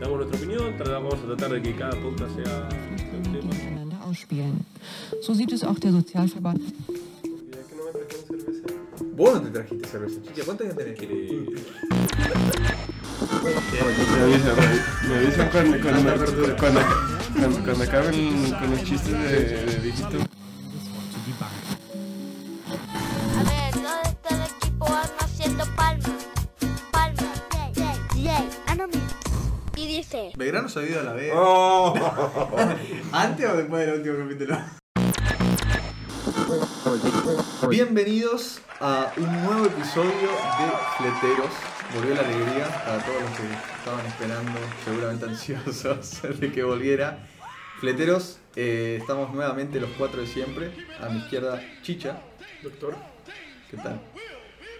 Damos nuestra opinión, vamos a tratar de que cada podcast sea un tema. So sieht es auch der Sozialverband. Ya que no me trajeron cerveza. Vos no te trajiste cerveza, chicha. ¿Cuántos años tenés? Que- Me avisan, me avisan cuando, cuando, cuando, cuando, cuando acaben con los chistes de, de viejito. Y dice... Belgrano se ha ido a la vez. Oh. ¿Antes o después del último capítulo? Bienvenidos a un nuevo episodio de Fleteros. Volvió la alegría para todos los que estaban esperando, seguramente ansiosos de que volviera. Fleteros, eh, estamos nuevamente los cuatro de siempre. A mi izquierda, Chicha. Doctor. ¿Qué tal?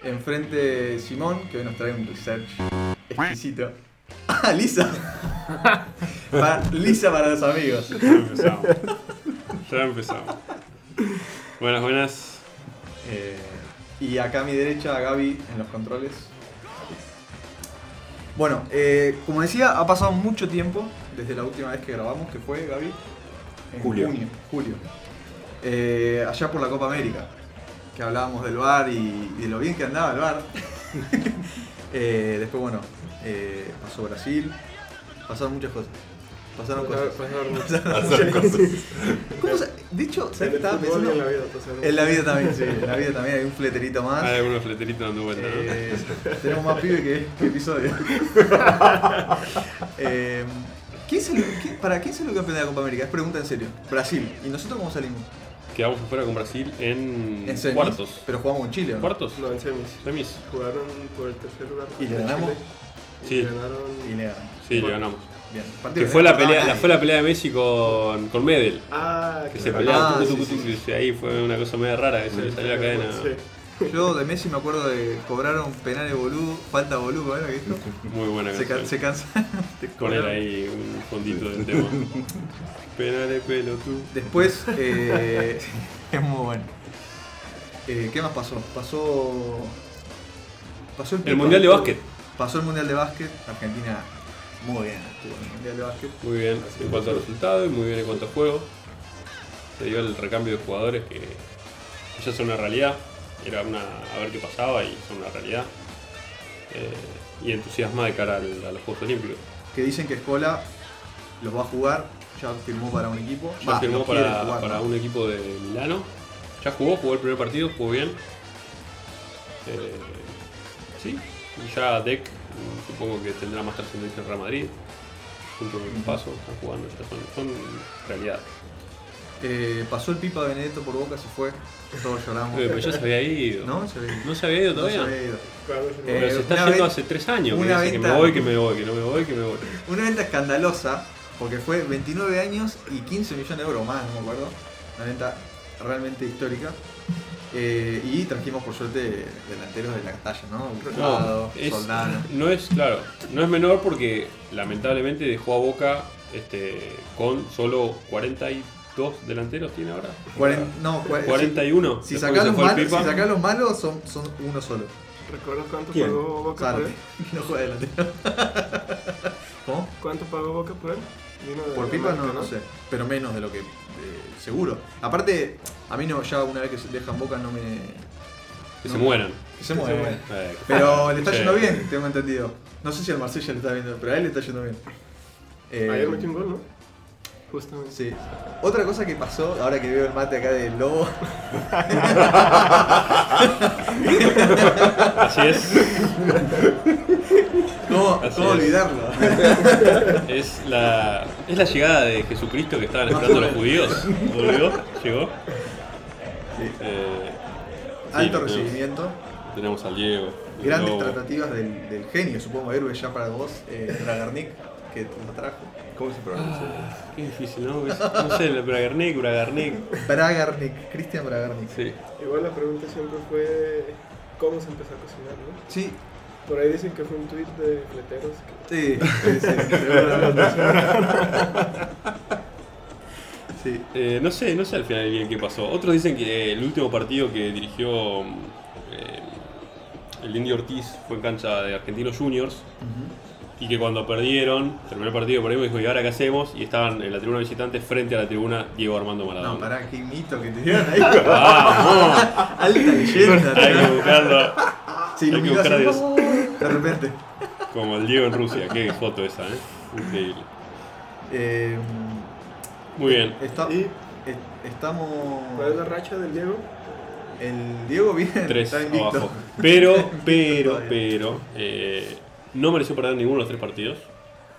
Enfrente, Simón, que hoy nos trae un research exquisito. ¡Ah, Lisa! Lisa para los amigos. Ya empezamos. Ya empezamos. Buenas, buenas. Eh, y acá a mi derecha, Gaby en los controles. Bueno, eh, como decía, ha pasado mucho tiempo desde la última vez que grabamos, que fue, Gaby, en Julio. junio. julio. Eh, allá por la Copa América, que hablábamos del bar y, y de lo bien que andaba el bar. Eh, después, bueno, eh, pasó Brasil, pasaron muchas cosas. Pasaron cosas. Pasaron cosas. ¿Cómo se- De hecho, ¿sabes qué estaba el pensando? en la vida pasaron En la vida también, sí, en la vida también hay un fleterito más. Hay algunos fleteritos dando vueltas, ¿no? Eh, tenemos más pibe que, que episodio. Eh, ¿quién salió- qué- ¿Para quién salió campeón de la Copa América? Es pregunta en serio. Brasil. ¿Y nosotros cómo salimos? Quedamos afuera con Brasil en, En semis, cuartos. Pero jugamos con Chile, ¿o ¿no? ¿Cuartos? No, en semis. Semis. Jugaron por el tercer lugar. ¿Y le ganamos? Chile. Y Sí. ganaron. Y le ganamos. Sí, le ganamos. Bien. Que fue la pelea, la, nadie. fue la pelea de Messi con, con Medel. Ah, Que se peleaban. Ah, tucu, sí, tucu, sí, tucu, sí. y ahí fue una cosa media rara que se le salió la cadena. Sí. Yo de Messi me acuerdo de cobraron penales boludo, falta boludo, ¿verdad? ¿Qué dijo? Muy buena Se, canción. can- se cansaron ahí un fondito del tema. Penales pelotudo. Después, eh, es muy bueno. Eh, ¿Qué más pasó? Pasó. Pasó el, El. Mundial de Básquet. Pasó el Mundial de Básquet. Argentina muy bien estuvo en el Mundial de Básquet. Muy bien en cuanto a resultados y muy bien en cuanto a juego. Se dio el recambio de jugadores que que ya son una realidad. Era una a ver qué pasaba y son una realidad. Eh, y entusiasma de cara al- a los Juegos Olímpicos. Que dicen que Escola los va a jugar. Ya firmó para un equipo. Ya firmó para, jugar, para ¿no? un equipo de Milano. Ya jugó, jugó el primer partido, jugó bien. Eh, sí, ya Deck supongo que tendrá más trascendencia en Real Madrid. Junto con Paso, están jugando, ya son, son realidad. Eh, pasó el Pipa Benedetto por Boca, se fue. Todos lloramos. Eh, pero ya se había ido. ¿No? Se había ido. ¿No se había ido No todavía? se había ido. Eh, Pero se está yendo hace tres años. Que, una dice que me venta- voy, que me voy, que no me voy, que me voy. Una venta escandalosa, porque fue 29 años y 15 millones de euros más, no me acuerdo. Una venta realmente histórica. Eh, y trajimos por suerte delanteros de la talla, ¿no? Hurtado, No, es, Soldano. no es, claro, no es menor porque lamentablemente dejó a Boca este, con solo 42 delanteros, ¿tiene ahora? Cuaren- no, cua- 41. Si, si sacás los malos, si sacás los malos son, son uno solo. ¿Recuerdas cuánto ¿Quién? pagó Boca por Zárate, él? que no juega delantero. ¿Cómo? ¿Cuánto pagó Boca por él? Por Pipa no, no sé, pero menos de lo que eh, seguro. Aparte, a mí no, ya una vez que se dejan boca no me. Que no- se mueran. Que se mueran. mueran. Eh, Pero le está Sí. yendo bien, tengo entendido. No sé si al Marsella le está viendo, pero a él le está yendo bien. Eh, Ayer metió un gol, ¿no? Justamente. Sí. Otra cosa que pasó, ahora que veo el mate acá del lobo, Así es. ¿cómo, Así cómo es. olvidarlo? Es la, es la llegada de Jesucristo que estaban esperando los judíos. Volvió, llegó. Sí. Eh, sí, Alto recibimiento, Tenemos al Diego. grandes Lobo. tratativas del, del genio, supongo, héroe ya para vos, eh, Dragarnik, que lo trajo. ¿Cómo se pronuncia? Ah, qué difícil, ¿no? No sé, Bragarnik, Bragarnik. Bragarnik, Cristian Bragarnik. Sí. Igual la pregunta siempre fue cómo se empezó a cocinar, ¿no? Sí, Por ahí dicen que fue un tweet de fleteros que sí, sí, sí, seguramente. Sí. Eh, no sé, no sé al final bien qué pasó. Otros dicen que el último partido que dirigió eh, el Indio Ortiz fue en cancha de Argentinos Juniors y que cuando perdieron, terminó el partido, perdimos y dijo, ¿y ahora qué hacemos? Y estaban en la tribuna visitante frente a la tribuna Diego Armando Maradona. No, pará, qué mito que te dieron ahí. ¡Vamos! Alta leyenda. Hay que buscarlo Se hay que buscar a Dios. De repente. como el Diego en Rusia. Qué foto esa, ¿eh? Increíble. Eh, Muy bien. está- ¿Y eh, estamos. cuál es la racha del Diego? El Diego viene. Tres está invicto. abajo. Pero, pero, pero, eh, no mereció perder ninguno de los tres partidos.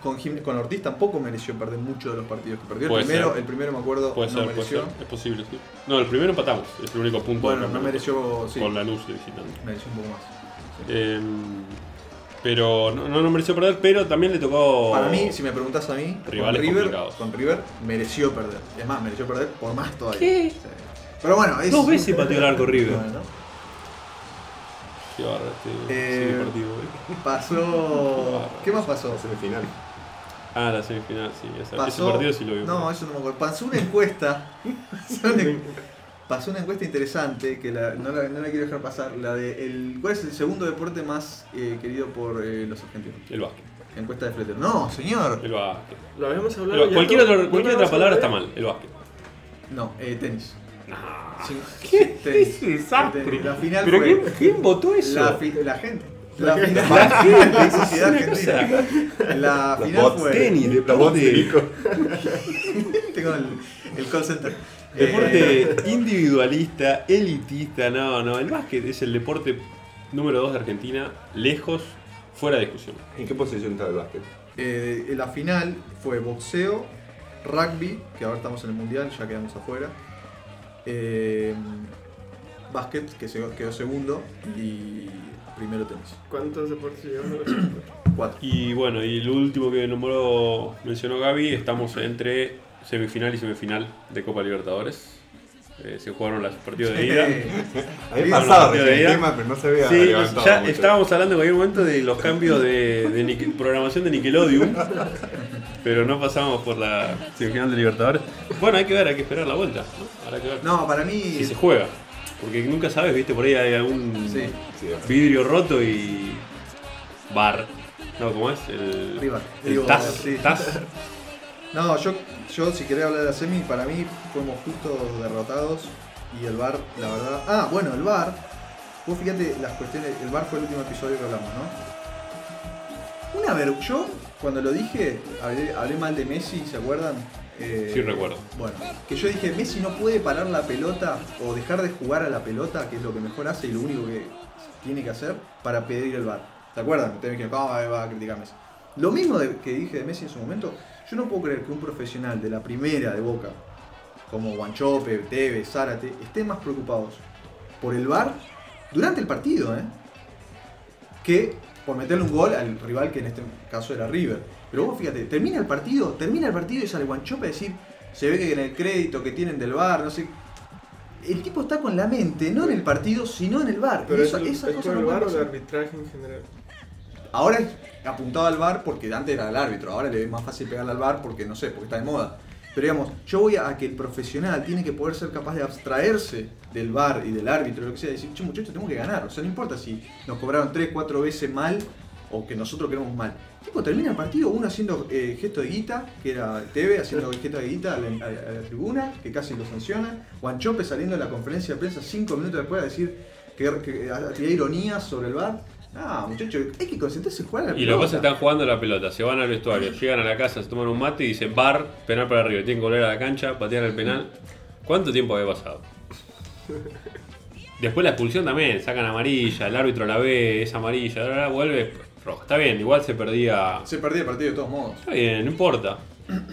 Con, Jim- con Ortiz tampoco mereció perder muchos de los partidos que perdió. El Puede primero, ser. el primero me acuerdo, Puede no ser, puede mereció. ser. Es posible, sí. No, el primero empatamos. Es el único punto. Bueno, no mereció. Sí, Con la luz de visitante. mereció un poco más. Sí. Eh, pero no, no, mereció perder, pero también le tocó. Para mí, si me preguntas a mí, con River, con River mereció perder. Es más, mereció perder por más todavía. Sí. Pero bueno, es. Dos veces pateó el arco River. Bueno, Qué barra este Eh, ese partido, pasó. ¿Qué más pasó? La semifinal. Ah, la semifinal, sí. Esa, ese Pasó. partido sí lo vi. No, eso no me acuerdo. Pasó una encuesta. pasó, una, pasó una encuesta interesante que la- no, la, no la quiero dejar pasar. La de el, ¿Cuál es el segundo deporte más eh, querido por eh, los argentinos? El básquet. Encuesta de Fletcher. No, señor. El básquet. Lo habíamos hablado. cualquier ¿no? otra, ¿No cualquier otra palabra está mal. El básquet. No, eh, tenis. No. Sí, ¿Qué es desastre? La final ¿Pero fue quién, quién votó eso? La, fi- la gente. La, La final. La gente, La sociedad argentina. La Los final bots. fue. Tenis, deporte. Tengo el, el call center. deporte Eh, individualista, elitista. No, no. El básquet es el deporte número 2 de Argentina, lejos, fuera de discusión. ¿En qué posición está el básquet? Eh, la final fue boxeo, rugby, que ahora estamos en el mundial, ya quedamos afuera. Eh, básquet, que se- quedó segundo. Y primero tenis. ¿Cuántos deportes llevamos? Cuatro. Y bueno, y el último que nombró, mencionó Gaby, estamos entre semifinal y semifinal de Copa Libertadores. Eh, se jugaron los partidos de ida. A mí Sí, me bueno, pasaba partido recién de el ida. tema, pero no se había Sí, ya mucho. estábamos hablando en cualquier momento de los cambios de, de programación de Nickelodeon, pero no pasamos por la semifinal de Libertadores. Bueno, hay que ver, hay que esperar la vuelta. ¿no? Habrá que ver No, para mí. si se juega, porque nunca sabes, viste, por ahí hay algún Sí, vidrio roto y bar. No, ¿cómo es? El, River. el Digo, TAS. sí. TAS. No, yo, yo si quería hablar de la semi, para mí fuimos justo derrotados. Y el bar, la verdad. Ah, bueno, el bar. Vos fíjate las cuestiones. El bar fue el último episodio que hablamos, ¿no? Una ver, yo cuando lo dije, hablé, hablé mal de Messi, ¿se acuerdan? Eh, Sí, recuerdo. Bueno, que yo dije, Messi no puede parar la pelota o dejar de jugar a la pelota, que es lo que mejor hace y lo único que tiene que hacer para pedir el bar. ¿Se acuerdan? Ustedes me ¿cómo va a criticar a Messi? Lo mismo de- que dije de Messi en su momento, yo no puedo creer que un profesional de la primera de Boca, como Guanchope, Tevez, Zárate, estén más preocupados por el bar durante el partido, ¿eh? que por meterle un gol al rival que en este caso era River. Pero vos fíjate, termina el partido, termina el partido y sale Guanchope a decir, se ve que en el crédito que tienen del bar, no sé. El tipo está con la mente, no en el partido, sino en el bar. ¿Pero es, eso- el- es el no bar o el arbitraje en general? Ahora es apuntado al bar porque antes era el árbitro, ahora le es más fácil pegarle al bar porque no sé, porque está de moda. Pero digamos, yo voy a que el profesional tiene que poder ser capaz de abstraerse del bar y del árbitro, lo que sea, y decir, che muchachos, tenemos que ganar. O sea, no importa si nos cobraron 3, 4 veces mal o que nosotros queremos mal. Tipo, termina el partido, uno haciendo eh, gesto de guita, que era TV, haciendo gesto de guita a la, a tribuna, que casi lo sanciona. Guanchope saliendo de la conferencia de prensa 5 minutos después a decir que, que a- a tirar ironías sobre el bar. Ah, muchachos, hay que concentrarse en jugar a la Y los dos están jugando la pelota, se van al vestuario, llegan a la casa, se toman un mate y dicen bar, penal para arriba, tienen que volver a la cancha, patear el penal. ¿Cuánto tiempo había pasado? Después la expulsión también, sacan amarilla, el árbitro la ve, es amarilla, bla, bla, vuelve roja. Está bien, igual se perdía. Se perdía el partido de todos modos. Está bien, no importa.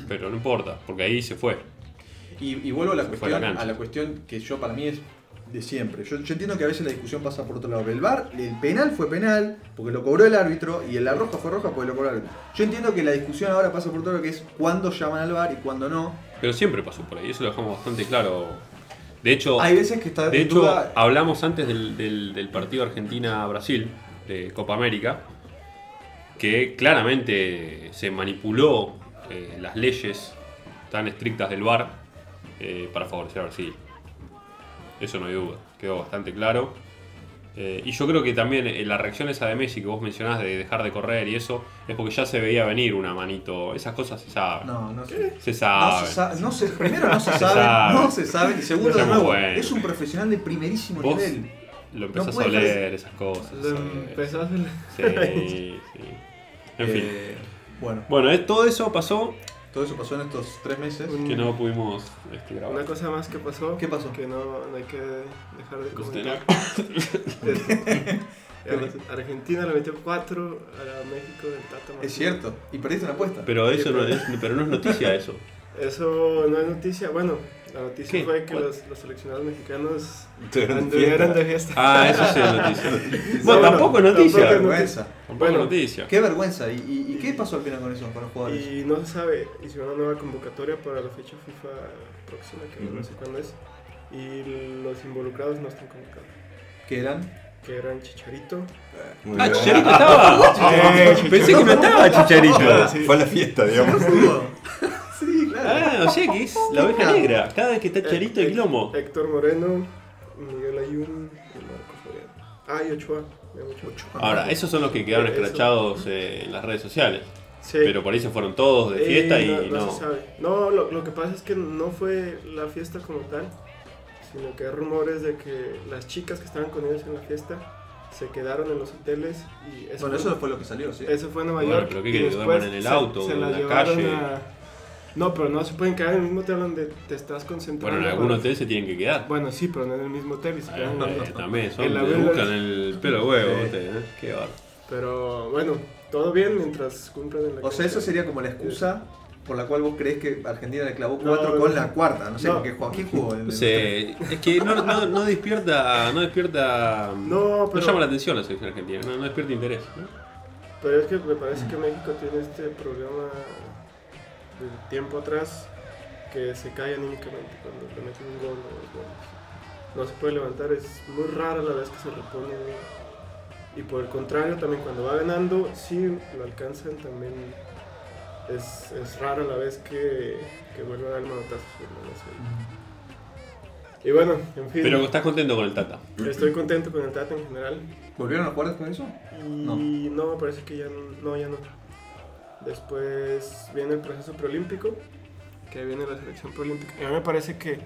Pero no importa, porque ahí se fue. Y, y vuelvo a la, Se cuestión, a la cuestión que yo para mí es de siempre. Yo, yo entiendo que a veces la discusión pasa por otro lado. El VAR, el penal fue penal porque lo cobró el árbitro y la roja fue roja porque lo cobró el árbitro. Yo entiendo que la discusión ahora pasa por otro lado que es cuándo llaman al VAR y cuándo no. Pero siempre pasó por ahí, eso lo dejamos bastante claro. De hecho, Hay veces que está de hecho duda. hablamos antes del, del- del partido Argentina-Brasil, de Copa América, que claramente se manipuló eh, las leyes tan estrictas del VAR eh, para favorecer a Brasil. Eso no hay duda, quedó bastante claro. Eh, y yo creo que también eh, la reacción esa de Messi que vos mencionás de dejar de correr y eso, es porque ya se veía venir una manito. Esas cosas se saben. No, no sé. Se No saben. se sabe, no se- primero no se Se sabe, sabe. no se sabe, y segundo de nuevo, bueno. es un profesional de primerísimo Vos nivel. Lo empezás No a oler, esas cosas. Lo empezó a hacer. Sí, sí. En fin. Eh, bueno, Bueno, eh, todo eso pasó todo eso pasó en estos tres meses. Que no pudimos este, Una cosa más que pasó. ¿Qué pasó? Que no, no hay que dejar de Usted comentar. Argentina le metió 4 a México del Tata Martino. Es cierto, y perdiste una apuesta. Pero eso no es, pero no es noticia eso. Eso no es noticia. Bueno, la noticia ¿Qué? fue que los, los seleccionados mexicanos anduvieron fiesta. de fiesta. Ah, eso sí es noticia. No, Bueno, no, tampoco es noticia. tampoco vergüenza. Tampoco Bueno. noticia. Qué vergüenza. ¿Y, y, y qué pasó al final con eso, con los jugadores? Y no se sabe, hicieron una nueva convocatoria para la fecha FIFA próxima, que no sé cuándo es. Y los involucrados no están convocados. ¿Qué eran? Que eran Chicharito. Muy Ah, bien. Chicharito estaba. Pensé que no estaba Chicharito. Fue a la fiesta, digamos. Ah, o sea que es la oveja negra. Cada vez que está Eh, y Glomo. Héctor Moreno, Miguel Ayun y Marco Florian. Ah, y Ochoa. Ochoa. Ahora, esos son los que quedaron Eso. escrachados eh, en las redes sociales. Sí. Pero por ahí se fueron todos de fiesta Eh, y no, no. no se sabe. No, lo, lo que pasa es que no fue la fiesta como tal, sino que hay rumores de que las chicas que estaban con ellos en la fiesta se quedaron en los hoteles y eso, Bueno, fue, eso fue lo que salió, ¿sí? eso fue en Nueva Bueno, York. pero ¿qué y después duerman en el se- auto, se en las la llevaron calle? a- No, pero no se pueden quedar en el mismo hotel donde te estás concentrando. Bueno, en algún para- hotel se tienen que quedar. Bueno, sí, pero no en el mismo hotel. y se quedan en el- también son, en buscan el pelo huevo, Sí. ustedes, ¿eh? Qué bárbaro. Pero bueno, todo bien mientras cumplan en la O sea, eso sería como la excusa por la cual vos crees que Argentina le clavó No, 4 no, con no. la cuarta. No sé, No. porque Joaquín jugó en el No sé, es que no, no, no despierta. No despierta. No, pero- llama la atención la selección argentina, no, no despierta interés. ¿no? Pero es que me parece que México tiene este problema de tiempo atrás que se cae anímicamente cuando le meten un gol o dos goles. No se puede levantar, es muy rara la vez que se repone. Y por el contrario, también cuando va ganando, sí lo alcanzan, también es, es rara la vez que, que vuelve a dar el manotazo. ¿no? No sé. Y bueno, en fin, Pero estás contento con el Tata. estoy contento con el Tata en general. ¿Volvieron a jugar después de eso? Y no, parece que ya no, no, ya no. Después viene el proceso preolímpico, que viene la selección preolímpica. Y a mí me parece que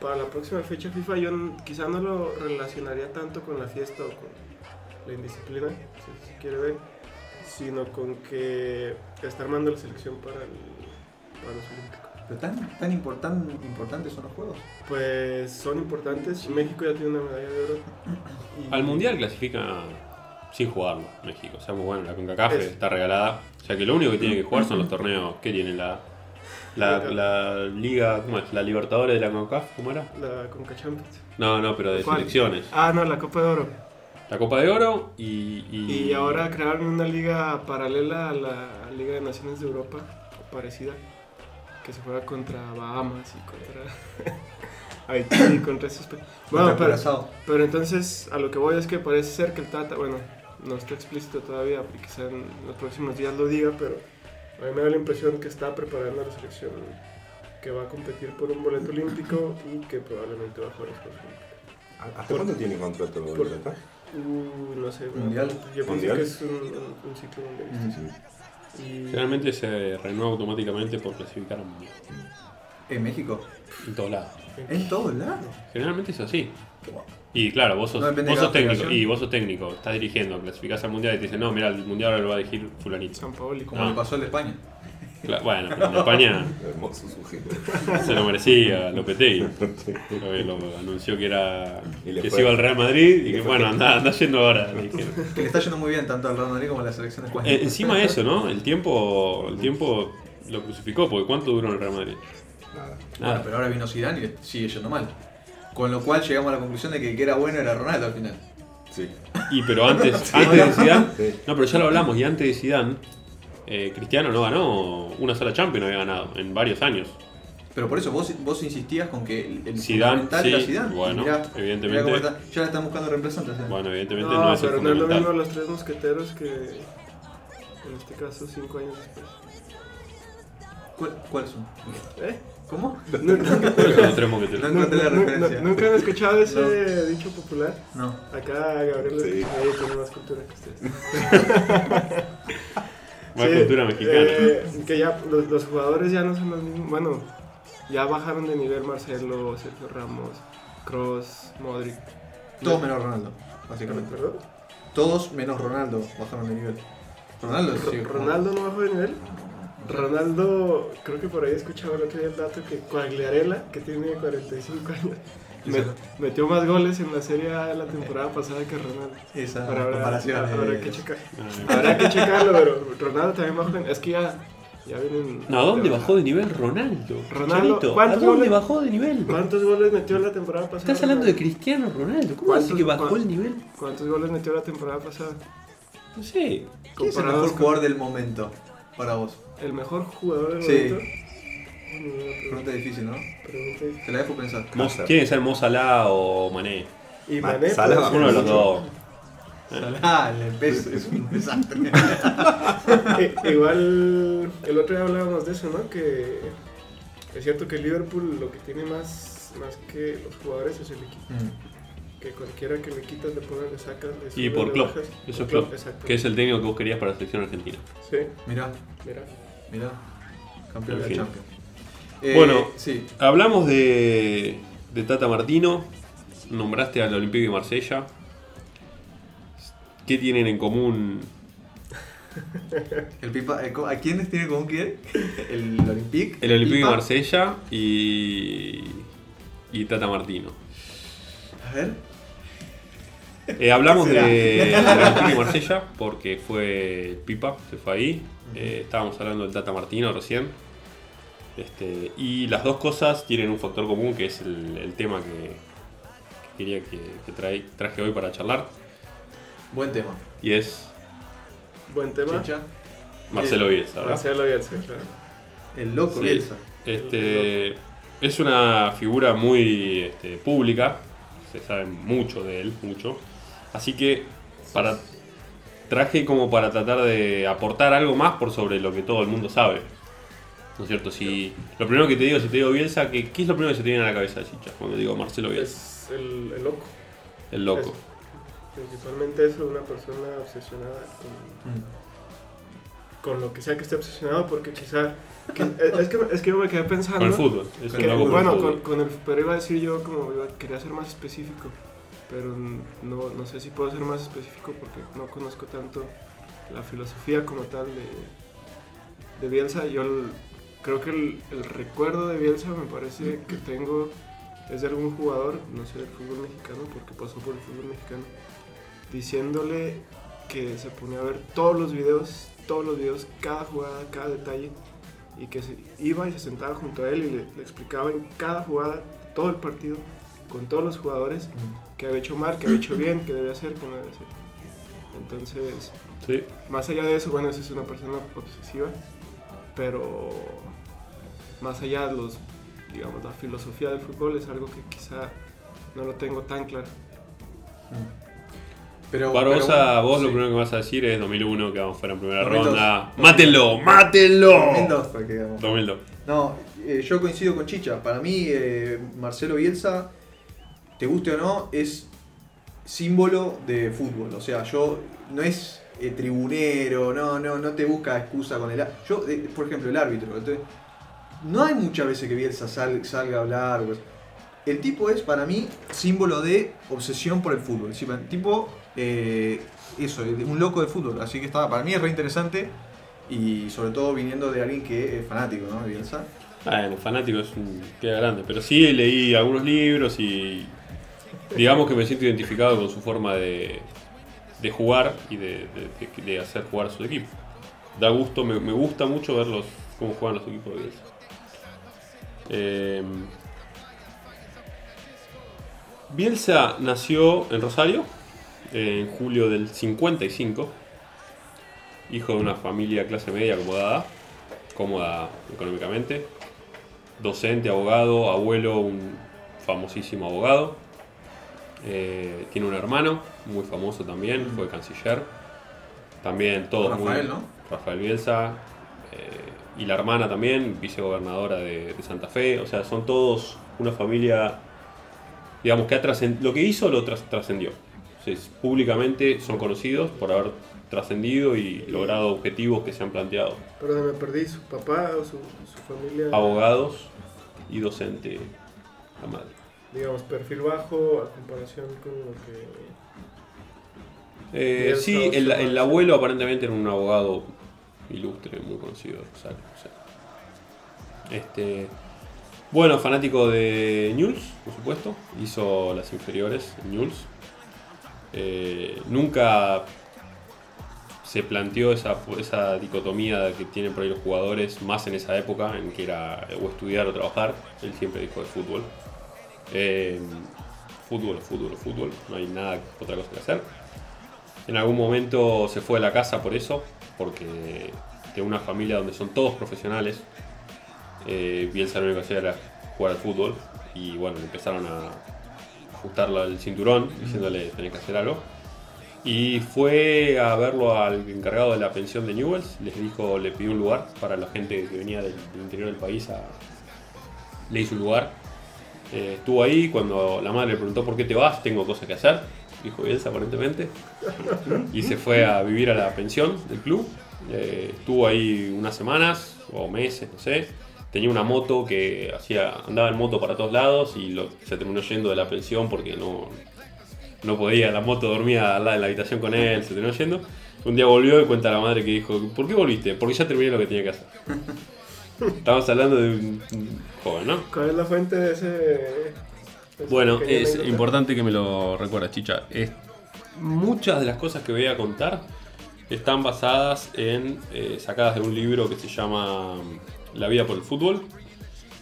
para la próxima fecha FIFA yo quizá no lo relacionaría tanto con la fiesta o con la indisciplina, si se quiere ver, sino con que está armando la selección para, el, para los olímpicos. ¿Pero tan, tan importan- importantes son los juegos? Pues son importantes. México ya tiene una medalla de oro. y- Al mundial clasifica sin jugarlo México. O sea, muy bueno, la CONCACAF Es- está regalada. O sea que lo único que tiene que jugar son los torneos que tiene la, la, la Liga, ¿cómo es? La Libertadores de la CONCACAF, ¿cómo era? La Conca Champions. No, no, pero de ¿Cuál? selecciones. Ah, no, la Copa de Oro. La Copa de Oro y. Y, Y ahora crearon una liga paralela a la Liga de Naciones de Europa, parecida, que se juega contra Bahamas y contra Haití y contra esos países. Bueno, pero, pero entonces a lo que voy es que parece ser que el Tata, bueno, no está explícito todavía, y quizá en los próximos días lo diga, pero a mí me da la impresión que está preparando a la selección que va a competir por un boleto olímpico y que probablemente va a jugar los Juegos Olímpicos. ¿Hasta cuándo tiene contrato Tata? Uh, no sé, Mundial. Yo pienso Mundial. que es un, un- un ciclo mundialista. Y- Generalmente se renueva automáticamente por clasificar a mundial. En México. En todos lados. En todos lados. Generalmente es así. Y claro, vos sos, No vos sos técnico. Y vos sos técnico, estás dirigiendo, clasificás al mundial y te dicen, no, mira, el mundial ahora lo va a dirigir Fulanito. San Paoli. Como Ah. le pasó al de España. Cla- Bueno, pero en España Hermoso sujeto. se lo merecía Lopetegui. Lo, lo anunció que era que se iba al Real Madrid y y que bueno, anda, anda yendo ahora. Que le está yendo muy bien tanto al Real Madrid como a la selección de España. Eh, encima de eso, ¿no? El tiempo, el tiempo lo crucificó, porque ¿cuánto duró en el Real Madrid? Nada. Bueno, pero ahora vino Zidane y sigue yendo mal. Con lo cual llegamos a la conclusión de que el que era bueno era Ronaldo al final. Sí. Y pero antes, antes de Zidane, Sí. no, pero ya lo hablamos, y antes de Zidane, eh, Cristiano no ganó una sola Champions, no había ganado en varios años. Pero por eso vos, vos insistías con que el, Zidane, fundamental sí, era Zidane. Y bueno, mirá, evidentemente. mirá cómo está. Ya la están buscando reemplazantes. ¿eh? Bueno, evidentemente No, no, es el pero no es lo mismo los tres mosqueteros que en este caso cinco años después. ¿Cuál- ¿Cuáles son? ¿Eh? ¿Cómo? No. ¿Nunca han escuchado ese dicho popular? No. Acá Gabriel ahí tiene más cultura que ustedes. Más Sí, cultura mexicana. eh, que ya los, los jugadores ya no son los mismos. Bueno, ya bajaron de nivel Marcelo, Sergio Ramos, Cross, Modric. Todos menos Ronaldo, básicamente. ¿Perdón? Todos menos Ronaldo bajaron de nivel. Ronaldo Ro- sí. ¿Ronaldo no bajó de nivel? Ronaldo, creo que por ahí escuchaba el otro día el dato que Quagliarella, que tiene 45 años, metió más goles en la Serie A de la temporada pasada que Ronaldo. Esa habrá, comparación habrá es- que checar. Ah, Habrá que checarlo, pero Ronaldo también bajó. en- Es que ya, ya vienen. No, ¿a dónde bajó de nivel Ronaldo? Ronaldo, Chavito, ¿A ¿cuántos dónde goles? bajó de nivel? ¿Cuántos goles metió la temporada pasada? Estás hablando de? Cristiano Ronaldo. ¿Cómo ¿Cuántos- así que bajó el nivel? ¿Cuántos goles metió la temporada pasada? No sé. ¿Quién es el mejor con- jugador del momento para vos? El mejor jugador del Sí. momento. Pregunta difícil, ¿no? Pregunta. Te la dejo pensar. Mo- Tiene que ser Mo Salah o Mané. Y Ma- Mané. Salah Uno de los dos. Ah, el peso es un desastre. I- Igual el otro día hablábamos de eso, ¿no? Que es cierto que Liverpool lo que tiene más, más que los jugadores es el equipo. Mm. Que cualquiera que le quitas, le pones, le sacas, le Y por Klopp. Eso Por es Klopp. Que es el técnico que vos querías para la selección argentina. Sí, Mirá, mira. Mirá. Campeón En de la Champions. Eh, Bueno. sí. Hablamos de, de Tata Martino. Nombraste al Olympique de Marsella. ¿Qué tienen en común? El Pipa, eh, ¿A quiénes tiene con quién? El Olympique. El Olympique de Pipa. Marsella y, y Tata Martino. A ver. Eh, hablamos de, del Olympique de Marsella porque fue Pipa, se fue ahí. Eh, estábamos hablando del Tata Martino recién. Este, y las dos cosas tienen un factor común que es el, el tema que, que quería que, que trae- traje hoy para charlar. Buen tema. Y es Buen tema. Chicha. Marcelo Bielsa. ¿verdad? Marcelo Bielsa, claro. El loco Sí. Bielsa. Este, es una figura muy este, pública, se sabe mucho de él, mucho. Así que para, traje como para tratar de aportar algo más por sobre lo que todo el mundo sabe. ¿No es cierto? Si, lo primero que te digo, si te digo Bielsa, ¿qué, qué es lo primero que se te viene a la cabeza, Chicha? Cuando digo Marcelo Bielsa, Es el, el loco. el loco. Principalmente eso, una persona obsesionada con, Mm. con lo que sea que esté obsesionado, porque quizá. que- es, que, es que yo me quedé pensando. Con el fútbol. Es que- el bueno, fútbol. con, con el, pero iba a decir yo como iba, quería ser más específico, pero no, no sé si puedo ser más específico porque no conozco tanto la filosofía como tal de, de Bielsa. Yo creo que el, recuerdo de Bielsa me parece que tengo es de algún jugador, no sé, del fútbol mexicano, porque pasó por el fútbol mexicano, diciéndole que se ponía a ver todos los videos, todos los videos, cada jugada, cada detalle, y que se iba y se sentaba junto a él y le explicaba en cada jugada, todo el partido, con todos los jugadores, que había hecho mal, que había hecho bien, que debía hacer, que no debía hacer. Entonces, Sí. más allá de eso, bueno, esa es una persona obsesiva, pero más allá de los, digamos, la filosofía del fútbol es algo que quizá no lo tengo tan claro. Pero, Barbosa, pero- vos lo sí. primero que vas a decir es 2001, que vamos fuera en primera 2002. ronda. ¡Mátenlo! ¡Mátenlo! 2002 fue que digamos. 2002. No, eh, yo coincido con Chicha. Para mí, eh, Marcelo Bielsa, te guste o no, es símbolo de fútbol. O sea, yo no es eh, tribunero, no, no, no te busca excusa con el Yo, eh, por ejemplo, el árbitro. no hay muchas veces que Bielsa sal- salga a hablar. pues. El tipo es, para mí, símbolo de obsesión por el fútbol. El tipo, eh, eso, un loco de fútbol. Así que estaba, para mí es re interesante. Y sobre todo viniendo de alguien que es fanático, ¿no? Bielsa. Bueno, fanático es un queda grande, pero sí leí algunos libros y digamos que me siento identificado con su forma de, jugar y de, hacer jugar a su equipo. Da gusto, me, me gusta mucho verlos cómo juegan los equipos de Bielsa. Eh, Bielsa nació en Rosario en julio del 55, hijo de una familia clase media acomodada, cómoda económicamente, docente, abogado, abuelo, un famosísimo abogado. Eh, tiene un hermano, muy famoso también, fue canciller. También todos muy- Rafael, ¿no? Rafael Bielsa. eh, y la hermana también, vicegobernadora de, de Santa Fe. O sea, son todos una familia, digamos, que ha trascendido. Lo que hizo lo tras- trascendió. O sea, es- públicamente son conocidos por haber trascendido y logrado objetivos que se han planteado. Perdón, me perdí. ¿Su papá o su, su familia? Abogados y docente, la madre. Digamos, perfil bajo a comparación con lo que. Eh, sí, el, el abuelo aparentemente era un abogado ilustre, muy conocido o sea. Este, bueno, fanático de Newell's, por supuesto. Hizo las inferiores en Newell's. Eh, nunca se planteó esa, esa dicotomía que tienen por ahí los jugadores, más en esa época, en que era o estudiar o trabajar. Él siempre dijo de fútbol. Eh, fútbol, fútbol, fútbol. No hay nada, otra cosa que hacer. En algún momento se fue de la casa por eso, porque de una familia donde son todos profesionales. Eh, Bielsa lo único que hacía era jugar al fútbol y bueno, empezaron a ajustarle el cinturón diciéndole tenés que hacer algo. Y fue a verlo al encargado de la pensión de Newells, les dijo, le pidió un lugar para la gente que venía del, del interior del país, a- le hizo un lugar. Eh, estuvo ahí cuando la madre le preguntó por qué te vas, tengo cosas que hacer, dijo Bielsa aparentemente. Y se fue a vivir a la pensión del club. Eh, estuvo ahí unas semanas o meses, no sé. Tenía una moto que hacía, andaba en moto para todos lados y lo- se terminó yendo de la pensión porque no, no podía, la moto dormía al lado de la habitación con él, se terminó yendo. Un día volvió y cuenta a la madre que dijo, ¿por qué volviste? Porque ya terminé lo que tenía que hacer. Estamos hablando de joven, ¿no? ¿Cuál es la fuente de ese.? de Bueno, es anécdota? importante que me lo recuerdes, Chicha. Es- muchas de las cosas que voy a contar están basadas en eh, sacadas de un libro que se llama mm, La vida por el fútbol.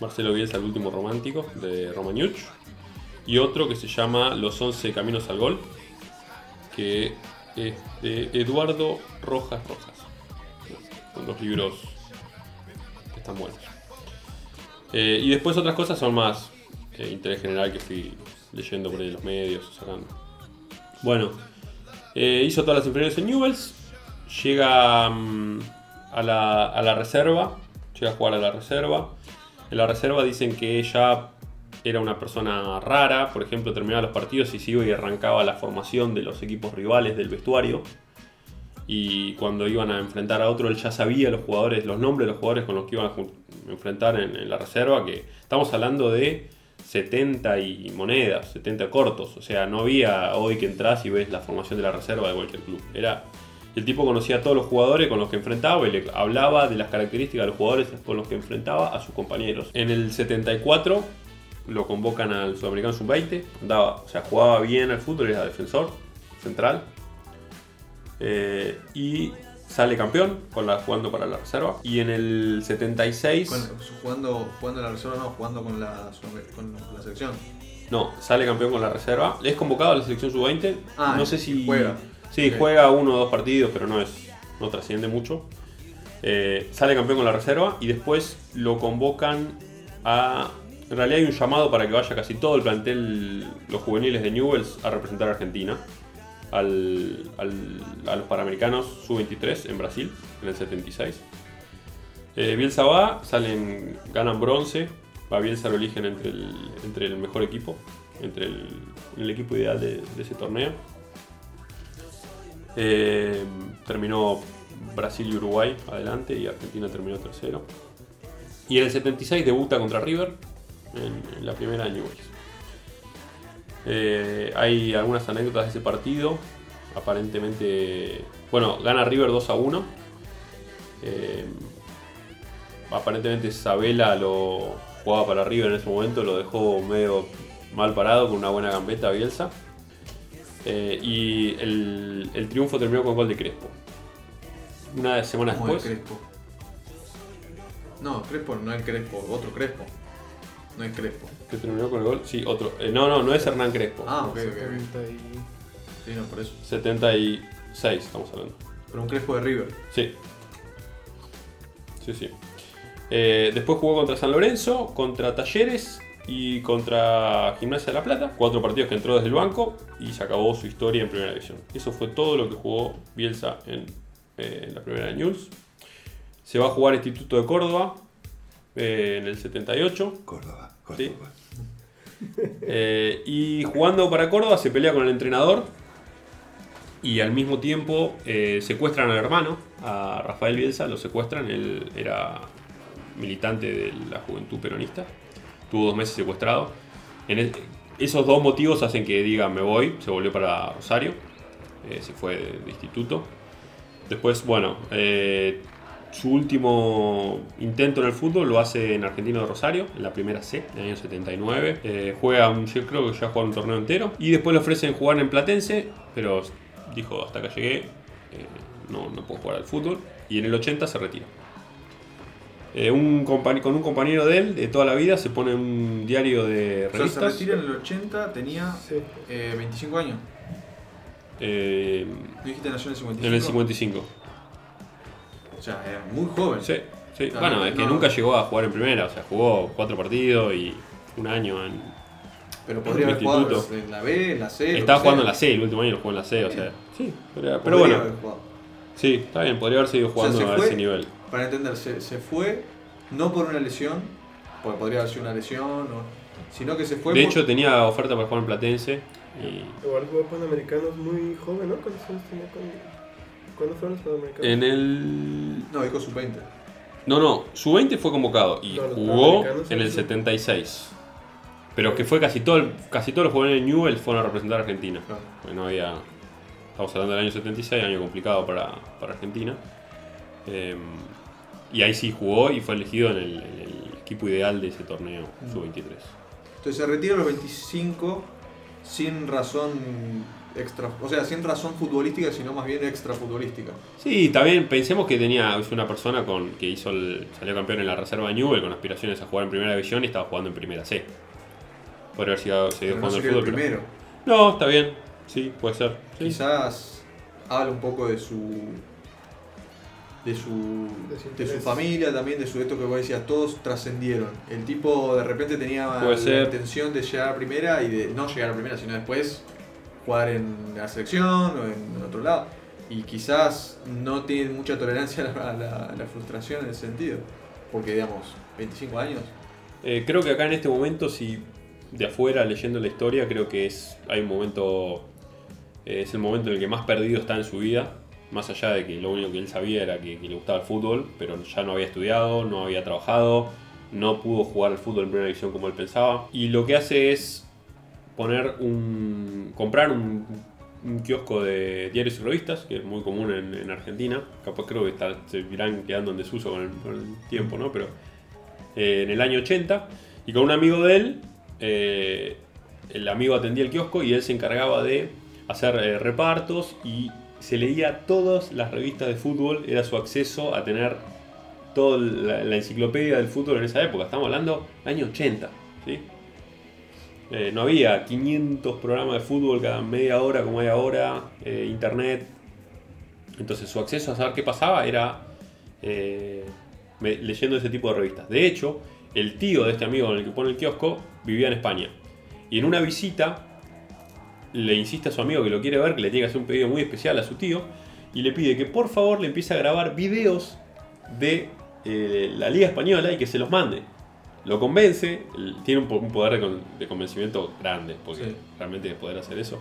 Marcelo Bielsa, el último romántico, de Romagnuch. Y otro que se llama Los 11 caminos al gol, que es de Eduardo Rojas Rojas. Son dos libros que están buenos. Eh, y después otras cosas son más eh, interés general que fui leyendo por ahí los medios, sacando. Bueno, eh, hizo todas las inferiores en Newells, llega mm, a, la, a la reserva, llega a jugar a la reserva. En la reserva dicen que ella era una persona rara, por ejemplo, terminaba los partidos y se iba y arrancaba la formación de los equipos rivales del vestuario. Y cuando iban a enfrentar a otro, él ya sabía los jugadores, los nombres de los jugadores con los que iban a enfrentar en, la reserva, que estamos hablando de 70 y monedas, 70 cortos. O sea, no había hoy que entras y ves la formación de la reserva de cualquier club. Era. El tipo conocía a todos los jugadores con los que enfrentaba y le hablaba de las características de los jugadores con los que enfrentaba a sus compañeros. En el 74 lo convocan al Sudamericano Sub-20, andaba, o sea, jugaba bien al fútbol, era defensor central. Eh, y sale campeón con la, jugando para la reserva. Y en el 76. Con- jugando, jugando en la reserva, no, jugando con la, con la selección. No, sale campeón con la reserva. Es convocado a la selección sub-20. Ah, no sé si. juega. Sí, juega uno o dos partidos, pero no es. no trasciende mucho. Eh, sale campeón con la reserva y después lo convocan a. En realidad hay un llamado para que vaya casi todo el plantel, los juveniles de Newells, a representar a Argentina. Al, a los Panamericanos sub-23 en Brasil, en el 76. Eh, Bielsa va, salen, ganan bronce. A Bielsa lo eligen entre el, entre el mejor equipo, entre el, el equipo ideal de, ese torneo. Eh, terminó Brasil y Uruguay adelante y Argentina terminó tercero. Y en el 76 debuta contra River en, la primera de Newell's. Eh, hay algunas anécdotas de ese partido. Aparentemente, bueno, gana River 2 a 1. Eh, aparentemente Sabela lo jugaba para River en ese momento, lo dejó medio mal parado con una buena gambeta Bielsa. Eh, y el, el triunfo terminó con gol de Crespo. Una semana ¿Cómo es después. Crespo? No, Crespo no es Crespo, otro Crespo. No es Crespo. ¿Que terminó con el gol? Sí, otro. Eh, no, no, no es Hernán Crespo. Ah, ok, ok, ok. 70 y- Sí, no, por eso. 76 estamos hablando. Pero un Crespo de River. Sí. Sí, sí. Eh, después jugó contra San Lorenzo, contra Talleres y contra Gimnasia de la Plata. Cuatro partidos que entró desde el banco y se acabó su historia en Primera División. Eso fue todo lo que jugó Bielsa en, eh, en la Primera de News. Se va a jugar Instituto de Córdoba eh, en el 78. Córdoba, Sí. Eh, y jugando para Córdoba se pelea con el entrenador y al mismo tiempo eh, secuestran al hermano, a Rafael Bielsa, lo secuestran, él era militante de la juventud peronista, tuvo dos meses secuestrado. En el- esos dos motivos hacen que diga me voy, se volvió para Rosario, eh, se fue de, de instituto. Después, bueno, eh, su último intento en el fútbol lo hace en Argentino de Rosario, en la primera C, en el año 79. Eh, juega, un- yo creo que ya juega un torneo entero. Y después le ofrecen jugar en Platense, pero dijo hasta acá llegué, eh, no, no puedo jugar al fútbol. Y en el 80 se retira. Eh, un con un compañero de él de toda la vida se pone un diario de O sea, se revistas. retira en el 80, tenía Sí. eh, 25 años. eh, ¿Tú dijiste nació en el 55? en el 55. O sea, era muy joven. Sí, sí. Bueno, es que no. nunca llegó a jugar en primera, o sea, jugó cuatro partidos y un año en. Pero podría haber Instituto. jugado en la B, en la C. Estaba jugando en la C, el último año lo jugó en la C, o sea. Sí, pero, pero Podría bueno, haber jugado. sí, está bien, podría haber seguido sea, jugando se a fue- ese nivel. Para entender, se, se fue no por una lesión, porque podría haber sido una lesión, o- sino que se fue De por- hecho, tenía oferta para jugar en Platense y. Igual jugó Panamericanos muy joven, ¿no? ¿Cuántos años tenía cuando, ¿cuándo fueron los Panamericanos? En el. No, dijo sub-20. No, no, su 20 fue convocado y No, jugó en el sí. 76. Pero que fue casi todo el- casi todos los jugadores de Newell fueron a representar a Argentina. Porque no había. Estamos hablando del año 76, año complicado para, para Argentina. Eh, y ahí sí jugó y fue elegido en el, en el equipo ideal de ese torneo, sub-23. Entonces se retira a los 25 sin razón extra, o sea, sin razón futbolística, sino más bien extra futbolística. Sí, también pensemos que tenía es una persona con que hizo el, salió campeón en la reserva de Newell con aspiraciones a jugar en primera división y estaba jugando en primera C. Podría haber sido, seguido no jugando al sería el fútbol. pero- primero. No, está bien. Sí, puede ser. Sí. Quizás habla un poco de su de su De su familia también de su esto que vos decías todos trascendieron el tipo de repente tenía Puede la ser. intención de llegar a primera y de no llegar a primera sino después jugar en la selección o en otro lado y quizás no tiene mucha tolerancia a la frustración en ese sentido porque digamos 25 años Eh, creo que acá en este momento, si de afuera leyendo la historia, creo que es hay un momento eh, es el momento en el que más perdido está en su vida. Más allá de que lo único que él sabía era que, que le gustaba el fútbol, pero ya no había estudiado, no había trabajado, no pudo jugar al fútbol en primera división como él pensaba. Y lo que hace es poner un. comprar un, un kiosco de diarios y revistas, que es muy común en, en Argentina. Capaz creo que está- se irán quedando en desuso con el, con el tiempo, ¿no? Pero eh, en el año 80 y con un amigo de él, eh, el amigo atendía el kiosco y él se encargaba de hacer eh, repartos y se leía todas las revistas de fútbol, era su acceso a tener toda la, la enciclopedia del fútbol en esa época, estamos hablando del año 80, ¿sí? Eh, no había 500 programas de fútbol cada media hora como hay ahora, eh, internet, entonces su acceso a saber qué pasaba era eh, leyendo ese tipo de revistas. De hecho, el tío de este amigo en el que pone el kiosco vivía en España. Y en una visita le insiste a su amigo que lo quiere ver, que le tiene que hacer un pedido muy especial a su tío, y le pide que por favor le empiece a grabar videos de la Liga Española y que se los mande. Lo convence, tiene un, po- un poder de, con- de convencimiento grande, porque Sí. realmente de poder hacer eso.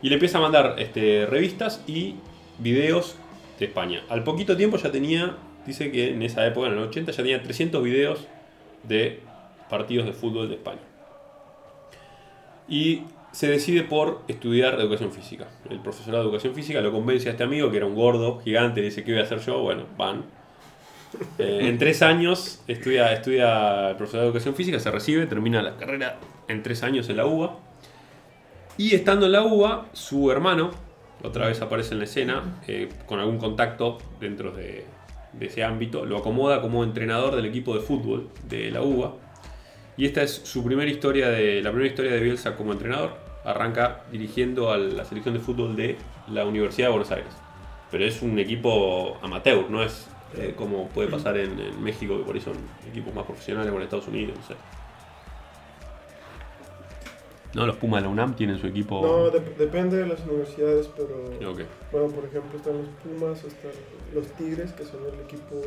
Y le empieza a mandar este, revistas y videos de España. Al poquito tiempo ya tenía, dice que en esa época, en el 80, ya tenía 300 videos de partidos de fútbol de España. Y se decide por estudiar educación física. El profesorado de educación física lo convence a este amigo, que era un gordo gigante, le dice, ¿qué voy a hacer yo? Bueno, van. Eh, en tres años estudia, estudia el profesorado de educación física, se recibe, termina la carrera en tres años en la UBA. Y estando en la UBA, su hermano, otra vez aparece en la escena, eh, con algún contacto dentro de, de ese ámbito, lo acomoda como entrenador del equipo de fútbol de la UBA. Y esta es su primera historia de la primera historia de Bielsa como entrenador. Arranca dirigiendo a la selección de fútbol de la Universidad de Buenos Aires. Pero es un equipo amateur, no es eh, como puede pasar en, en México, que por ahí son equipos más profesionales o en Estados Unidos, no sé. No, los Pumas de la UNAM tienen su equipo. No, dep- depende de las universidades, pero. Ok. Bueno, por ejemplo, están los Pumas, están los Tigres, que son el equipo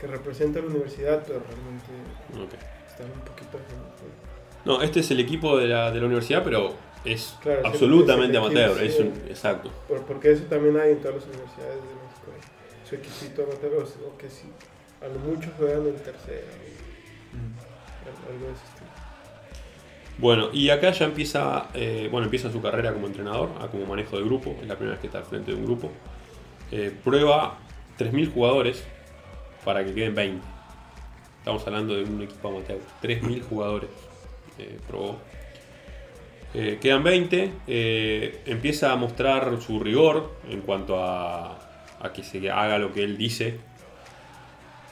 que representa a la universidad, pero realmente Ok. están un poquito. No, este es el equipo de la, de la universidad, pero es Claro, absolutamente es equipo, amateur. sí. Es un, exacto. Por- porque eso también hay en todas las universidades de Equipito amateur, o que sí, a lo mucho juegan en tercera, o algo de ese estilo. Bueno, y acá ya empieza, eh, bueno, empieza su carrera como entrenador, ah, como manejo de grupo, es la primera vez que está al frente de un grupo. Eh, prueba 3.000 jugadores para que queden 20. Estamos hablando de un equipo amateur. 3.000 jugadores eh, probó. Eh, quedan 20. eh, empieza a mostrar su rigor en cuanto a, a que se haga lo que él dice.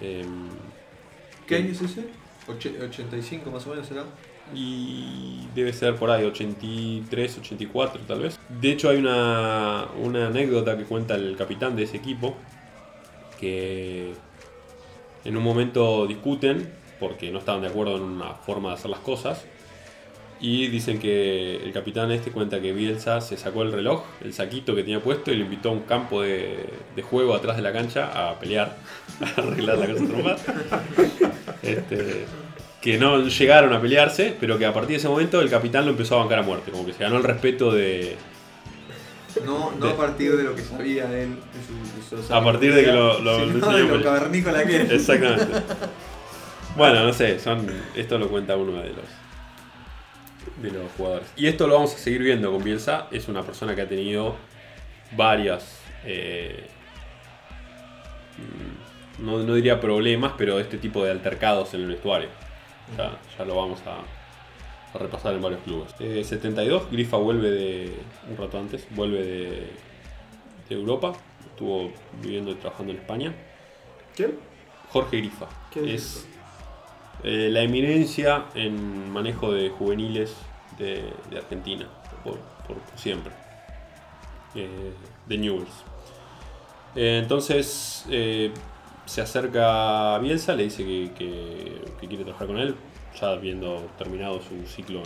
Em, ¿Qué año es ese? Oche- 85 más o menos será. Y debe ser por ahí, 83, 84 tal vez. De hecho hay una, una anécdota que cuenta el capitán de ese equipo, que en un momento discuten porque no estaban de acuerdo en una forma de hacer las cosas. Y dicen que el capitán este cuenta que Bielsa se sacó el reloj, el saquito que tenía puesto y lo invitó a un campo de, de juego atrás de la cancha a pelear, a arreglar la cosa trompada. Este, que no llegaron a pelearse, pero que a partir de ese momento el capitán lo empezó a bancar a muerte, como que se ganó el respeto de... No, no De- a partir de lo que sabía él. De su, de su A partir de que lo- lo- sino lo de lo cavernícola que. Exactamente. Bueno, no sé, son, esto lo cuenta uno de los, de los jugadores. Y esto lo vamos a seguir viendo con Bielsa. Es una persona que ha tenido varias... eh, no, no diría problemas, pero este tipo de altercados en el vestuario. Ya, ya lo vamos a, a repasar en varios clubes. Eh, 72, Grifa vuelve de... un rato antes, vuelve de, de Europa. Estuvo viviendo y trabajando en España. ¿Quién? Jorge Grifa. ¿Quién es es eh, la eminencia en manejo de juveniles de, Argentina, por, siempre. Eh, de Newells. Eh, entonces eh, se acerca a Bielsa, le dice que, quiere trabajar con él, ya habiendo terminado su ciclo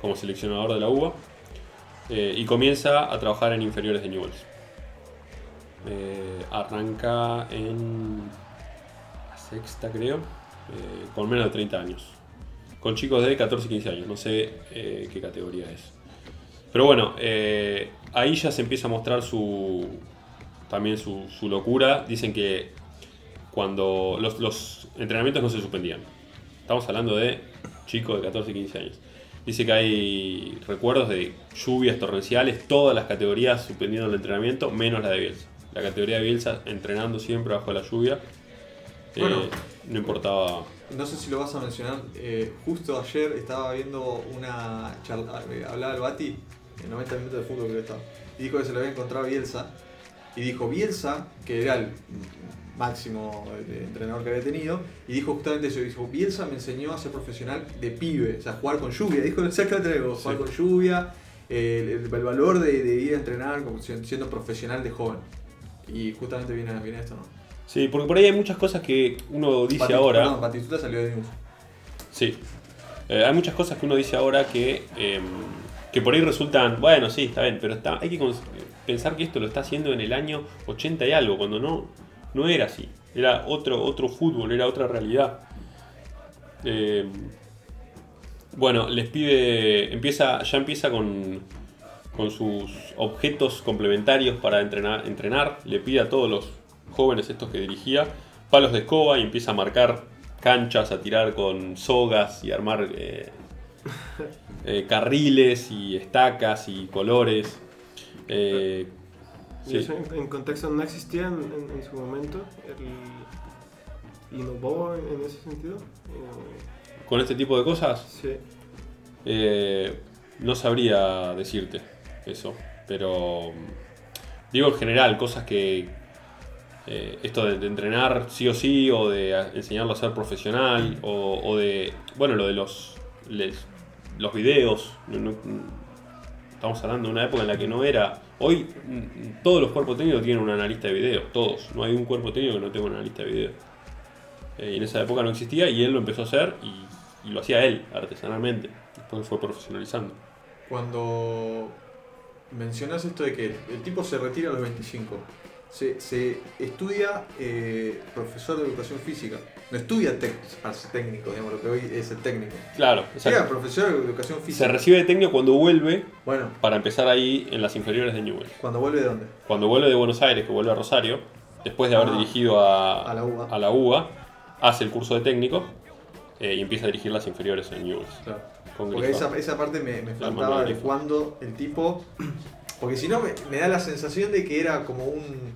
como seleccionador de la UBA. eh, y comienza a trabajar en inferiores de Newells. Arranca en la sexta, creo, con menos de 30 años. Con chicos de 14 y 15 años, no sé eh, qué categoría es. Pero bueno, eh, ahí ya se empieza a mostrar su también su, su locura. Dicen que cuando los, los entrenamientos no se suspendían. Estamos hablando de chicos de 14 y 15 años. Dice que hay recuerdos de lluvias torrenciales, todas las categorías suspendiendo el entrenamiento, menos la de Bielsa. La categoría de Bielsa entrenando siempre bajo la lluvia. Eh, no importaba. No sé si lo vas a mencionar. eh, justo ayer estaba viendo una charla. eh, hablaba el Bati, en 90 minutos de fútbol creo que estaba. Y dijo que se lo había encontrado a Bielsa. Y dijo Bielsa, que era el máximo eh, entrenador que había tenido. Y dijo justamente eso. Dijo, Bielsa me enseñó a ser profesional de pibe. O sea, jugar con lluvia. Dijo exactamente lo jugar Sí. con lluvia. eh, el, el valor de, de ir a entrenar como siendo siendo profesional de joven. Y justamente viene, viene esto, ¿no? Sí, porque por ahí hay muchas cosas que uno dice ahora. Batistuta salió de News. Sí. Eh, hay muchas cosas que uno dice ahora que, eh, que por ahí resultan, bueno, sí, está bien, pero está, hay que pensar que esto lo está haciendo en el año 80 y algo, cuando no, no era así. Era otro, otro fútbol, era otra realidad. Eh, bueno, les pide, empieza, ya empieza con, con sus objetos complementarios para entrenar, entrenar. Le pide a todos los jóvenes estos que dirigía palos de escoba y empieza a marcar canchas, a tirar con sogas y armar eh, eh, carriles y estacas y colores. Eh, sí. eso en, en contexto no existía en, en- en su momento. El, ¿Innovó en, en ese sentido? Con este tipo de cosas, sí. no sabría decirte eso, pero digo en general, cosas que eh, esto de, entrenar sí o sí, o de enseñarlo a ser profesional, o, de, bueno, lo de los, los videos, estamos hablando de una época en la que no era, hoy mm, todos los cuerpos técnicos tienen un analista de video, todos, no hay un cuerpo técnico que no tenga un analista de video. Eh, y en esa época no existía y él lo empezó a hacer y, y lo hacía él artesanalmente. Después fue profesionalizando. Cuando mencionas esto de que el tipo se retira a los 25, se, se estudia eh, profesor de educación física. No estudia técnico, digamos, lo que hoy es el técnico. Claro, exacto. profesor de educación Se física. recibe de técnico cuando vuelve Bueno, para empezar ahí en las inferiores de Newell. cuando vuelve de dónde? Cuando vuelve de Buenos Aires, que vuelve a Rosario, después de haber Ah, dirigido a, a la UBA. a la UBA, hace el curso de técnico eh, y empieza a dirigir las inferiores en Newell. Claro. Porque esa, esa parte me, me faltaba de cuando el tipo. Porque si no, me, me da la sensación de que era como un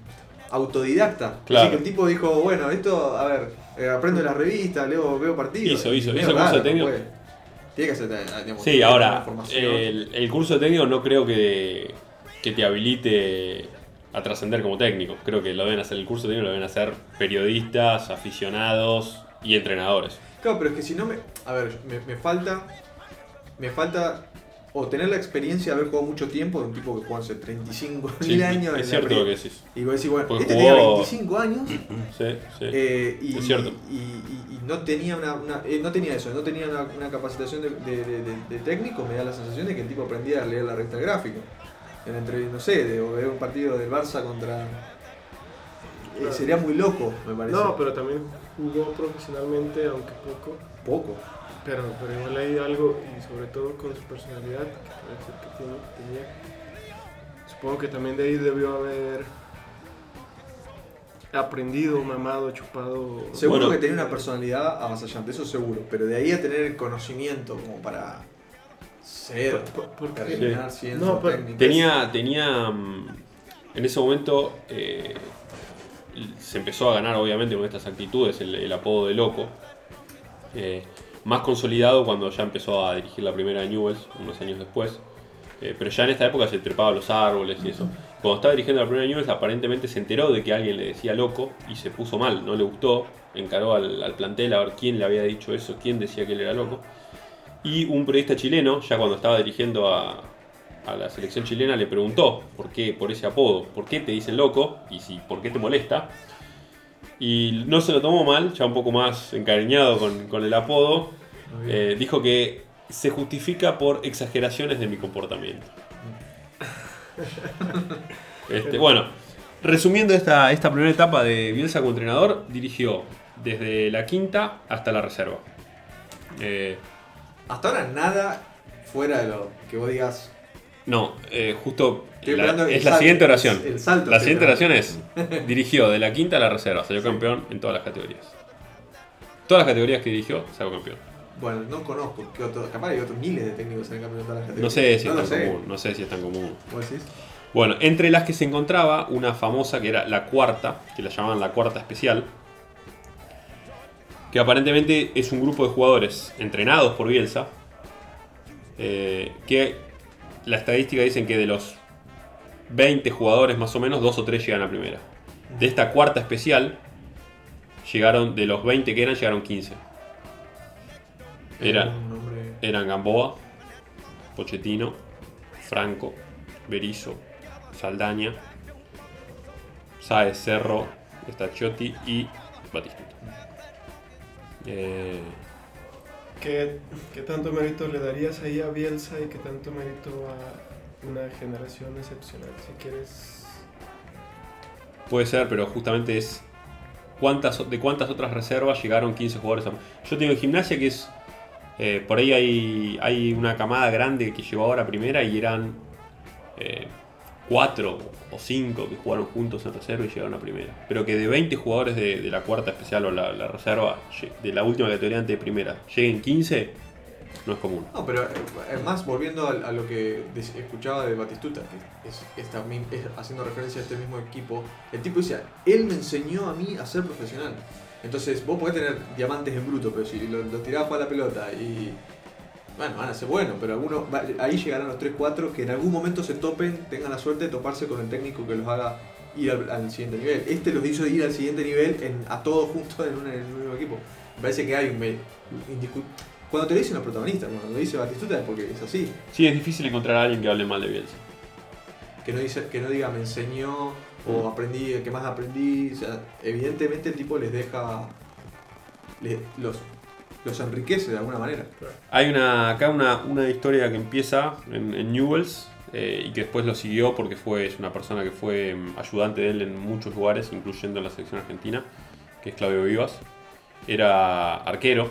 autodidacta. Claro. Así que el tipo dijo, bueno, esto, a ver, eh, aprendo la revista, leo, veo partidos. Hizo, hizo, hizo medio curso de técnico. puede. Tiene que hacer, eh, digamos, Sí, ahora, el, el curso de técnico no creo que, que te habilite a trascender como técnico. Creo que lo deben hacer, el curso de técnico lo deben hacer periodistas, aficionados y entrenadores. Claro, pero es que si no me. A ver, me, me falta. Me falta. O tener la experiencia de haber jugado mucho tiempo de un tipo que jugó hace 35 Sí, mil años. en es la cierto lo que decís. Y vos decís, bueno, Porque este tenía jugó- 25 años. Sí, sí. Eh, y, Es cierto. Y, y- y no tenía una, una- eh, no tenía eso, no tenía una, una capacitación de, de- de- de- de técnico, me da la sensación de que el tipo aprendía a leer la recta gráfica. En entre, no sé, de o ver un partido del Barça contra. eh, sería muy loco, me parece. No, pero también jugó profesionalmente, aunque poco. poco. Pero, pero igual hay algo, y sobre todo con su personalidad, que parece que tiene, que tenía. Supongo que también de ahí debió haber aprendido, mamado, chupado. Seguro Bueno. que tenía una personalidad avasallante, eso seguro. Pero de ahí a tener el conocimiento como para ser, Por- por- porque- terminar siendo No. Tenía, tenía mm, en ese momento eh, se empezó a ganar obviamente con estas actitudes el, el apodo de loco. Eh, más consolidado cuando ya empezó a dirigir la primera de Newells, unos años después. Eh, pero ya en esta época se trepaba los árboles y eso. Cuando estaba dirigiendo la primera de Newells aparentemente se enteró de que alguien le decía loco y se puso mal, no le gustó. Encaró al, plantel a ver quién le había dicho eso, quién decía que él era loco. Y un periodista chileno, ya cuando estaba dirigiendo a, la selección chilena, le preguntó por qué, por ese apodo, por qué te dicen loco y si, por qué te molesta. Y no se lo tomó mal, ya un poco más encariñado con el apodo. Eh, dijo que se justifica por exageraciones de mi comportamiento. Este, bueno, resumiendo esta, esta primera etapa de Bielsa como entrenador, dirigió desde la quinta hasta la reserva. Eh, Hasta ahora nada fuera de lo que vos digas. No, eh, justo Estoy la- esperando el es la siguiente oración. el salto la siguiente oración es, dirigió de la quinta a la reserva, salió campeón en todas las categorías. Todas las categorías que dirigió, salió campeón. Bueno, no conozco. ¿qué otro- capaz hay otros miles de técnicos en el campeonato de las No categorías. sé si no es tan sé. común, no sé si es tan común. ¿Vos decís? Bueno, entre las que se encontraba una famosa que era la cuarta, que la llamaban la cuarta especial, que aparentemente es un grupo de jugadores entrenados por Bielsa, eh, que la estadística dicen que de los 20 jugadores más o menos, dos o tres llegan a primera. De esta cuarta especial, llegaron, de los 20 que eran, llegaron 15. Era, Un nombre- eran Gamboa, Pochettino, Franco, Berizzo, Saldaña, Saez, Cerro, Stacchiotti y Batistuta. Eh, ¿Qué, qué tanto mérito le darías ahí a Bielsa y qué tanto mérito a una generación excepcional? Si quieres. puede ser, pero justamente es cuántas, de cuántas otras reservas llegaron 15 jugadores. a- Yo tengo en gimnasia que es, eh, por ahí hay, hay una camada grande que llegó ahora primera y eran eh, cuatro o cinco que jugaron juntos en reserva y llegaron a primera. Pero que de 20 jugadores de, la cuarta especial o la, la reserva, de la última categoría antes de primera, lleguen 15, no es común. No, pero eh, además volviendo a, lo que escuchaba de Batistuta, que es, haciendo referencia a este mismo equipo, el tipo decía, él me enseñó a mí a ser profesional. Entonces vos podés tener diamantes en bruto, pero si los lo tirás para la pelota y... Bueno, van a ser buenos, pero algunos, ahí llegarán los 3-4 que en algún momento se topen, tengan la suerte de toparse con el técnico que los haga ir al, siguiente nivel. Este los hizo ir al siguiente nivel a todos juntos en un, mismo equipo. Me parece que hay un... me- indiscu- Cuando te lo dicen los protagonistas, cuando lo dice Batistuta es porque es así. Sí, es difícil encontrar a alguien que hable mal de Bielsa. Que no, dice, que no diga me enseñó o aprendí, que más aprendí. O sea, evidentemente el tipo les deja. los, los enriquece de alguna manera. Hay una, acá una, una historia que empieza en, en Newells, eh, y que después lo siguió porque fue, es una persona que fue mm, ayudante de él en muchos lugares, incluyendo en la selección argentina, que es Claudio Vivas. Era arquero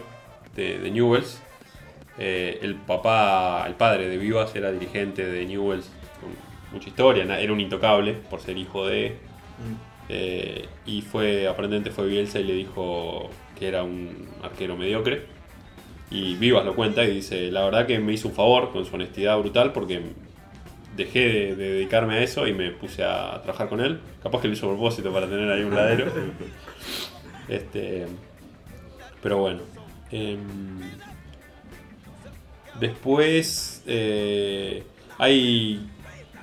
de, de Newells. Eh, el papá, el padre de Vivas era dirigente de Newells con mucha historia, era un intocable por ser hijo de... eh, y fue, aparentemente fue Bielsa y le dijo que era un arquero mediocre. Y Vivas lo cuenta y dice, la verdad que me hizo un favor con su honestidad brutal porque dejé de, de dedicarme a eso y me puse a trabajar con él. Capaz que lo hizo a propósito para tener ahí un ladero. este, pero bueno. Em, después eh, hay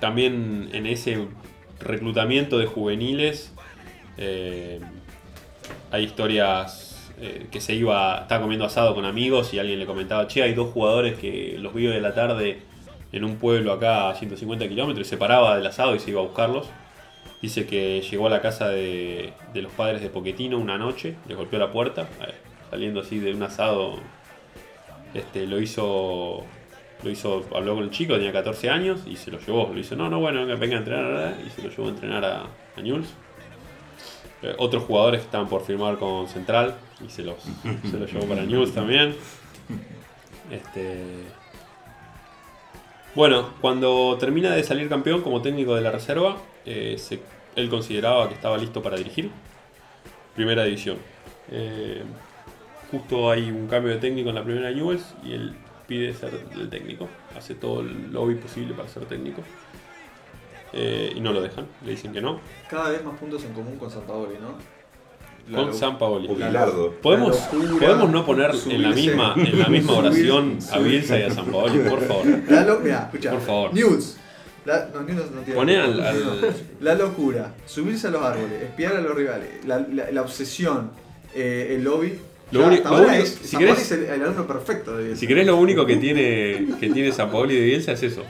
también en ese reclutamiento de juveniles eh, hay historias eh, que se iba, estaba comiendo asado con amigos y alguien le comentaba, che, hay dos jugadores que los vio de la tarde en un pueblo acá a 150 kilómetros y se paraba del asado y se iba a buscarlos. Dice que llegó a la casa de, de los padres de Poquetino una noche, le golpeó la puerta, saliendo así de un asado, este, lo hizo, lo hizo, habló con el chico, tenía 14 años y se lo llevó, le dice, no, no, bueno, venga, venga a entrenar, ¿verdad? y se lo llevó a entrenar a, a Newell's. Eh, otros jugadores que estaban por firmar con Central y se los, se los llevó para News también. Este, bueno, cuando termina de salir campeón como técnico de la reserva, eh, se- él consideraba que estaba listo para dirigir primera división. Eh, justo hay un cambio de técnico en la primera de Newells y él pide ser el técnico. Hace todo el lobby posible para ser técnico. Eh, y no lo dejan, le dicen que no. Cada vez más puntos en común con San Paoli, ¿no? La Con San Paoli. Bilardo. ¿Podemos, podemos no poner en la misma, en la misma oración a Bielsa y a San Paoli, por favor? La mirá, escuchá. Por favor. News. La, no, News no tiene. Poné al- al- La locura. Subirse a los árboles. Espiar a los rivales. La, la- la obsesión. eh, el lobby. Lo único- es, si querés- es el, el alumno perfecto de Bielsa. Si querés, lo único que tiene, que tiene San Paoli de Bielsa es eso.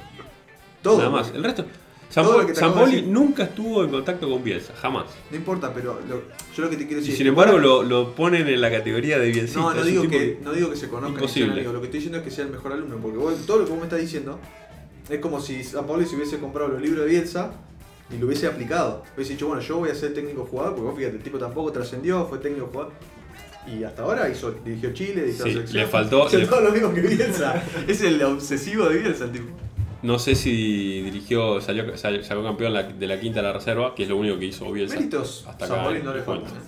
Todo. Nada más. El resto. San, Todo lo Pa- que te San acabo de Paoli decir. nunca estuvo en contacto con Bielsa, jamás. No importa, pero lo- yo lo que te quiero Y decir. sin embargo lo, lo ponen en la categoría de Bielsa. No, no digo, que, no digo que se sean Imposible. Lo que estoy diciendo es que sea el mejor alumno. Porque vos- todo lo que vos me estás diciendo es como si San Paoli se hubiese comprado los libros de Bielsa y lo hubiese aplicado. Hubiese dicho, bueno, yo voy a ser técnico jugador. Porque vos fíjate, el tipo tampoco trascendió, fue técnico jugador. Y hasta ahora hizo, dirigió Chile, dirigió Sí, selección. le faltó- Hizo le- todo lo mismo que Bielsa. es el obsesivo de Bielsa, el tipo. No sé si dirigió, salió, sal- sacó campeón de la quinta a la reserva, que es lo único que hizo Bielsa. Méritos hasta acá. No le faltan. ¿eh?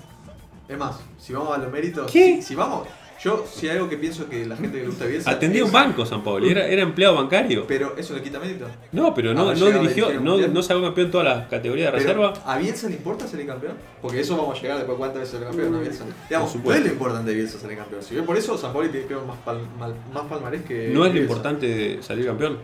Es más, si vamos a los méritos. ¿Qué? Si, si vamos. Yo, si hay algo que pienso que la gente que le gusta Bielsa. Atendía es- un banco San Paoli, era, era empleado bancario. Pero eso le quita mérito. No, pero no, Haber no dirigió, no, no sacó campeón todas las categorías de Pero, reserva. ¿A Bielsa le importa ser campeón? Porque eso vamos a llegar después cuántas veces salió campeón a Bielsa. Digamos, no es lo importante de Bielsa ser campeón. Si bien por eso San Paoli tiene creo más, pal- mal- más palmarés que. No es lo Bielsa. importante salir campeón.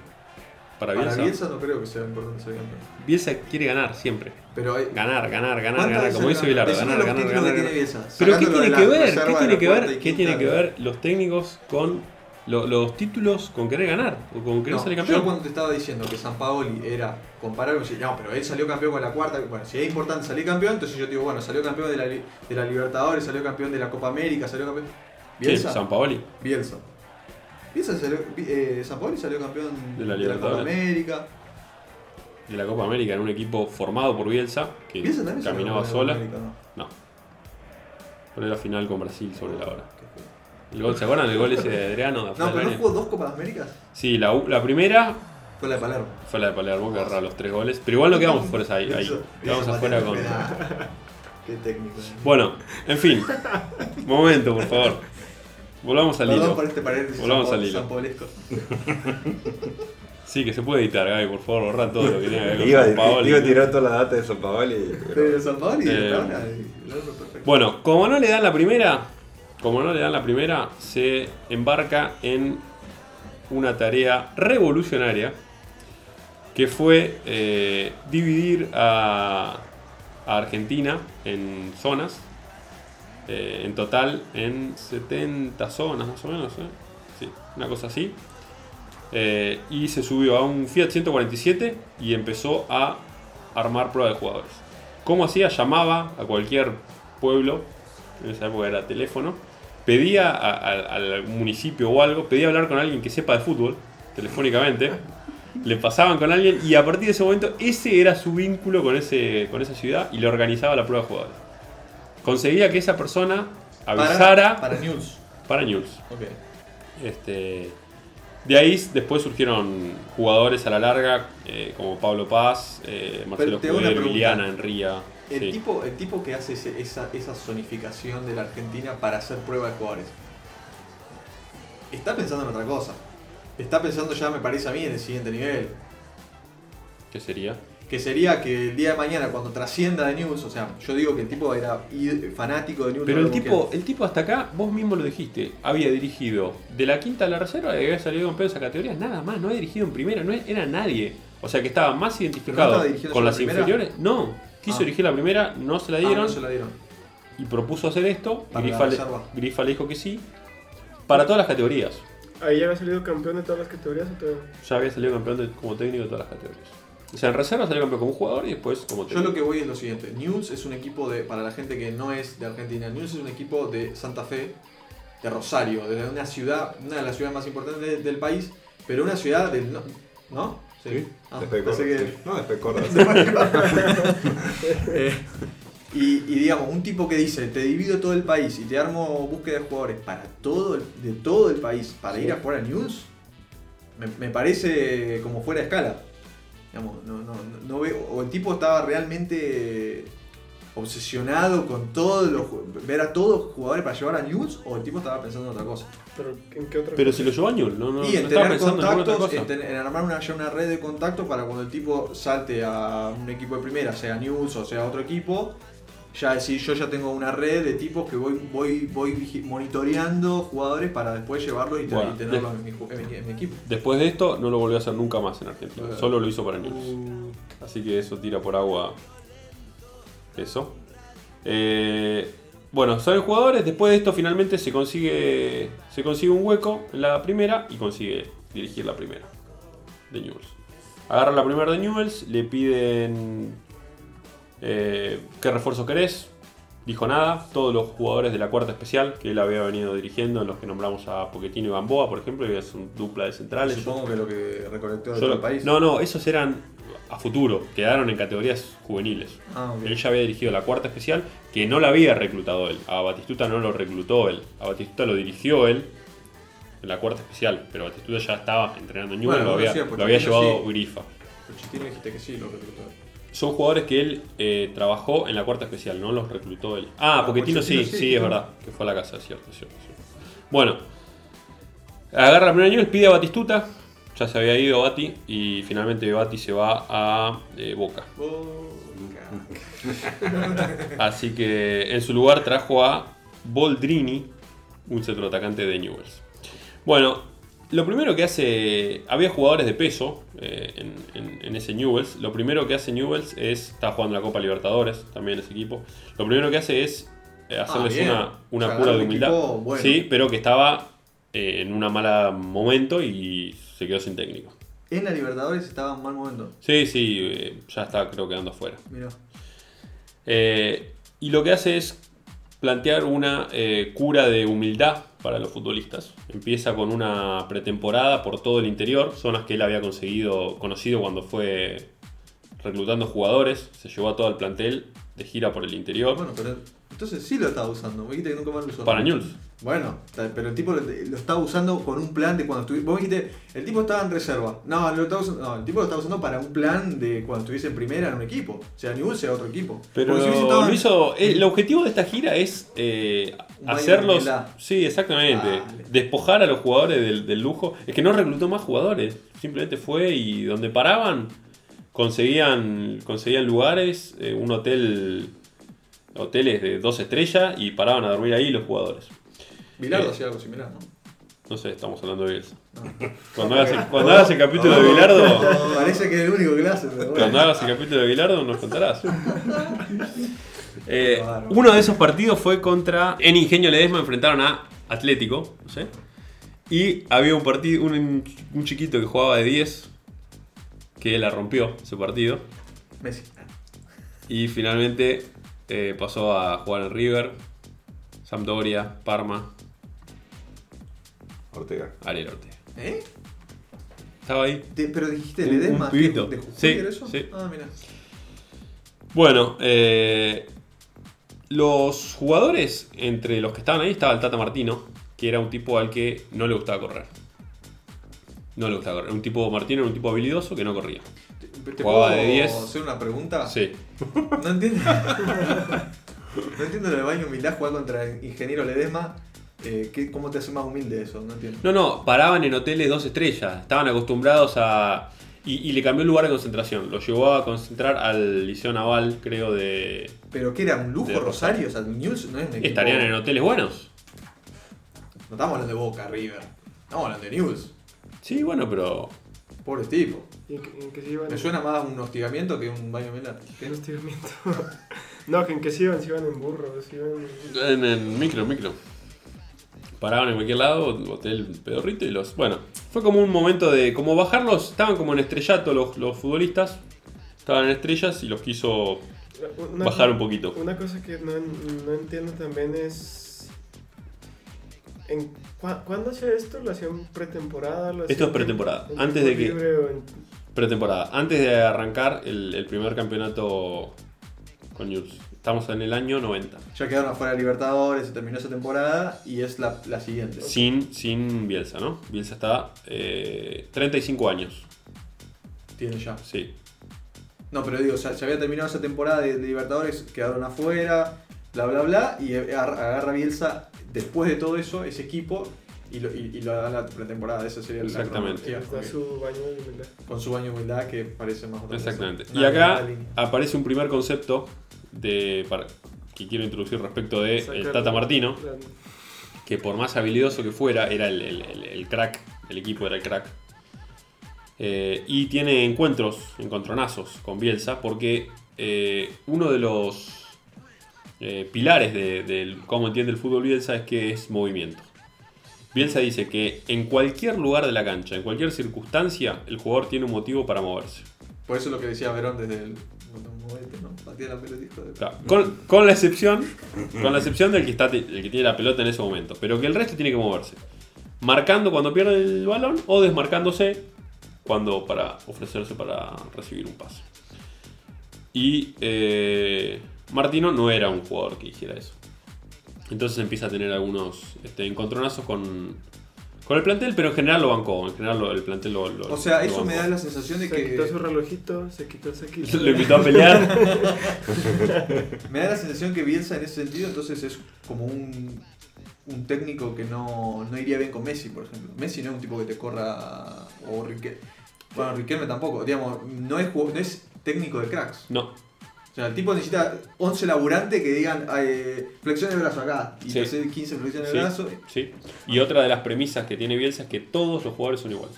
Para Para Bielsa. Bielsa. no creo que sea importante ser campeón. Bielsa quiere ganar siempre. Pero hay. Ganar, ganar, ganar, ¿cuántas ganar. Como dice Bilardo, ganar, ganar, ganar. ganar. Pero ¿qué tiene que ver? ¿Qué tiene que ver? ¿Qué tiene que ver los técnicos con lo- los títulos con querer ganar? O con querer No, salir yo campeón. cuando te estaba diciendo que San Paoli era comparable, decía, no, pero él salió campeón con la cuarta. Bueno, si es importante salir campeón, entonces yo digo, bueno, salió campeón de la, de la Libertadores, salió campeón de la Copa América, salió campeón. ¿Quién? Bielsa. San Paoli. Bielsa. Bielsa salió, eh, San Paoli salió campeón De la de la Copa Libertadores. América. De la Copa América en un equipo formado por Bielsa que Bielsa también salió caminaba sola. América, ¿no? Pero la final con Brasil sobre la hora. El gol, ¿Se acuerdan del gol ese de Adriano? de No, pero no jugó dos Copas Américas. Sí, la, primera Fue la de Palermo. fue la de Palermo, que agarró los tres goles. Pero igual no quedamos fuera ahí. ahí. Quedamos afuera con. Qué técnico. eh. Bueno, en fin. Momento, por favor. Volvamos al hilo. este. Volvamos al hilo. Sí, que se puede editar, Gaby, por favor, borra todo lo que tenga que ver con Iba, San Paoli. iba a tirar toda la data de San Paoli. pero- Pero San Paoli Eh, ahora, y el otro perfecto. Bueno, como no le dan la primera, como no le dan la primera, se embarca en una tarea revolucionaria que fue eh, dividir a, a Argentina en zonas, eh, en total en 70 zonas más o menos, ¿eh? sí, una cosa así. Eh, y se subió a un Fiat 147 y empezó a armar prueba de jugadores. ¿Cómo hacía? Llamaba a cualquier pueblo, en esa época era teléfono, pedía a- a- al municipio o algo, pedía hablar con alguien que sepa de fútbol, telefónicamente, le pasaban con alguien y a partir de ese momento ese era su vínculo con, ese, con esa ciudad y le organizaba la prueba de jugadores. Conseguía que esa persona avisara Para, para news. para News. Ok. Este, de ahí después surgieron jugadores a la larga, eh, como Pablo Paz, eh, Marcelo pregunta. Liliana, Enría. El, sí. tipo, el tipo que hace ese- esa, esa zonificación de la Argentina para hacer prueba de jugadores, está pensando en otra cosa. Está pensando ya, me parece a mí, en el siguiente nivel. ¿Qué sería? Que sería que el día de mañana, cuando trascienda de News, o sea, yo digo que el tipo era fanático de News. Pero el tipo, el tipo hasta acá, vos mismo lo dijiste, había dirigido de la quinta a la reserva y había salido campeón de esa categoría, nada más, no había dirigido en primera, no era nadie. O sea que estaba más identificado con las primera? inferiores. No, quiso Ah. dirigir la primera, no se la Ah, dieron no se la dieron. y propuso hacer esto. Grifa le, reserva. Grifa le dijo que sí, para todas las categorías. Ahí ya había salido campeón de todas las categorías o todavía? Ya había salido campeón de- como técnico de todas las categorías. O sea, en reserva salió campeón como jugador y después como Yo técnico. lo que voy es lo siguiente. News es un equipo de, para la gente que no es de Argentina, News es un equipo de Santa Fe, de Rosario, de una ciudad, una de las ciudades más importantes de- del país, pero una ciudad del... ¿No? ¿No? Sí, Ah, después de pensé Córdoba, que- sí. No, después de. Eh, y, y digamos, un tipo que dice, te divido todo el país y te armo búsqueda de jugadores para todo el, de todo el país para ir a jugar a News, me, me parece como fuera de escala. Digamos, no, no, no- no veo, o el tipo estaba realmente obsesionado con todos los ver a todos los jugadores para llevar a News, o el tipo estaba pensando en otra cosa. Pero ¿en qué otra Pero cosa? si lo llevó a Newell, no, no, y en estaba tener pensando contactos, en, en armar una, ya una red de contactos para cuando el tipo salte a un equipo de primera, sea News o sea otro equipo, ya decir yo ya tengo una red de tipos que voy voy voy monitoreando jugadores para después llevarlos y, te- Bueno, y tenerlos en mi, ju- en mi- en mi equipo. Después de esto, no lo volvió a hacer nunca más en Argentina. Solo lo hizo para News. Uh, Así que eso tira por agua. Eso. Eh, bueno, son jugadores. Después de esto, finalmente se consigue, se consigue un hueco en la primera y consigue dirigir la primera de Newells. Agarra la primera de Newells, le piden eh, qué refuerzo querés. Dijo nada. Todos los jugadores de la cuarta especial que él había venido dirigiendo, en los que nombramos a Pochettino y Gamboa, por ejemplo, que es un dupla de centrales. Supongo que lo que recolectó de Yo todo lo- el país. No, no, esos eran a futuro, quedaron en categorías juveniles. Ah. Él ya había dirigido la cuarta especial, que no la había reclutado él. A Batistuta no lo reclutó él. A Batistuta lo dirigió él en la cuarta especial, pero Batistuta ya estaba entrenando en Newell, Bueno, lo, había, pues lo había llevado sí. Grifa. Pochettino dijiste que sí, lo reclutó. Son jugadores que él eh, trabajó en la cuarta especial, no los reclutó él. Ah, Ah, Pochettino sí, sí, sí, es verdad, que fue a la casa, es cierto, es cierto, es cierto. Bueno, agarra la primera Newell, pide a Batistuta, ya se había ido Bati, y finalmente Bati se va a eh, Boca. Así que en su lugar trajo a Boldrini, un centroatacante de Newells. Bueno, lo primero que hace. Había jugadores de peso eh, en, en- en ese Newells. Lo primero que hace Newells es. Está jugando la Copa Libertadores también ese equipo. Lo primero que hace es eh, hacerles bien. una, una O sea, cura de humildad. equipo bueno. Sí, pero que estaba eh, en un mal momento y se quedó sin técnico. En la Libertadores estaba en mal momento. Sí, sí, eh, ya está creo quedando afuera. Mira. Eh, y lo que hace es plantear una cura de humildad para los futbolistas. Empieza con una pretemporada por todo el interior, zonas que él había conseguido, conocido cuando fue reclutando jugadores. Se llevó a todo el plantel de gira por el interior. Entonces sí lo estaba usando. Me dijiste que nunca más lo usó. para Newell's. Bueno, pero el tipo lo, estaba usando con un plan de cuando estuviese. Vos dijiste, el tipo estaba en reserva. No, lo estaba usando, no, el tipo lo estaba usando para un plan de cuando estuviese en primera en un equipo. Sea Newell's, sea otro equipo. Pero si estado lo hizo, eh, el objetivo de esta gira es eh, hacerlos. Sí, exactamente. Dale. Despojar a los jugadores del, del lujo. Es que no reclutó más jugadores. Simplemente fue y donde paraban conseguían, conseguían lugares, eh, un hotel, hoteles de dos estrellas y paraban a dormir ahí los jugadores. Bilardo Eh. hacía algo similar, ¿no? No sé, estamos hablando de Bielsa. Cuando hagas, el- cuando hagas el capítulo de Bilardo, Parece que es el único que lo hace, pero bueno. Cuando hagas el capítulo de Bilardo nos contarás. Eh, uno de esos partidos fue contra. En Ingenio Ledesma enfrentaron a Atlético, no sé. Y había un partido, un, un chiquito que jugaba de 10 que la rompió ese partido. Messi. Y finalmente eh, pasó a jugar en River, Sampdoria, Parma, Ortega. Ariel Ortega. ¿Eh? Estaba ahí. Te- pero dijiste Un- Ledesma. un pibito. ¿De, de Sí, Jujuy era eso? sí. Ah, mira. Bueno, eh, los jugadores, entre los que estaban ahí, estaba el Tata Martino, que era un tipo al que no le gustaba correr. No le gustaba correr. Un tipo, Martino era un tipo habilidoso que no corría. ¿Te, puedo de 10. hacer una pregunta? Sí. No entiendo. no entiendo lo de baño humildad jugar contra el ingeniero Ledesma. Eh, ¿qué- ¿Cómo te hace más humilde eso? No entiendo. No, no, paraban en hoteles dos estrellas. Estaban acostumbrados a. Y, y le cambió el lugar de concentración. Lo llevó a concentrar al Liceo Naval, creo, de. Pero que era un lujo De Rosario, o sea, News no es un equipo. Estarían en hoteles buenos. No estamos hablando de Boca, River. Estamos hablando de News. Sí, bueno, pero. Pobre tipo. ¿Y en, que- en que se iban? Me suena más un hostigamiento que un baño humildad. ¿Qué hostigamiento? no, que en que se iban, se iban en burro, se iban... En el micro, micro. Paraban en cualquier lado, hotel pedorrito y los. Bueno, fue como un momento de. Como bajarlos, estaban como en estrellato los, los futbolistas. Estaban en estrellas y los quiso Una- bajar un poquito. Una cosa que no, no entiendo también es. ¿En cua- ¿Cuándo hacía esto? ¿Lo hacían pretemporada? ¿Lo Esto es pretemporada. en Antes de que- libre o en- Pretemporada. Antes de arrancar el, el primer campeonato con News. Estamos en el año 90. Ya quedaron afuera de Libertadores, se terminó esa temporada y es la, la siguiente. Sin, sin Bielsa, ¿no? Bielsa está eh, 35 años. Tiene ya. Sí. No, pero digo, ya, ya había terminado esa temporada de, de Libertadores, quedaron afuera, bla bla bla, y agar- agarra Bielsa después de todo eso, ese equipo, y lo, y, y lo da la pretemporada. Esa sería la Exactamente. da porque- su baño de humildad. Con su baño de humildad que parece más otra cosa. Exactamente. Y acá aparece un primer concepto de, para- que quiero introducir respecto de el Sacar- Tata Martino, la- que por más habilidoso que fuera, era el, el- el- el crack, el equipo era el crack. Eh, y tiene encuentros, encontronazos con Bielsa, porque eh, uno de los eh, pilares de, del cómo entiende el fútbol Bielsa es que es movimiento. Bielsa dice que en cualquier lugar de la cancha, en cualquier circunstancia, el jugador tiene un motivo para moverse. Por eso es lo que decía Verón desde el. La pelota, hijo de- Claro, Con, con la excepción, con la excepción del que está el que tiene la pelota en ese momento, pero que el resto tiene que moverse, marcando cuando pierde el balón o desmarcándose cuando para ofrecerse para recibir un pase. Y eh, Martino no era un jugador que hiciera eso. Entonces empieza a tener algunos este, encontronazos con, con el plantel, pero en general lo bancó. En general lo- el plantel lo, lo- O sea, lo eso me da la sensación de Se quitó su que. relojito, se quitó el saquito. Lo invitó a pelear. Me da la sensación que Bielsa en ese sentido, entonces es como un. Un técnico que no, no iría bien con Messi, por ejemplo. Messi no es un tipo que te corra. O Riquelme. Bueno, Riquelme tampoco. Digamos, no es, jugo- no es técnico de cracks. No, O sea, el tipo necesita 11 laburantes que digan eh, flexión de brazo acá. Y Sí. te hace 15 flexiones Sí. de brazo. Sí. Y otra de las premisas que tiene Bielsa es que todos los jugadores son iguales.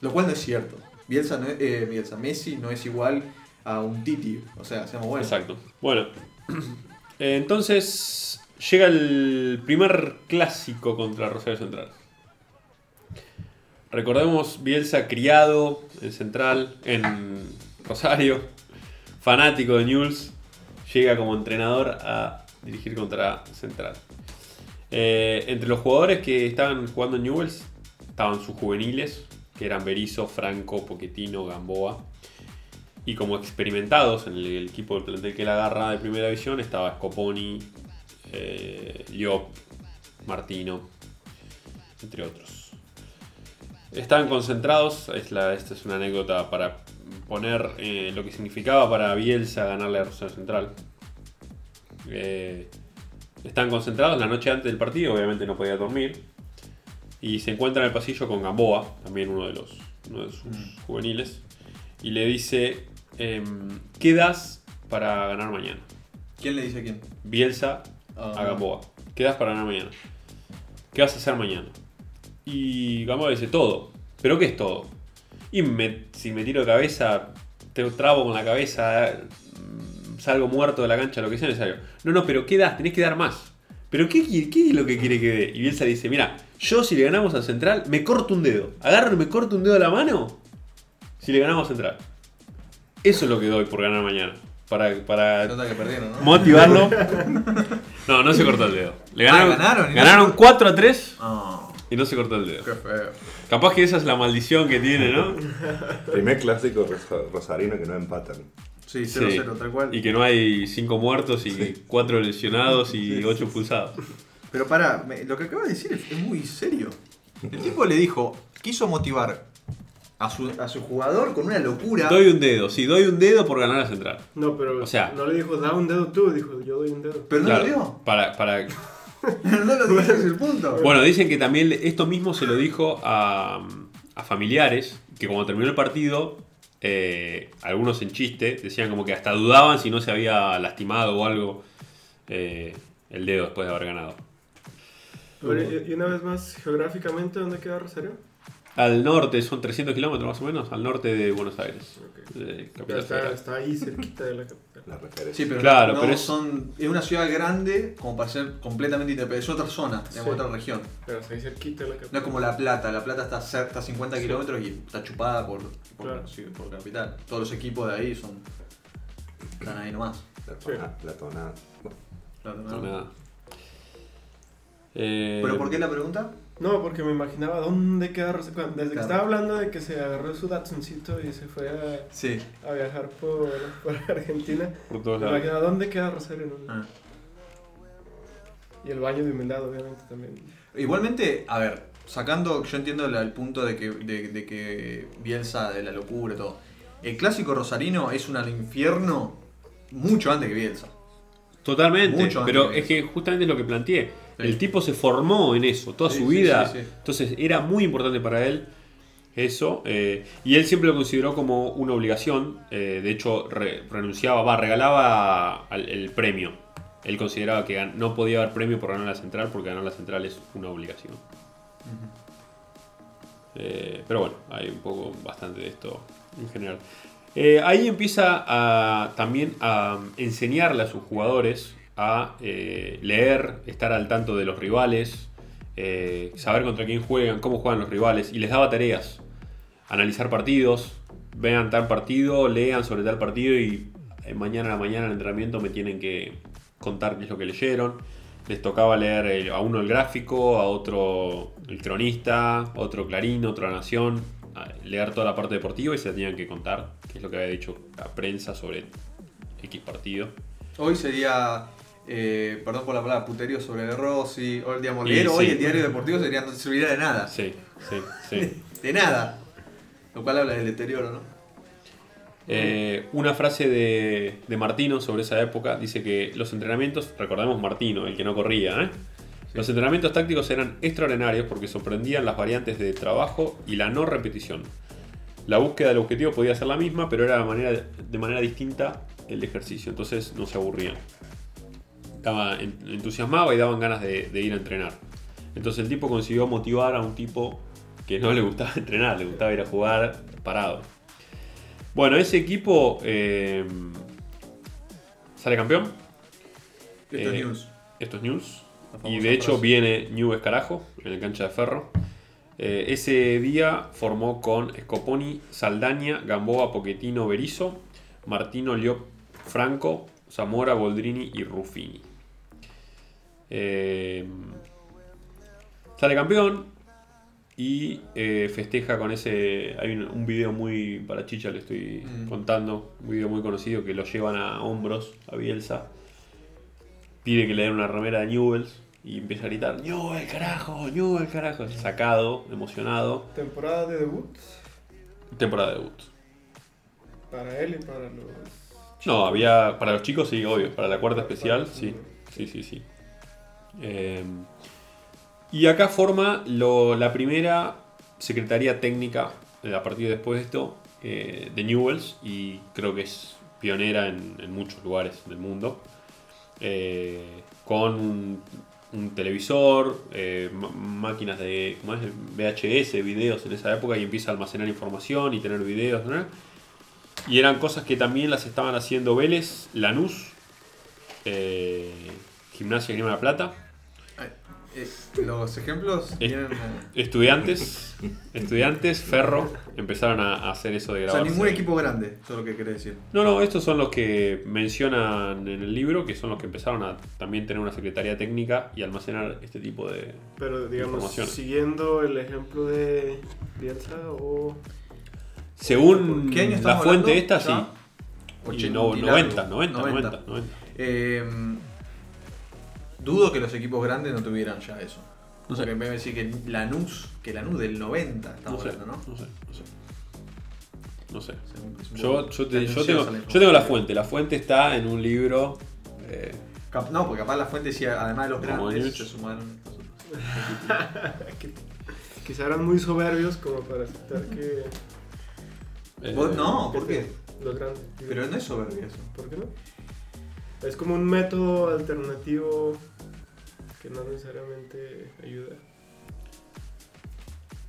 Lo cual no es cierto. Bielsa, no es- eh, Bielsa, Messi no es igual a un Titi. O sea, seamos buenos. Exacto. Bueno, eh, entonces llega el primer clásico contra Rosario Central. Recordemos Bielsa criado en Central, en Rosario, fanático de Newell's, llega como entrenador a dirigir contra Central. Eh, entre los jugadores que estaban jugando en Newell's estaban sus juveniles, que eran Berizzo, Franco, Pochettino, Gamboa. Y como experimentados en el, equipo del plantel que la agarra de primera división estaba Scoponi, eh, Liop, Martino, entre otros. Estaban concentrados, esta es una anécdota para poner eh, lo que significaba para Bielsa ganarle a Rosario Central. Eh, están concentrados la noche antes del partido, obviamente no podía dormir. Y se encuentra en el pasillo con Gamboa, también uno de, los, uno de sus juveniles. Y le dice, em, ¿qué das para ganar mañana? ¿Quién le dice a quién? Bielsa Ah. a Gamboa. ¿Qué das para ganar mañana? ¿Qué vas a hacer mañana? Y Gamboa dice, todo. ¿Pero qué es todo? Y me- si me tiro de cabeza, te trabo con la cabeza, mm, salgo muerto de la cancha, lo que sea necesario. No, no, pero ¿qué das? Tenés que dar más. ¿Pero qué, qué es lo que quiere que dé? Y Bielsa dice, mira, yo si le ganamos a Central, me corto un dedo. Agarro y me corto un dedo de la mano si le ganamos a Central. Eso es lo que doy por ganar mañana. Para, para Nota que perdieron, ¿no? motivarlo. No, no se cortó el dedo. Le ganaron, Ah, ganaron, ganaron se- 4 a 3. Ah. Y no se cortó el dedo. Qué feo. Capaz que esa es la maldición que tiene, ¿no? Primer clásico rosa- rosarino que no empatan. Sí, Sí. 0-0, tal cual. Y que no hay cinco muertos y cuatro lesionados y ocho expulsados. Pero para, lo que acaba de decir es, es muy serio. El tipo le dijo, quiso motivar a su, a su jugador con una locura. Doy un dedo, sí, doy un dedo por ganar la central. No, pero O sea- no le dijo da un dedo tú, dijo yo doy un dedo. Pero no Claro, lo dio. Para, para... no lo es el punto. Bueno, dicen que también esto mismo se lo dijo a, a familiares, que cuando terminó el partido, eh, algunos en chiste decían como que hasta dudaban si no se había lastimado o algo eh, el dedo después de haber ganado. Y una vez más, geográficamente, ¿dónde queda Rosario? Al norte, son 300 kilómetros más o menos, al norte de Buenos Aires. Ok. de Ya capital está, ahí cerquita de la capital. La referencia. Sí, pero, Claro, no, pero es- son, es una ciudad grande como para ser completamente independiente. Es otra zona, Sí. otra región. Pero está ahí cerquita de la capital. No es como La Plata. La Plata está, cer- está a 50 kilómetros y está chupada por, por, Claro. sí, por capital. Todos los equipos de ahí son están ahí nomás. La tonada. Eh, ¿Pero por qué la pregunta? No, porque me imaginaba dónde queda Rosario. Desde que estaba hablando de que se agarró su Datsuncito y se fue a, Sí. a viajar por, por Argentina, por todos me lados. imaginaba dónde queda Rosario. ¿no? Ah. Y el baño de humildad, obviamente, también. Igualmente, a ver, sacando, yo entiendo el punto de que, de, de que Bielsa, de la locura y todo. El clásico rosarino es un al infierno mucho antes que Bielsa. Totalmente, Mucho antes pero que es que justamente es lo que planteé. El tipo se formó en eso, toda su vida. Entonces era muy importante para él eso. eh, y él siempre lo consideró como una obligación. eh, de hecho, re- renunciaba, va, regalaba al- el premio. Él consideraba que gan- no podía haber premio por ganar la central porque ganar la central es una obligación. Eh, pero bueno, hay un poco bastante de esto en general. Ahí empieza a, también a enseñarle a sus jugadores a eh, leer, estar al tanto de los rivales, eh, saber contra quién juegan, cómo juegan los rivales, y les daba tareas. Analizar partidos, vean tal partido, lean sobre tal partido y eh, mañana a la mañana en el entrenamiento me tienen que contar qué es lo que leyeron. Les tocaba leer a uno el gráfico, a otro el cronista, otro Clarín, otro Nación, leer toda la parte deportiva y se tenían que contar qué es lo que había dicho la prensa sobre X partido. Hoy sería, eh, perdón por la palabra, puterío sobre De Rossi. O, digamos, hoy sí. el diario deportivo sería, no serviría de nada. Sí, sí, sí. De nada. Lo cual habla del deterioro, ¿no? Eh, una frase de, de Martino sobre esa época dice que los entrenamientos, recordemos Martino, el que no corría, ¿eh? los entrenamientos tácticos eran extraordinarios porque sorprendían las variantes de trabajo y la no repetición. La búsqueda del objetivo podía ser la misma, pero era de manera, de manera distinta el ejercicio, entonces no se aburrían. En- entusiasmaba y daban ganas de, de ir a entrenar. Entonces el tipo consiguió motivar a un tipo que no le gustaba entrenar, le gustaba ir a jugar parado. Bueno, ese equipo eh, sale campeón. Esto Eh, es news. Esto es news. Y de hecho frase. viene New Escarajo en la cancha de ferro. Eh, ese día formó con Scoponi, Saldaña, Gamboa, Pochettino, Berizo, Martino, Liop, Franco, Zamora, Boldrini y Ruffini. Eh, sale campeón y eh, festeja con ese. Hay un, un video muy. Para Chicha le estoy Mm. contando. Un video muy conocido que lo llevan a hombros a Bielsa. Pide que le den una remera de Newells y empieza a gritar: ¡Newell, carajo! ¡Newell, carajo! Sacado, emocionado. Temporada de debut Temporada de debut. para él y para los. No, había. Para los chicos, sí, obvio. Para la cuarta especial, sí. Sí, sí, sí. Eh, y acá forma la primera secretaría técnica a partir de después de esto eh, de Newells y creo que es pionera en, muchos lugares del mundo. Eh, con un, televisor, eh, máquinas de. VHS, videos en esa época y empieza a almacenar información y tener videos. ¿no? Y eran cosas que también las estaban haciendo Vélez, Lanús, eh, Gimnasia Grima de la Plata. Los ejemplos vienen. eh, Estudiantes, estudiantes, Ferro, empezaron a a hacer eso de O sea, grabar. ningún equipo grande, eso es lo que querés decir. No, no, estos son los que mencionan en el libro, que son los que empezaron a también tener una secretaría técnica y almacenar este tipo de... Pero digamos, siguiendo el ejemplo de Bielsa o... Según ¿Qué año la fuente hablando? esta, sí. ¿Ya? Y Ochenta no, y 90, largo. 90, 90, 90. Eh, dudo que los equipos grandes no tuvieran ya eso. No sé. Porque me decir que Lanús, que Lanús del 90 No estamos sé, hablando, ¿no? no sé, no sé. No sé. Yo, yo, te- yo tengo, la yo tengo la fuente. La fuente está en un libro. eh, No, porque capaz la fuente decía, además de los grandes, se sumaron. Quizá eran muy soberbios como para aceptar que eh, Vos- no, ¿por qué? los grandes... Pero no es soberbia eso. ¿Por qué no? Es como un método alternativo que no necesariamente ayuda.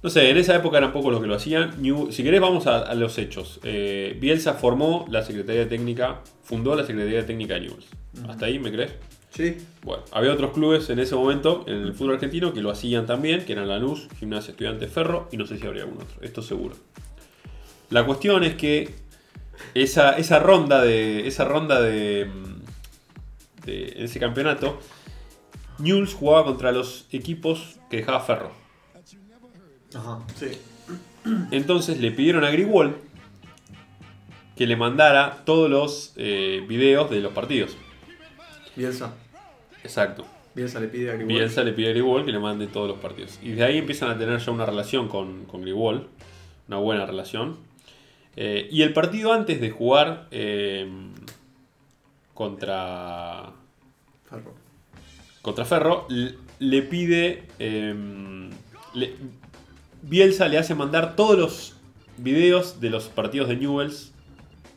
No sé, en esa época eran pocos los que lo hacían. New- si querés, vamos a, a los hechos. Eh, Bielsa formó la Secretaría Técnica, fundó la Secretaría Técnica de Newell's. ¿Hasta ahí me crees? Sí. Bueno, había otros clubes en ese momento en el fútbol argentino que lo hacían también, que eran Lanús, Gimnasia Estudiantes Ferro y no sé si habría algún otro, esto seguro. La cuestión es que esa, esa ronda de esa ronda de, ese campeonato Newell's jugaba contra los equipos que dejaba Ferro. Ajá. Sí. Entonces le pidieron a Grigol que le mandara todos los eh, videos de los partidos. Bielsa. Exacto. Bielsa le pide a Grigol. Bielsa le pide a Grigol que le mande todos los partidos. Y de ahí empiezan a tener ya una relación con, con Grigol, una buena relación. Eh, y el partido antes de jugar eh, contra, Ferro. contra Ferro, le pide... eh, le- Bielsa le hace mandar todos los videos de los partidos de Newells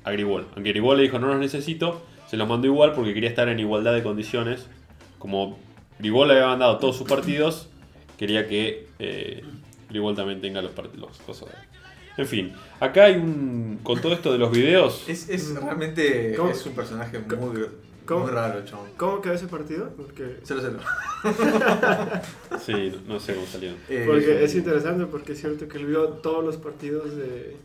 a Grigol. Aunque Grigol le dijo no los necesito, se los mandó igual porque quería estar en igualdad de condiciones. Como Grigol le había mandado todos sus partidos, quería que eh, Grigol también tenga los partidos. cosas. En fin, acá hay un. Con todo esto de los videos. Es, es realmente ¿Cómo? es un personaje muy, ¿Cómo? muy raro, chabón. ¿Cómo quedó ese partido? Porque, Cero, cero. Sí, no sé cómo salieron. Eh, porque es interesante porque es cierto que él vio todos los partidos de...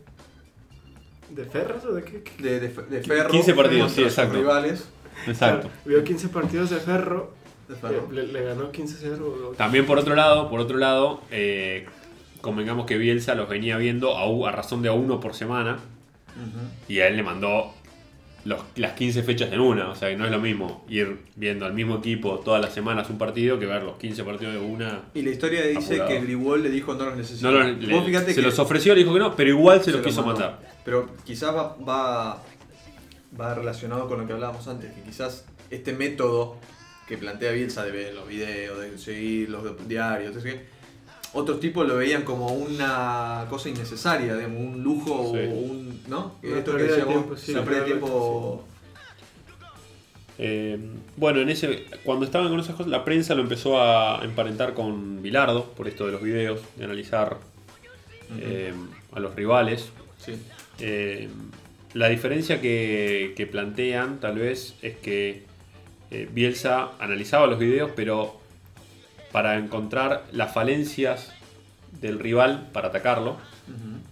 ¿De Ferros o de qué? de, de, de Ferro. 15 partidos, sí, exacto. rivales. Exacto. Claro, vio 15 partidos de Ferro, De eh, Ferro. le, le ganó 15-0. o- También por otro lado, por otro lado, eh, convengamos que Bielsa los venía viendo a, razón de a uno por semana. Y a él le mandó los- las 15 fechas en una. O sea que no es lo mismo ir viendo al mismo equipo todas las semanas un partido que ver los 15 partidos de una. Y la historia dice Apurado. que Grigol le dijo no los necesito. No lo- Vos le- se que los ofreció, le dijo que no, pero igual se, se los los quiso mandó. mandar. Pero quizás va, va, va relacionado con lo que hablábamos antes, que quizás este método que plantea Bielsa de ver los videos, de seguir los diarios, qué, otros tipos lo veían como una cosa innecesaria, digamos, un lujo Sí. o un. ¿No? Una esto que pérdida de decíamos, tiempo, sí, de tiempo. Eh, bueno, en ese, cuando estaban con esas cosas, la prensa lo empezó a emparentar con Bilardo por esto de los videos, de analizar eh, a los rivales. Sí. Eh, la diferencia que, que plantean tal vez es que eh, Bielsa analizaba los videos, pero para encontrar las falencias del rival para atacarlo.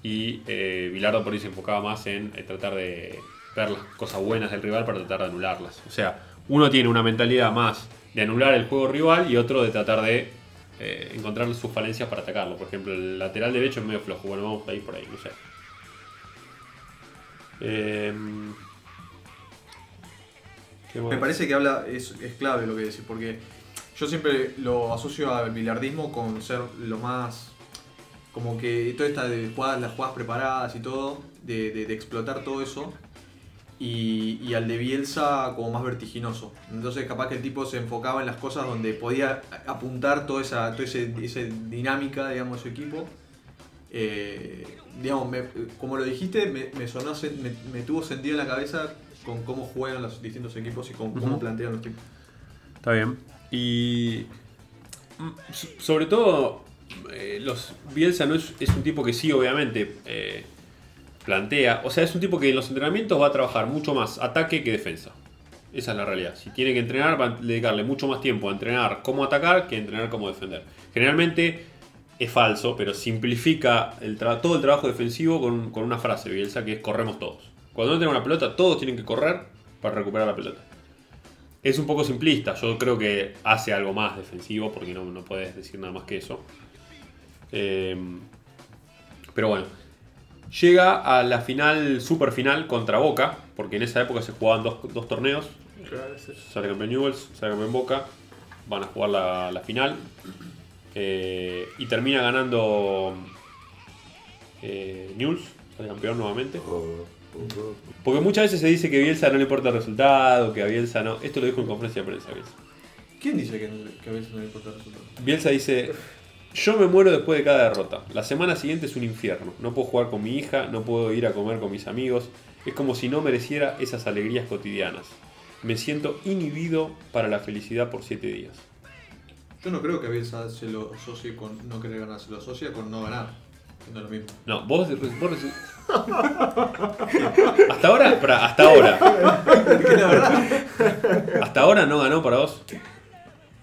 Y eh, Bilardo por ahí se enfocaba más en eh, tratar de ver las cosas buenas del rival para tratar de anularlas. O sea, uno tiene una mentalidad más de anular el juego rival y otro de tratar de eh, encontrar sus falencias para atacarlo. Por ejemplo, el lateral derecho es medio flojo. Bueno, vamos a ir por ahí, no sé. Em. Me parece que habla, es, es clave lo que decís, porque yo siempre lo asocio al bilardismo con ser lo más. Como que toda esta de jugadas, las jugadas preparadas y todo, de, de- de explotar todo eso. Y, y al de Bielsa como más vertiginoso. Entonces capaz que el tipo se enfocaba en las cosas donde podía apuntar toda esa, toda ese, esa dinámica, digamos, de su equipo. Eh, digamos, me- como lo dijiste, me, me sonó, me, me tuvo sentido en la cabeza con cómo juegan los distintos equipos y con cómo plantean los tipos. Está bien. Y so- sobre todo, eh, los Bielsa no es, es un tipo que sí, obviamente, eh, plantea. O sea, es un tipo que en los entrenamientos va a trabajar mucho más ataque que defensa. Esa es la realidad. Si tiene que entrenar, va a dedicarle mucho más tiempo a entrenar cómo atacar que a entrenar cómo defender. Generalmente es falso, pero simplifica todo el trabajo defensivo con, con una frase, Bielsa, que es corremos todos. Cuando no tengan una pelota, todos tienen que correr para recuperar la pelota. Es un poco simplista, yo creo que hace algo más defensivo, porque no, no puedes decir nada más que eso. Eh, pero bueno, llega a la final, super final contra Boca, porque en esa época se jugaban dos, dos torneos, sale campeón Newells, sale campeón Boca, van a jugar la, la final. eh, y termina ganando eh, Newells, sale campeón nuevamente. Porque muchas veces se dice que Bielsa no le importa el resultado, que a Bielsa no. Esto lo dijo en conferencia de prensa Bielsa. ¿Quién dice que, no- que a veces no le importa el resultado? Bielsa dice, yo me muero después de cada derrota. La semana siguiente es un infierno. No puedo jugar con mi hija, no puedo ir a comer con mis amigos. Es como si no mereciera esas alegrías cotidianas. Me siento inhibido para la felicidad por siete días. Yo no creo que Bielsa se lo asocie con no querer ganar, se lo asocia con no ganar. No es lo mismo. No, vos, vos Hasta ahora, pará, hasta ahora. Hasta ahora no ganó para vos.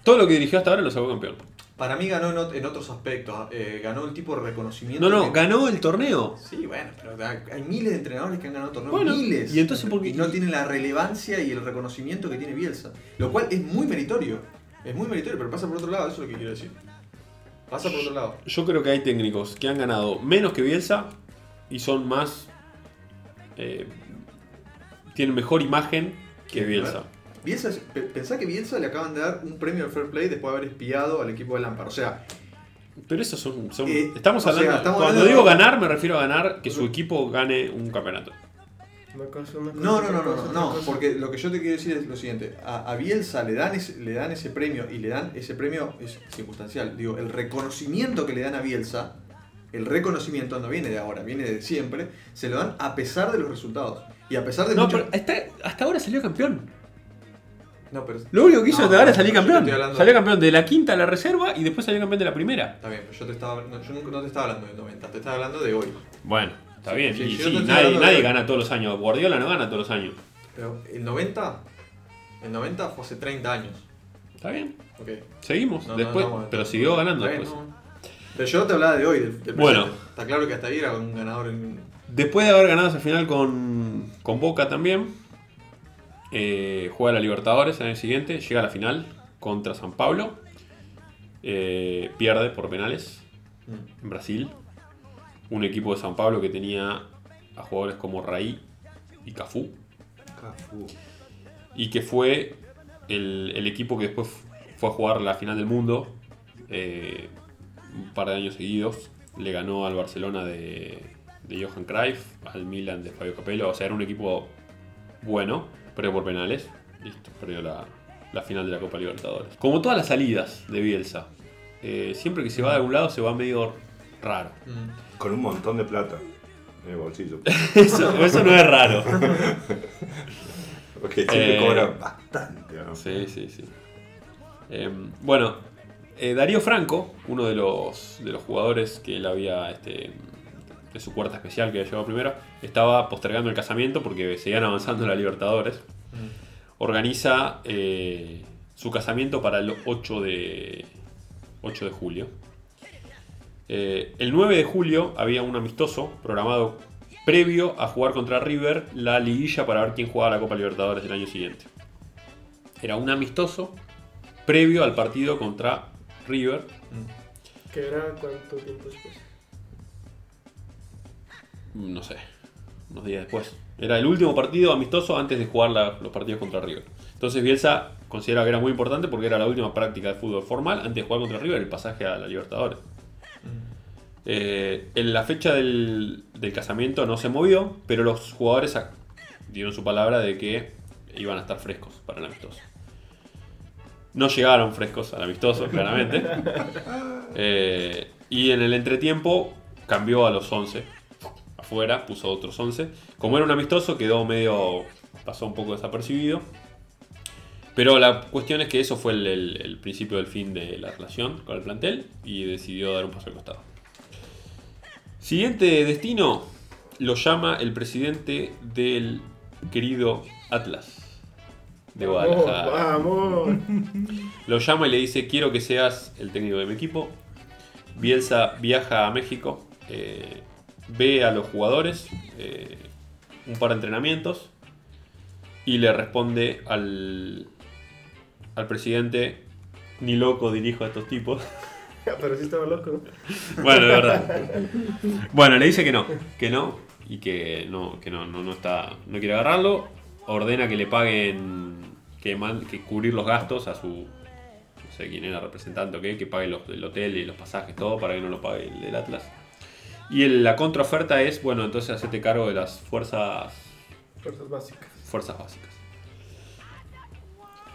Todo lo que dirigió hasta ahora lo sacó campeón. para mí ganó en, ot- en otros aspectos. eh, ganó el tipo de reconocimiento. No, no, que- ganó el torneo. Sí, bueno, pero hay- miles de entrenadores que han ganado torneos, Bueno, miles. y entonces, ¿por qué- Y no tienen la relevancia y el reconocimiento que tiene Bielsa. Lo cual es muy meritorio. Es muy meritorio, pero pasa por otro lado, eso es lo que quiero decir. Pasa por otro lado. Yo creo que hay técnicos que han ganado menos que Bielsa y son más. eh, tienen mejor imagen que. Bielsa. Bielsa, pensá que Bielsa le acaban de dar un premio al Fair Play después de haber espiado al equipo de Lampard. O sea, Pero esos son. son- Eh, estamos sea, hablando. estamos cuando hablando digo de- ganar, me refiero a ganar que su equipo gane un campeonato. Una cosa, una cosa, no, no, no, no, cosa, no, porque lo que yo te quiero decir es lo siguiente. A, a Bielsa le dan, ese, le dan ese premio y le dan ese premio es circunstancial. Digo, el reconocimiento que le dan a Bielsa, el reconocimiento no viene de ahora, viene de siempre, se lo dan a pesar de los resultados. Y a pesar de No, mucho- pero hasta, hasta ahora salió campeón. No, pero... Lo único que hizo No, hasta ahora es salir campeón. hablando- Salió campeón de la quinta a la reserva y después salió campeón de la primera. Está bien, pero yo, te estaba, no, yo nunca- no te estaba hablando del 90, te estaba hablando de hoy. Bueno, está bien. sí, y sí, no nadie, de- nadie gana todos los años. Guardiola no gana todos los años. Pero el 90, el 90 fue hace 30 años. Está bien. Seguimos. No, no, después, no, no, pero no, siguió no, ganando después. no. Pero yo te hablaba de hoy, del, del Bueno. Está claro que hasta ahí era un ganador en... Después de haber ganado esa final con, con Boca también, eh, juega la Libertadores el año siguiente, llega a la final contra San Pablo, eh, pierde por penales Mm. en Brasil. Un equipo de San Pablo que tenía a jugadores como Raí y Cafú, y que fue el, el equipo que después fue a jugar la final del mundo eh, un par de años seguidos. Le ganó al Barcelona de, de Johan Cruyff, al Milan de Fabio Capello. O sea, era un equipo bueno, perdió por penales. Listo, perdió la, la final de la Copa Libertadores. Como todas las salidas de Bielsa, eh, siempre que se va de algún lado se va medio raro. Mm. Con un montón de plata en el bolsillo. Eso, eso no es raro. Porque siempre Eh, cobra bastante. ¿no? Sí, sí, sí. Eh, bueno, eh, Darío Franco, uno de los, de los jugadores que él había, este, de su cuarta especial que había llegado primero, estaba postergando el casamiento porque seguían avanzando en la Libertadores. Organiza eh, su casamiento para el 8 de, 8 de julio. Eh, el 9 de julio había un amistoso programado previo a jugar contra River la liguilla para ver quién jugaba la Copa Libertadores del año siguiente. Era un amistoso previo al partido contra River. ¿Que era cuánto tiempo después? No sé, unos días después. Era el último partido amistoso antes de jugar la- los partidos contra River. Entonces Bielsa considera que era muy importante porque era la última práctica de fútbol formal antes de jugar contra River, el pasaje a la Libertadores. Eh, en la fecha del, del casamiento no se movió, pero los jugadores dieron su palabra de que iban a estar frescos para el amistoso. No llegaron frescos al amistoso, claramente. Eh, y en el entretiempo cambió a los 11. Afuera, puso otros 11. Como era un amistoso, quedó medio. pasó un poco desapercibido. Pero la cuestión es que eso fue el, el- el principio del fin de la relación con el plantel y decidió dar un paso al costado. Siguiente destino lo llama el presidente del querido Atlas. de Vamos, Guadalajara. vamos. Lo llama y le dice, quiero que seas el técnico de mi equipo. Bielsa viaja a México, eh, ve a los jugadores, eh, un par de entrenamientos, y le responde al, al presidente, ni loco dirijo a estos tipos. Pero sí estaba loco, ¿no? Bueno, de verdad. Bueno, le dice que no, que no, y que no, que no, no, no está, no quiere agarrarlo. Ordena que le paguen, que, man- que cubrir los gastos a su, no sé quién era representante o qué, que pague los, el hotel y los pasajes, todo, para que no lo pague el del Atlas. Y el- la contraoferta es, bueno, entonces hacete cargo de las fuerzas, Fuerzas básicas. fuerzas básicas.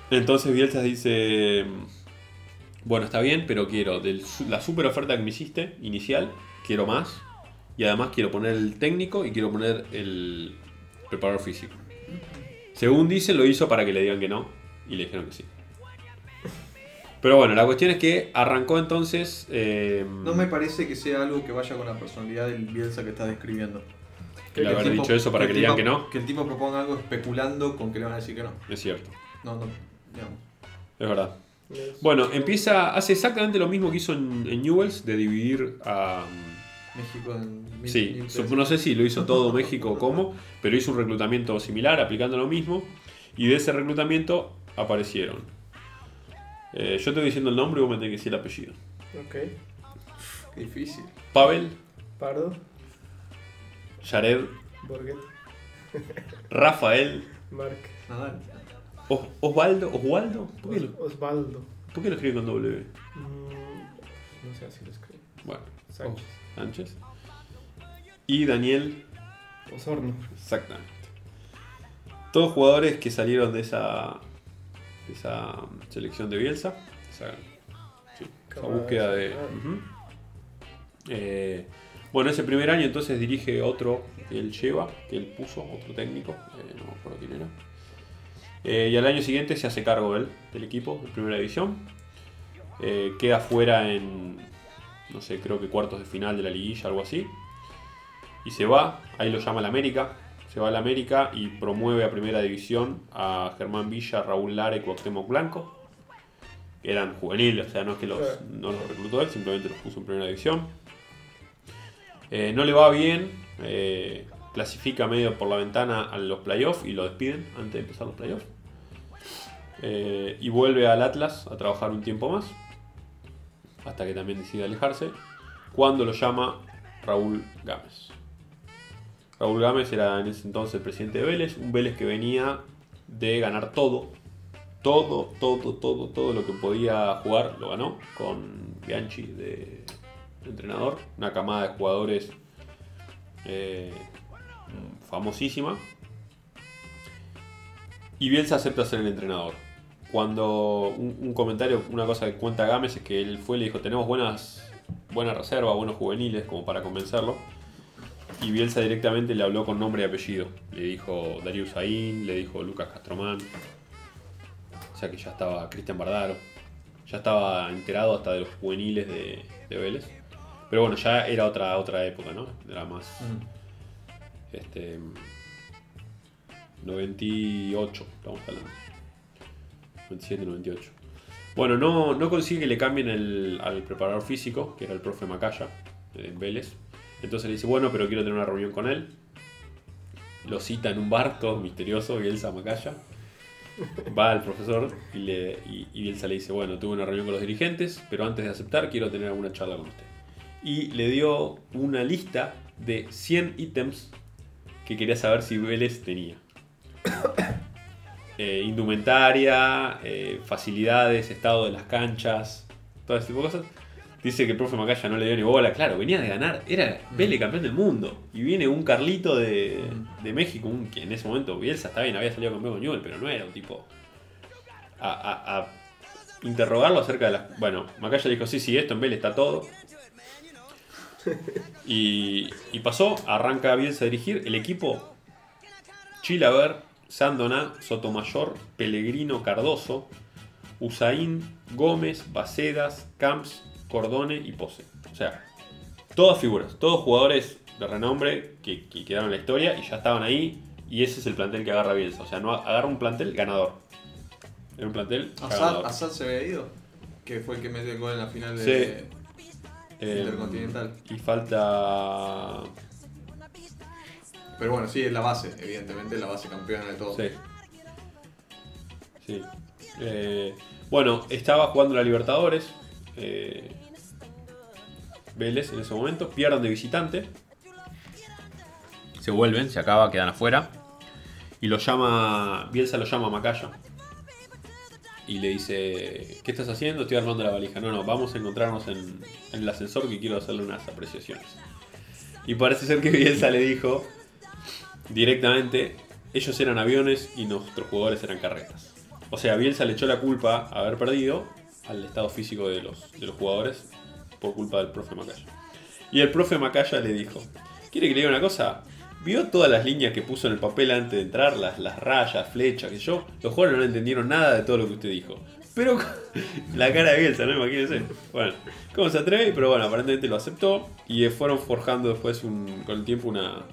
Entonces Bielsa dice, bueno, está bien, pero quiero de la super oferta que me hiciste, inicial, quiero más. Y además quiero poner el técnico y quiero poner el preparador físico. Según dice, lo hizo para que le digan que no. Y le dijeron que sí. Pero bueno, la cuestión es que arrancó entonces... eh, No me parece que sea algo que vaya con la personalidad del Bielsa que estás describiendo. el haber el tipo- dicho eso para que, le digan tipo- que no. Que el tipo proponga algo especulando con que le van a decir que no. Es cierto, No, no, digamos. es verdad. Bueno, empieza, hace exactamente lo mismo que hizo en, en Newells, de dividir a... México en mil- Sí, mil no sé si lo hizo todo México o cómo, pero hizo un reclutamiento similar, aplicando lo mismo. Y de ese reclutamiento aparecieron. Eh, yo te voy diciendo el nombre y vos me tenés que decir el apellido. Ok. Qué difícil. Pavel, Pardo, Jared, Borghet, Rafael, Mark, Nadal. Os- Osvaldo, Osvaldo. ¿Por qué, lo, Osvaldo. por qué lo escribe con W? Mm, no sé si lo escribe. Bueno, Sánchez. Sánchez. Y Daniel, Osorno. exactamente. Todos jugadores que salieron de esa, de esa selección de Bielsa. Esa, sí, esa búsqueda de. Eh, bueno, ese primer año entonces dirige otro que él lleva, que él puso, otro técnico, eh, no me acuerdo quién era. Eh, y al año siguiente se hace cargo él del equipo de primera división. Eh, queda fuera en, no sé, creo que cuartos de final de la liguilla, algo así. Y se va, ahí lo llama el América. Se va al América y promueve a primera división a Germán Villa, Raúl Lara y Cuauhtémoc Blanco. Que eran juveniles, o sea, no es que los, no los reclutó él, simplemente los puso en primera división. Eh, no le va bien, eh, clasifica medio por la ventana a los playoffs y lo despiden antes de empezar los playoffs. Eh, y vuelve al Atlas a trabajar un tiempo más, hasta que también decide alejarse, cuando lo llama Raúl Gámez. Raúl Gámez era en ese entonces el presidente de Vélez, un Vélez que venía de ganar todo, todo, todo, todo, todo lo que podía jugar lo ganó, con Bianchi de entrenador, una camada de jugadores eh, famosísima. Y Bielsa acepta ser el entrenador. Cuando un, un comentario, una cosa que cuenta Gámez es que él fue y le dijo, tenemos buenas, buena reserva, buenos juveniles, como para convencerlo. Y Bielsa directamente le habló con nombre y apellido. Le dijo Darius Saín, le dijo Lucas Castromán. O sea que ya estaba Cristian Bardaro. Ya estaba enterado hasta de los juveniles de, de Vélez. Pero bueno, ya era otra, otra época, ¿no? Era más. Mm. Este. 98, estamos hablando. 97, 98. Bueno, no, no consigue que le cambien al preparador físico, que era el profe Macaya, en Vélez. Entonces le dice, bueno, pero quiero tener una reunión con él. Lo cita en un bar, todo misterioso, Bielsa Macaya. Va al profesor y, le, y, le dice, bueno, tuve una reunión con los dirigentes, pero antes de aceptar quiero tener alguna charla con usted. Y le dio una lista de 100 ítems que quería saber si Vélez tenía. Eh, indumentaria, eh, facilidades, estado de las canchas, todo ese tipo de cosas. Dice que el profe Macaya no le dio ni bola. Claro, venía de ganar, era Vélez campeón del mundo. Y viene un Carlito de, de México, un, que en ese momento Bielsa está bien, había salido campeón con Newell, pero no era un tipo. A, a- a interrogarlo acerca de las. Bueno, Macaya dijo: Sí, sí, esto en Vélez está todo. Y, y pasó, arranca Bielsa a dirigir el equipo Chilaver, Sandoná, Sotomayor, Pellegrino, Cardoso, Usain, Gómez, Bacedas, Camps, Cordone y Pose. O sea, todas figuras, todos jugadores de renombre que, que quedaron en la historia y ya estaban ahí. Y ese es el plantel que agarra Bielsa. O sea, no agarra un plantel ganador. en un plantel. Assad. Assad se había ido, que fue el que metió el gol en la final de Sí. Eh, Intercontinental. Y falta. Pero bueno, sí, es la base, evidentemente, la base campeona de todo. Sí. Sí. Eh, bueno, estaba jugando la Libertadores. eh, Vélez en ese momento. Pierden de visitante. Se vuelven, se acaba, quedan afuera. Y lo llama. Bielsa lo llama a Macaya. Y le dice: ¿Qué estás haciendo? Estoy armando la valija. No, no, vamos a encontrarnos en, en el ascensor que quiero hacerle unas apreciaciones. Y parece ser que Bielsa le dijo directamente, ellos eran aviones y nuestros jugadores eran carretas. O sea, Bielsa le echó la culpa a haber perdido al estado físico de los, de los jugadores por culpa del profe Macaya. Y el profe Macaya le dijo, ¿quiere que le diga una cosa? ¿Vio todas las líneas que puso en el papel antes de entrar? Las, las rayas, flechas, que yo. Los jugadores no entendieron nada de todo lo que usted dijo. Pero la cara de Bielsa, ¿no? Imagínense. Bueno, ¿cómo se atreve? Pero bueno, aparentemente lo aceptó. Y fueron forjando después un- con el tiempo una,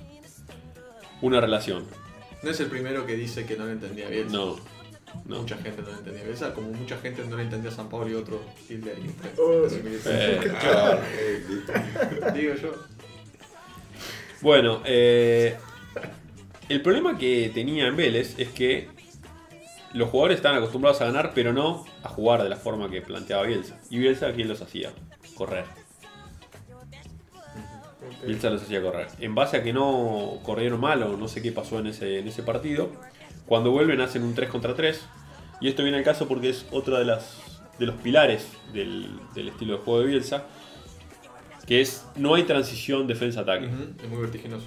una relación. No es el primero que dice que no le entendía bien. No, no. Mucha gente no le entendía bien. Esa, como mucha gente no le entendía a San Pablo y otro Hitler. Oh. Eh, Claro, listo. Digo yo. Bueno, eh, el problema que tenía en Vélez es que los jugadores estaban acostumbrados a ganar, pero no a jugar de la forma que planteaba Bielsa. Y Bielsa, ¿quién los hacía? Correr. Bielsa los hacía correr. En base a que no corrieron mal o no sé qué pasó en ese, en ese partido, cuando vuelven hacen un 3 contra 3. Y esto viene al caso porque es otro de, las, de los pilares del, del estilo de juego de Bielsa, que es no hay transición defensa-ataque. Es muy vertiginoso.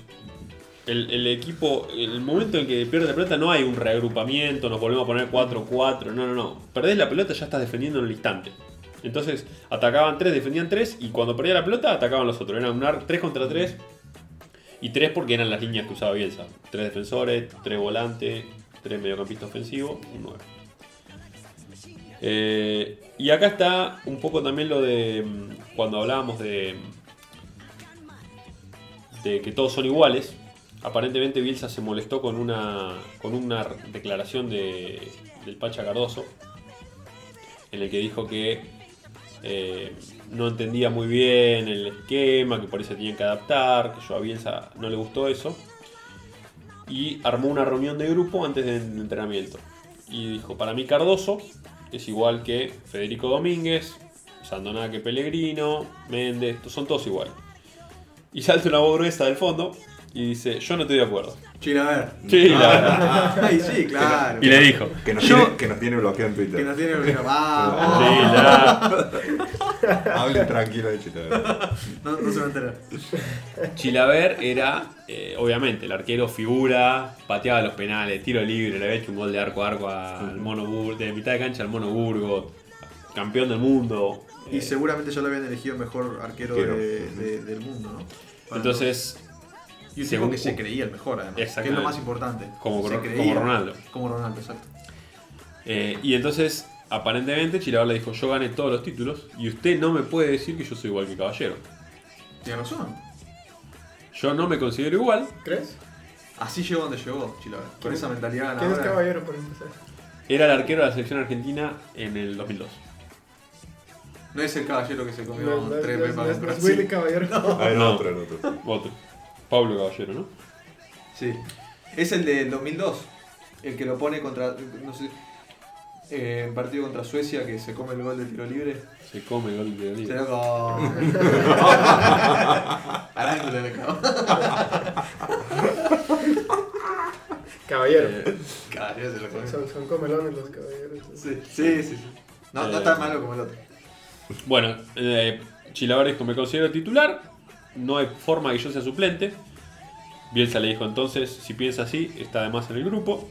El, el equipo, el momento en que pierde la pelota no hay un reagrupamiento, nos volvemos a poner 4-4, no, no, no. Perdés la pelota ya estás defendiendo en el instante. Entonces atacaban 3, defendían 3 y cuando perdía la pelota atacaban los otros. Era un 3 contra 3 y 3 porque eran las líneas que usaba Bielsa. 3 defensores, 3 volantes, 3 mediocampistas ofensivos, un 9. Eh, y acá está un poco también lo de mm, cuando hablábamos de, de que todos son iguales. Aparentemente Bielsa se molestó con una, con una declaración de, del Pacha Cardoso en el que dijo que eh, no entendía muy bien el esquema, que por eso tenían que adaptar, que yo a Bielsa no le gustó eso. Y armó una reunión de grupo antes del entrenamiento. Y dijo, para mí Cardoso es igual que Federico Domínguez, Sandonaque Pellegrino, Méndez, son todos iguales. Y salta una voz gruesa del fondo y dice, yo no estoy de acuerdo. Chila, a ver. Sí, la- Ay, sí, claro. y le dijo, Que nos, yo... tiene, que nos tiene bloqueado en Que Twitter. nos tiene que Vamos. Sí, la- Hablen tranquilo de chiste. No, no se va a enterar. Chilaver era, eh, obviamente, el arquero figura, pateaba los penales, tiro libre, le había hecho un gol de arco a arco al Mono Burgo, de mitad de cancha al Mono Burgo, campeón del mundo. Y Eh, seguramente ya lo habían elegido mejor arquero Arquero. de- de- del mundo, ¿no? Para entonces, Y un tipo según- que se creía el mejor, además. Que es lo más importante. Como Se Ro- creía. como Ronaldo. Como Ronaldo, exacto. eh, y entonces, aparentemente, Chilaver le dijo, yo gané todos los títulos y usted no me puede decir que yo soy igual que Caballero. Tiene razón. Yo no me considero igual. ¿Crees? Así llegó donde llegó, Chilaver. Con ¿Quién- esa mentalidad ¿Quién es ganadora. caballero por empezar? Era el arquero de la selección argentina en el 2002. No es el caballero que se comió No, no, tres no, pepas no, no es. Willy Caballero. Ah, el No. otro, el otro. Otro. Pablo Caballero, ¿no? Sí. Es el del 2002. El que lo pone contra. No sé. eh, en partido contra Suecia que se come el gol de tiro libre. Se come el gol de Se libre. lo come. Al ángulo le cagó. Caballero. Eh, Caballero se lo comió. Son, son comelones los caballeros. Sí, sí, sí. sí. No, no Eh. tan malo como el otro. Bueno, eh, Chilaver dijo, me considero titular, no hay forma que yo sea suplente. Bielsa le dijo entonces, si piensa así, está además en el grupo.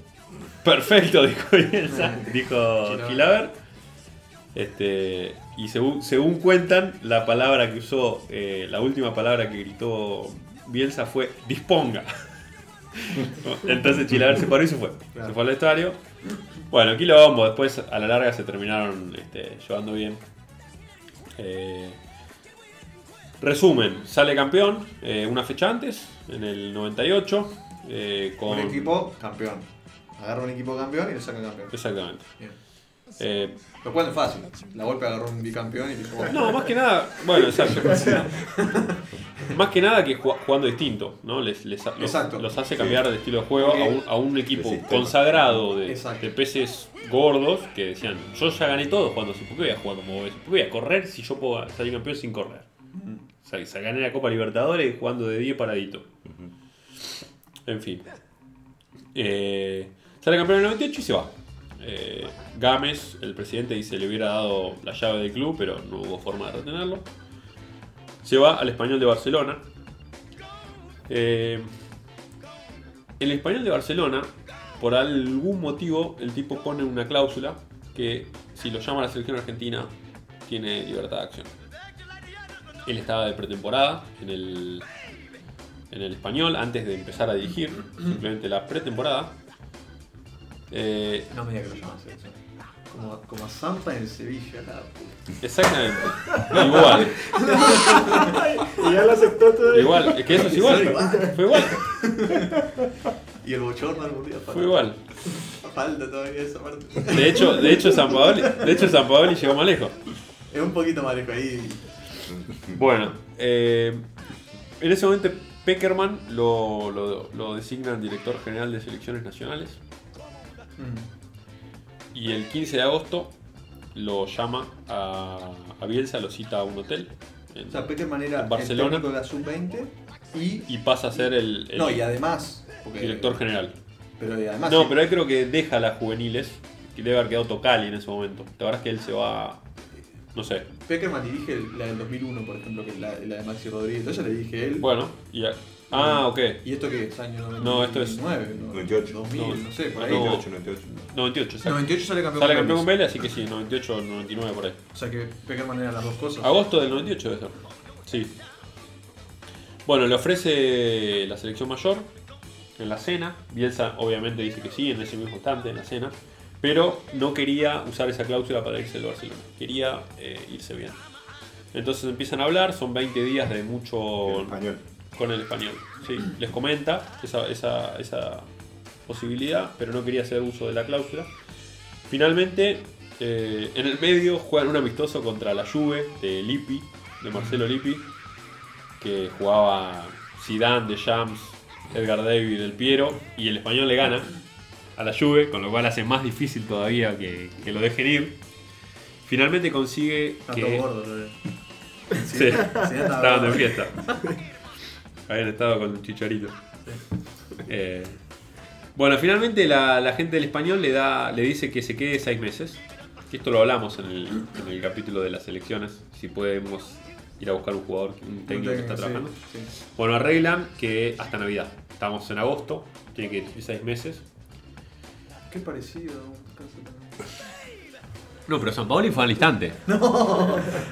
Perfecto, dijo Bielsa, dijo. Chilaver. Este, y según, según cuentan, la palabra que usó, eh, la última palabra que gritó Bielsa fue disponga. Entonces Chilaver se paró y se fue. Claro. Se fue al estadio. Bueno, quilombo, después a la larga se terminaron este, llevando bien. Eh, resumen, sale campeón eh, una fecha antes, en el 98. eh, con... Un equipo campeón. Agarra un equipo campeón y lo saca campeón. Exactamente. Bien. Eh, Lo cual es fácil. La golpe agarró un bicampeón y dijo, no, más que nada, bueno, exacto. Más que nada que ju- jugando distinto, ¿no? Les, les- los, Exacto. los hace cambiar de estilo de juego a un, a un equipo De sistema. consagrado de, Exacto. de peces gordos que decían, yo ya gané todo jugando así, ¿por qué voy a jugar como vos? ¿Por qué voy a correr si yo puedo salir campeón sin correr? O sea, se gané la Copa Libertadores jugando de 10 paradito. En fin. Eh, sale campeón en el 98 y se va. Eh, Gámez, el presidente, dice le hubiera dado la llave del club, pero no hubo forma de retenerlo. Se va al español de Barcelona. Eh, el español de Barcelona, por algún motivo, el tipo pone una cláusula que si lo llama a la selección argentina, tiene libertad de acción. Él estaba de pretemporada en el, en el español antes de empezar a dirigir, simplemente la pretemporada. Eh, no me digas que lo llamas eso. Como, como a Zampa en el Sevilla, la puta. exactamente. Igual. Y ya lo aceptó todo. Igual. Es que eso es igual. Fue igual. Y el bochorno al mundial. Fue igual. Falta todavía esa parte. De hecho, de hecho San Paoli, de hecho San Paoli llegó más lejos. Es un poquito más lejos ahí. Bueno, eh, en ese momento Peckerman lo, lo, lo designan director general de selecciones nacionales Mm. y el 15 de agosto lo llama a, a Bielsa, lo cita a un hotel en- O sea, Peckerman era En Barcelona. el técnico de la sub-20 y, y pasa a ser el, el No, y además. porque- director general. Pero y además. No, sí, pero él creo que deja las juveniles, que debe haber quedado Tocali en ese momento. La verdad es que él se va, no sé. Peckerman dirige la del 2001, por ejemplo, que es la, la de Maxi Rodríguez. Entonces le dirige él. Bueno, y a- ah, ok. ¿Y esto qué es? ¿Año 99? No, esto es- 98. 2000, no, sé, por ahí. No. 98, 98. 98, exacto. 98 sale campeón Sale con campeón con Vélez. Así que sí, 98 99 por ahí. O sea que Peckerman era las dos cosas. Agosto del 98 debe ser. Sí. Bueno, le ofrece la selección mayor en la cena. Bielsa obviamente dice que sí en ese mismo instante, en la cena. Pero no quería usar esa cláusula para irse del Barcelona. Quería eh, irse bien. Entonces empiezan a hablar, son 20 días de mucho español. con el español. Sí, les comenta esa, esa, esa posibilidad, pero no quería hacer uso de la cláusula. Finalmente, eh, en el medio juegan un amistoso contra la Juve de Lippi, de Marcelo Lippi, que jugaba Zidane, De Jams, Edgar David, El Piero, y el español le gana a la Juve, con lo cual hace más difícil todavía que, que lo dejen ir. Finalmente consigue Está que... gordo. Sí, Sí, estaba estaban de fiesta. Habían estado con chicharito. Eh, bueno, finalmente la, la gente del español le da, le dice que se quede seis meses. Que esto lo hablamos en el, en el capítulo de las elecciones. Si podemos ir a buscar un jugador, un técnico que está trabajando. Bueno, arreglan que hasta Navidad. Estamos en agosto, tiene que ir seis meses. Qué parecido. No, pero San Paoli fue al instante.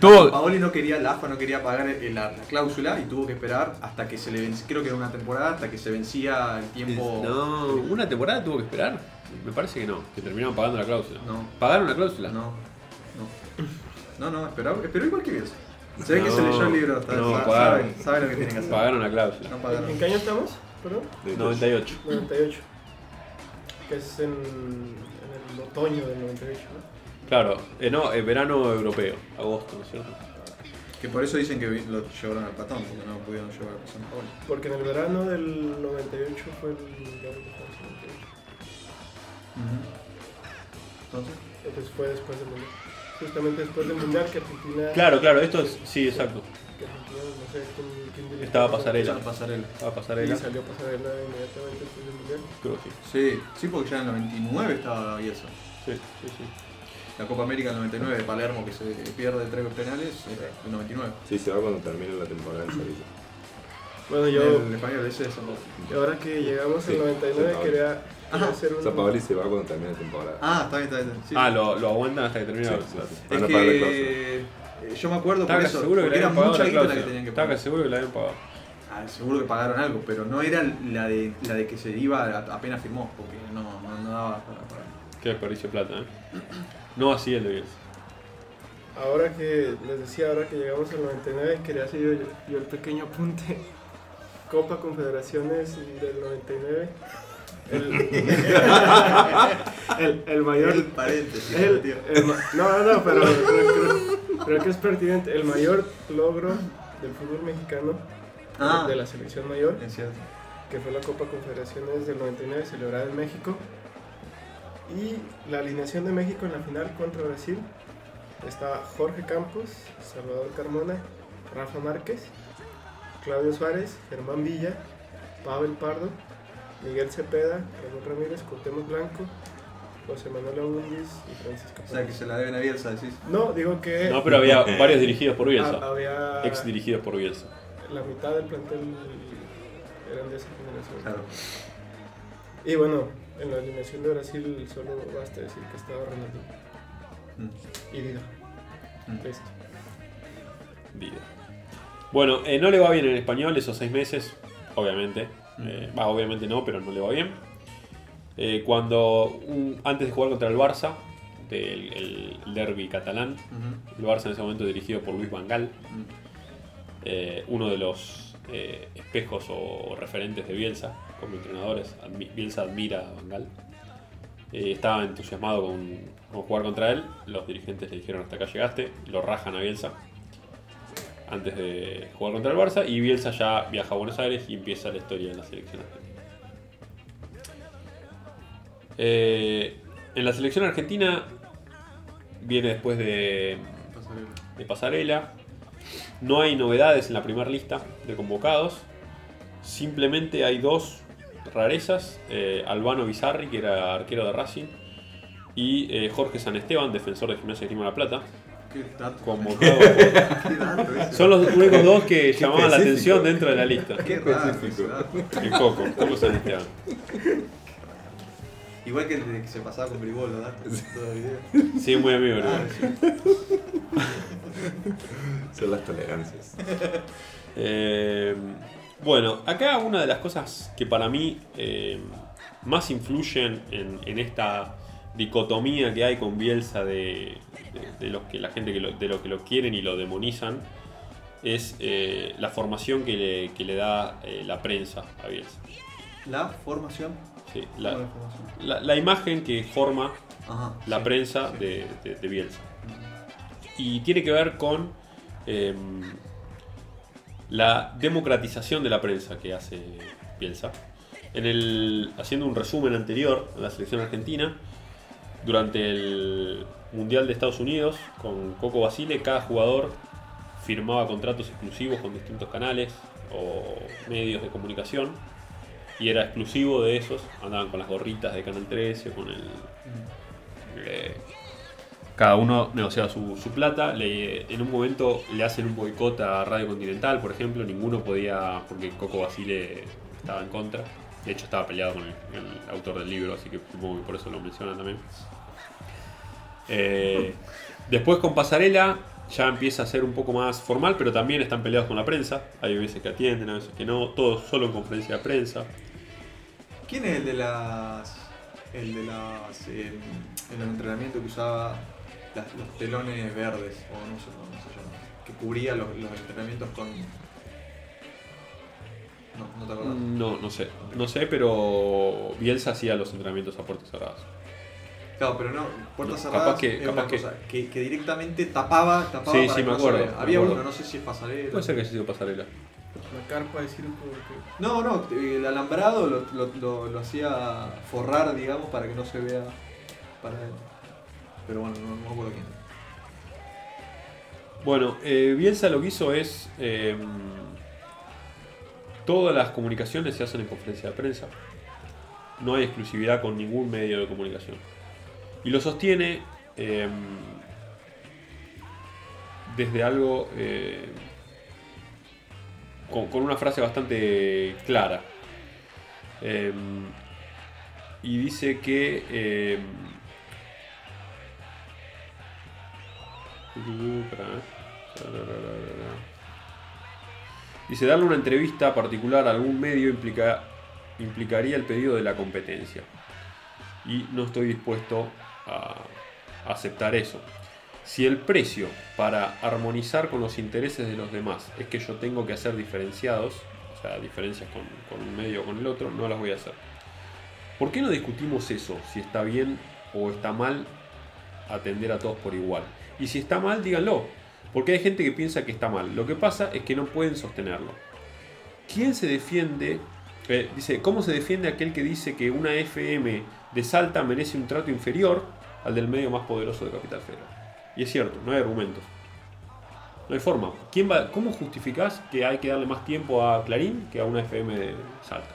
Tuvo, Paoli no quería, la AFA no quería pagar el- la, la cláusula y tuvo que esperar hasta que se le vencía, creo que era una temporada, hasta que se vencía el tiempo. No, una temporada tuvo que esperar. Me parece que no, que terminaron pagando la cláusula. No. ¿Pagaron la cláusula? No, no. No, no, esperó, esperó igual que Bielsa. Se ve que se No, leyó el libro, está- no, sabe, pagaron. sabe, sabe lo que tiene que hacer. Pagaron la cláusula. No ¿En qué año estamos? Perdón. 98. 98. Que es en, en el otoño del 98, ¿no? Claro, eh, no, eh, verano europeo, agosto, ¿no es cierto? Que por eso dicen que lo llevaron al patón, porque no pudieron llevar a San Paoli. Porque en el verano del 98 fue el Mundial de Francia 98. Entonces, Entonces fue después del Mundial. Justamente después del Mundial que Argentina... Claro, claro, esto es, sí, exacto. Que Argentina, no sé quién, quién dirigió. Estaba Pasarela. pasarela. Va a Y pasarela. salió Pasarela inmediatamente después del Mundial. Creo que sí. Sí, sí, porque ya en el 99 estaba Bielsa. Sí, sí, sí. La Copa América del 99 de Palermo que se pierde tres penales, el 99. Sí, se va cuando termine la temporada en Sevilla. Bueno, yo... El español ese es San Paoli. Y ahora que llegamos Sí, al 99 San quería, hacer un... San Paoli se va cuando termine la temporada. Ah, está bien, está bien. Sí. Ah, lo, lo aguantan hasta que termine Sí, la sí. Es que yo me acuerdo por eso, seguro que porque le era mucha la guita la que tenían que Estaba pagar. seguro que la habían pagado. Ah, seguro que pagaron algo, pero no era la de, la de que se iba apenas firmó, porque no, no, no daba para pagar. Qué desperdicio de plata, ¿eh? No así el de Bielsa. Ahora que les decía, ahora que llegamos al 99, quería hacer yo, yo el pequeño apunte. Copa Confederaciones del 99. El- el, el mayor. El paréntesis, el- tío. no, no, no, pero creo, creo- creo que es pertinente. El mayor logro del fútbol mexicano, Ah. de la selección mayor, Es cierto. que fue la Copa Confederaciones del 99 celebrada en México. Y la alineación de México en la final contra Brasil está Jorge Campos, Salvador Carmona, Rafa Márquez, Claudio Suárez, Germán Villa, Pavel Pardo, Miguel Cepeda, Ramón Ramírez, Cuauhtémoc Blanco, José Manuel Agundis y Francisco O sea, que se la deben a Bielsa, decís. No, digo que No, pero había varios dirigidos por Bielsa. había Ex dirigidos por Bielsa. la mitad del plantel eran de esa generación. Claro. Y bueno, en la alineación de Brasil solo basta decir que estaba Ronaldinho Mm. y Dida. Mm. Listo. Vida. Bueno, eh, no le va bien en español esos seis meses, obviamente. Eh, obviamente no, pero no le va bien. Eh, cuando un- antes de jugar contra el Barça, del el derby catalán, el Barça en ese momento dirigido por Luis Van Gaal, Mm. eh, uno de los espejos o referentes de Bielsa como entrenadores. Admi- Bielsa admira a Van Gaal. Eh, estaba entusiasmado con, con jugar contra él. Los dirigentes le dijeron hasta acá llegaste. Lo rajan a Bielsa antes de jugar contra el Barça. Y Bielsa ya viaja a Buenos Aires y empieza la historia en la selección argentina. Eh, en la selección argentina viene después de, de Pasarela. No hay novedades en la primera lista de convocados. Simplemente hay dos rarezas. eh, Albano Bizarri, que era arquero de Racing. Y eh, Jorge San Esteban, defensor de Gimnasia de Grima de la Plata. Qué dato. Convocado por- Qué dato ese. Son los únicos dos que llamaban la específico. atención dentro de la lista. Qué dato. El Coco, Esteban. Igual que el de que se pasaba con Bribol, el video. Sí, muy amigo. ¿no? Ah. Son las tolerancias. Eh, bueno, acá una de las cosas que para mí eh, más influyen en, en esta dicotomía que hay con Bielsa de, de, los que la gente que lo, de lo que lo quieren y lo demonizan es eh, la formación que le, que le da eh, la prensa a Bielsa. La formación. Sí, ¿Cómo la, la formación? la- la imagen que forma Ajá. la sí. prensa sí. de, de- de Bielsa. Y tiene que ver con em, la democratización de la prensa que hace Bielsa. En el, haciendo un resumen anterior a la selección argentina, durante el Mundial de Estados Unidos, con Coco Basile, cada jugador firmaba contratos exclusivos con distintos canales o medios de comunicación. Y era exclusivo de esos, andaban con las gorritas de Canal 13 o con el, cada uno negociaba su, su plata. Le- en un momento le hacen un boicot a Radio Continental, por ejemplo. Ninguno podía, porque Coco Basile estaba en contra. De hecho, estaba peleado con el, el autor del libro, así que supongo que por eso lo mencionan también. Eh, después con Pasarela ya empieza a ser un poco más formal, pero también están peleados con la prensa. Hay veces que atienden, a veces que no. Todo solo en conferencia de prensa. ¿Quién es el de las. el de las. eh, en el entrenamiento que usaba las- los telones verdes? O no sé cómo se llama. Que cubría los, los entrenamientos con. No, no te acordás. No, no sé. No sé, pero Bielsa hacía los entrenamientos a puertas cerradas. Claro, pero no, puertas No, cerradas capaz que- es capaz una que- cosa, que, que directamente tapaba, tapaba Sí, para sí, que me no se acuerdo, me Había acuerdo. uno, no sé si es pasarela. Puede ser que haya sido Pasarela. La carpa de circo. que- No, no, el alambrado lo, lo, lo, lo hacía forrar, digamos, para que no se vea para él. Pero bueno, no, no me acuerdo quién. Bueno, eh, Bielsa lo que hizo es. eh, todas las comunicaciones se hacen en conferencia de prensa. No hay exclusividad con ningún medio de comunicación. Y lo sostiene eh, desde algo. eh, con, una frase bastante clara. Eh, y dice que. Dice, darle una entrevista particular a algún medio implica, implicaría el pedido de la competencia. Y no estoy dispuesto a aceptar eso. Si el precio para armonizar con los intereses de los demás es que yo tengo que hacer diferenciados, o sea, diferencias con, con un medio o con el otro, no las voy a hacer. ¿Por qué no discutimos eso? Si está bien o está mal atender a todos por igual. Y si está mal, díganlo. Porque hay gente que piensa que está mal. Lo que pasa es que no pueden sostenerlo. ¿Quién se defiende? eh, dice, ¿cómo se defiende aquel que dice que una FM de Salta merece un trato inferior al del medio más poderoso de Capital Federal? Y es cierto, no hay argumentos. No hay forma. ¿Quién va, ¿Cómo justificás que hay que darle más tiempo a Clarín que a una FM de Salta?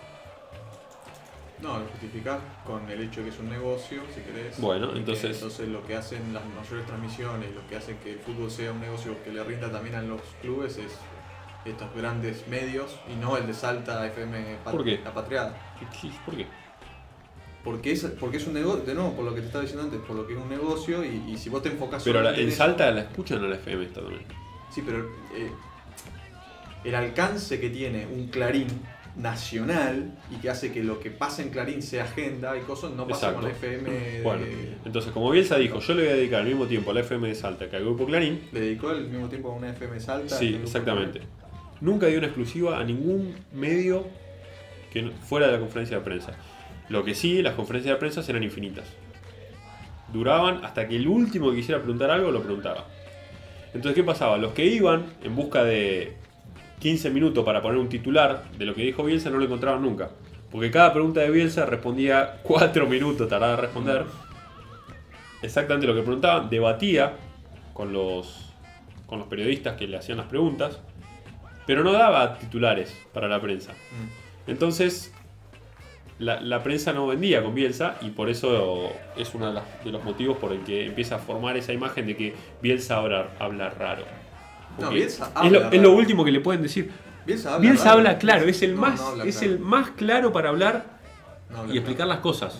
No, lo justificás con el hecho de que es un negocio, si querés. Bueno, entonces- entonces lo que hacen las mayores transmisiones, lo que hace que el fútbol sea un negocio que le rinda también a los clubes es estos grandes medios y no el de Salta FM ¿Por qué? La Patriada. ¿Y qué- ¿Por qué? Porque es, porque es un negocio, de nuevo, por lo que te estaba diciendo antes, por lo que es un negocio y, y si vos te enfocas Pero la- en Salta la escuchan a la FM esta también. Sí, pero eh, el alcance que tiene un Clarín nacional y que hace que lo que pasa en Clarín sea agenda y cosas, no pasa con la. FM de- Bueno, entonces como Bielsa dijo, yo le voy a dedicar al mismo tiempo a la FM de Salta que al Grupo Clarín. Le dedicó al mismo tiempo a una FM Salta. Sí, exactamente. Nunca dio una exclusiva a ningún medio que fuera de la conferencia de prensa. Lo que sí, las conferencias de prensa eran infinitas. Duraban hasta que el último que quisiera preguntar algo lo preguntaba. Entonces, ¿qué pasaba? Los que iban en busca de 15 minutos para poner un titular de lo que dijo Bielsa no lo encontraban nunca. Porque cada pregunta de Bielsa respondía 4 minutos, tardaba en responder. Exactamente lo que preguntaban, debatía con los, con los periodistas que le hacían las preguntas, pero no daba titulares para la prensa. Mm. Entonces, la, la prensa no vendía con Bielsa y por eso es uno de, las- de los motivos por el que empieza a formar esa imagen de que Bielsa habla, habla raro. No, Bielsa es, habla lo, es lo raro. último que le pueden decir. Bielsa habla. Bielsa raro. habla claro, es el No, más, no es claro. el más claro para hablar y explicar claro. las cosas.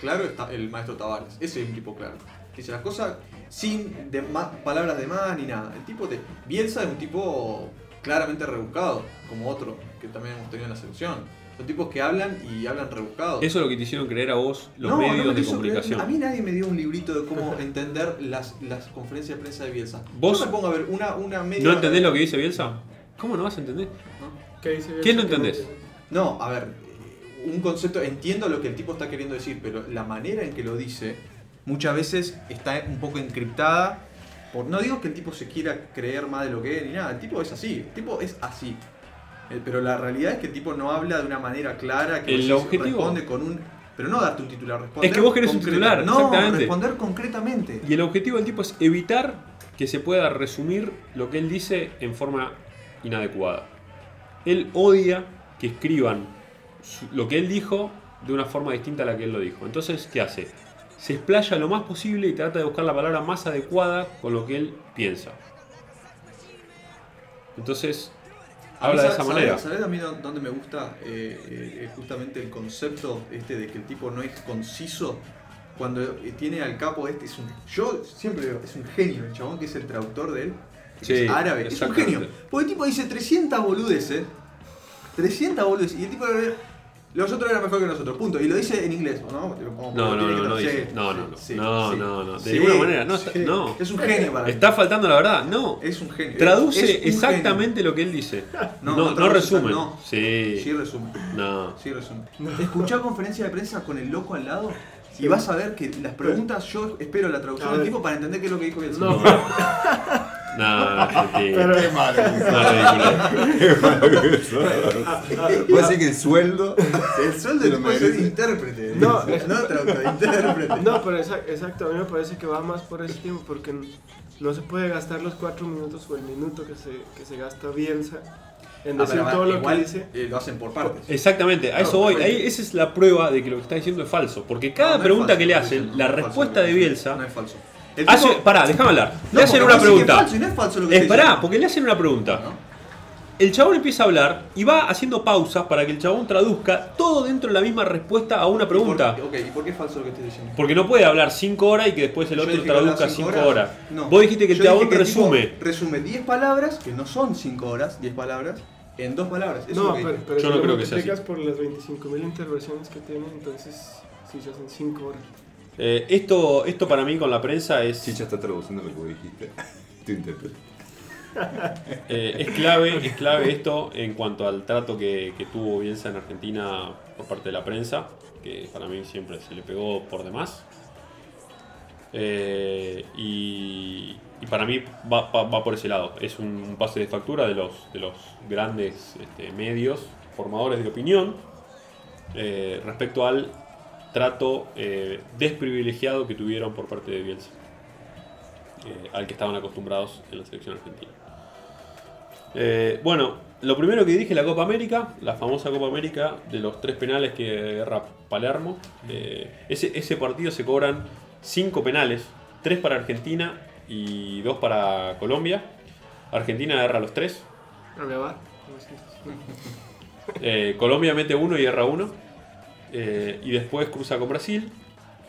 Claro está el maestro Tavares. Ese es un tipo claro. Dice las cosas sin de ma- palabras de más ni nada. El tipo de. Bielsa es un tipo claramente rebuscado, como otro que también hemos tenido en la selección. Son tipos que hablan y hablan rebuscados. Eso es lo que te hicieron creer a vos los No, no medios me de creer- comunicación. A mí nadie me dio un librito de cómo entender las, las conferencias de prensa de Bielsa. ¿Vos? Yo me pongo a ver una, una media. ¿No entendés lo que dice Bielsa? ¿Cómo no vas a entender? ¿no? ¿Qué dice Bielsa ¿Quién no entendés? No, a ver, eh, un concepto, entiendo lo que el tipo está queriendo decir, pero la manera en que lo dice muchas veces está un poco encriptada. Por, no digo que el tipo se quiera creer más de lo que es ni nada, el tipo es así, el tipo es así. Eh, Pero la realidad es que el tipo no habla de una manera clara, que El objetivo- responde con un... Pero no darte un titular, responder Es que vos querés un titular, no, exactamente. responder concretamente. Y el objetivo del tipo es evitar que se pueda resumir lo que él dice en forma inadecuada. Él odia que escriban lo que él dijo de una forma distinta a la que él lo dijo. Entonces, ¿qué hace? Se explaya lo más posible y trata de buscar la palabra más adecuada con lo que él piensa. Entonces, habla de ¿sabes- esa manera. ¿Sabes a mí dó- dónde me gusta eh, eh, justamente el concepto este de que el tipo no es conciso? Cuando tiene al capo este, es un, yo siempre digo, es un genio el chabón que es el traductor de él. Sí, es árabe, es un genio. Porque el tipo dice 300 boludeces, 300 boludeces, y el tipo los otros eran mejor que nosotros, punto. Y lo dice en inglés, ¿no? Como- No, no, no, no dice- no, no, no. Sí, No, sí, no, no, de sí, ninguna manera, no, sí. no. Es un genio para mí. Está faltando la verdad, no. Es un genio. Traduce Es un genio. exactamente lo que él dice. No, No, no. Sí. Sí, resumen. No. Sí, resumen. Escuchá conferencia de prensa con el loco al lado y vas a ver que las preguntas, yo espero la traducción del tipo para entender qué es lo que dijo Bielsa. No, No, pero Qué malo. Qué malo que el sueldo. El sueldo tipo es ser intérprete. No, no traductor, intérprete. No, pero exa- exacto, a mí me parece que va más por ese tiempo, porque no se puede gastar los cuatro minutos o el minuto que se, que se gasta Bielsa en Ah, decir pero todo lo igual, que dice. eh, lo hacen por partes. Exactamente, a Claro, eso voy. Ahí, esa es la prueba de que lo que está diciendo es falso. Porque cada No, no es pregunta falso que le hacen, la respuesta de Bielsa. No es falso. Hace, pará, déjame hablar. No, le hacen una que es pregunta. falso y no es falso lo que Es pará, porque le hacen una pregunta. El chabón empieza a hablar y va haciendo pausas para que el chabón traduzca todo dentro de la misma respuesta a una pregunta. ¿Y por, ok, ¿y por qué es falso lo que estoy diciendo? Porque no puede hablar 5 horas y que después el Yo otro traduzca cinco 5 horas. No. Vos dijiste que el Yo chabón que el tipo resume. Resume 10 palabras, que no son 5 horas, 10 palabras, en 2 palabras. Eso No, es lo que pero, pero Yo si no creo que sea multiplicas por las 25.000 intervenciones que tiene, entonces sí se hacen 5 horas. Eh, esto, esto para mí con la prensa es, Chicha está traduciendo lo que vos dijiste. Tu intérprete. Eh, es clave, es clave esto en cuanto al trato que, tuvo Bielsa en Argentina por parte de la prensa, que para mí siempre se le pegó por demás. Eh, y, para mí va, por ese lado. Es un pase de factura de los, de los grandes este, medios, formadores de opinión, eh, respecto al trato desprivilegiado que tuvieron por parte de Bielsa, al que estaban acostumbrados en la selección argentina. Eh, bueno, lo primero que dije, la Copa América, la famosa Copa América de los tres penales que agarra Palermo. Eh, ese, ese partido se cobran cinco penales, tres para Argentina y dos para Colombia. Argentina agarra los tres, eh, Colombia mete uno y erra uno. Eh, y después cruza con Brasil,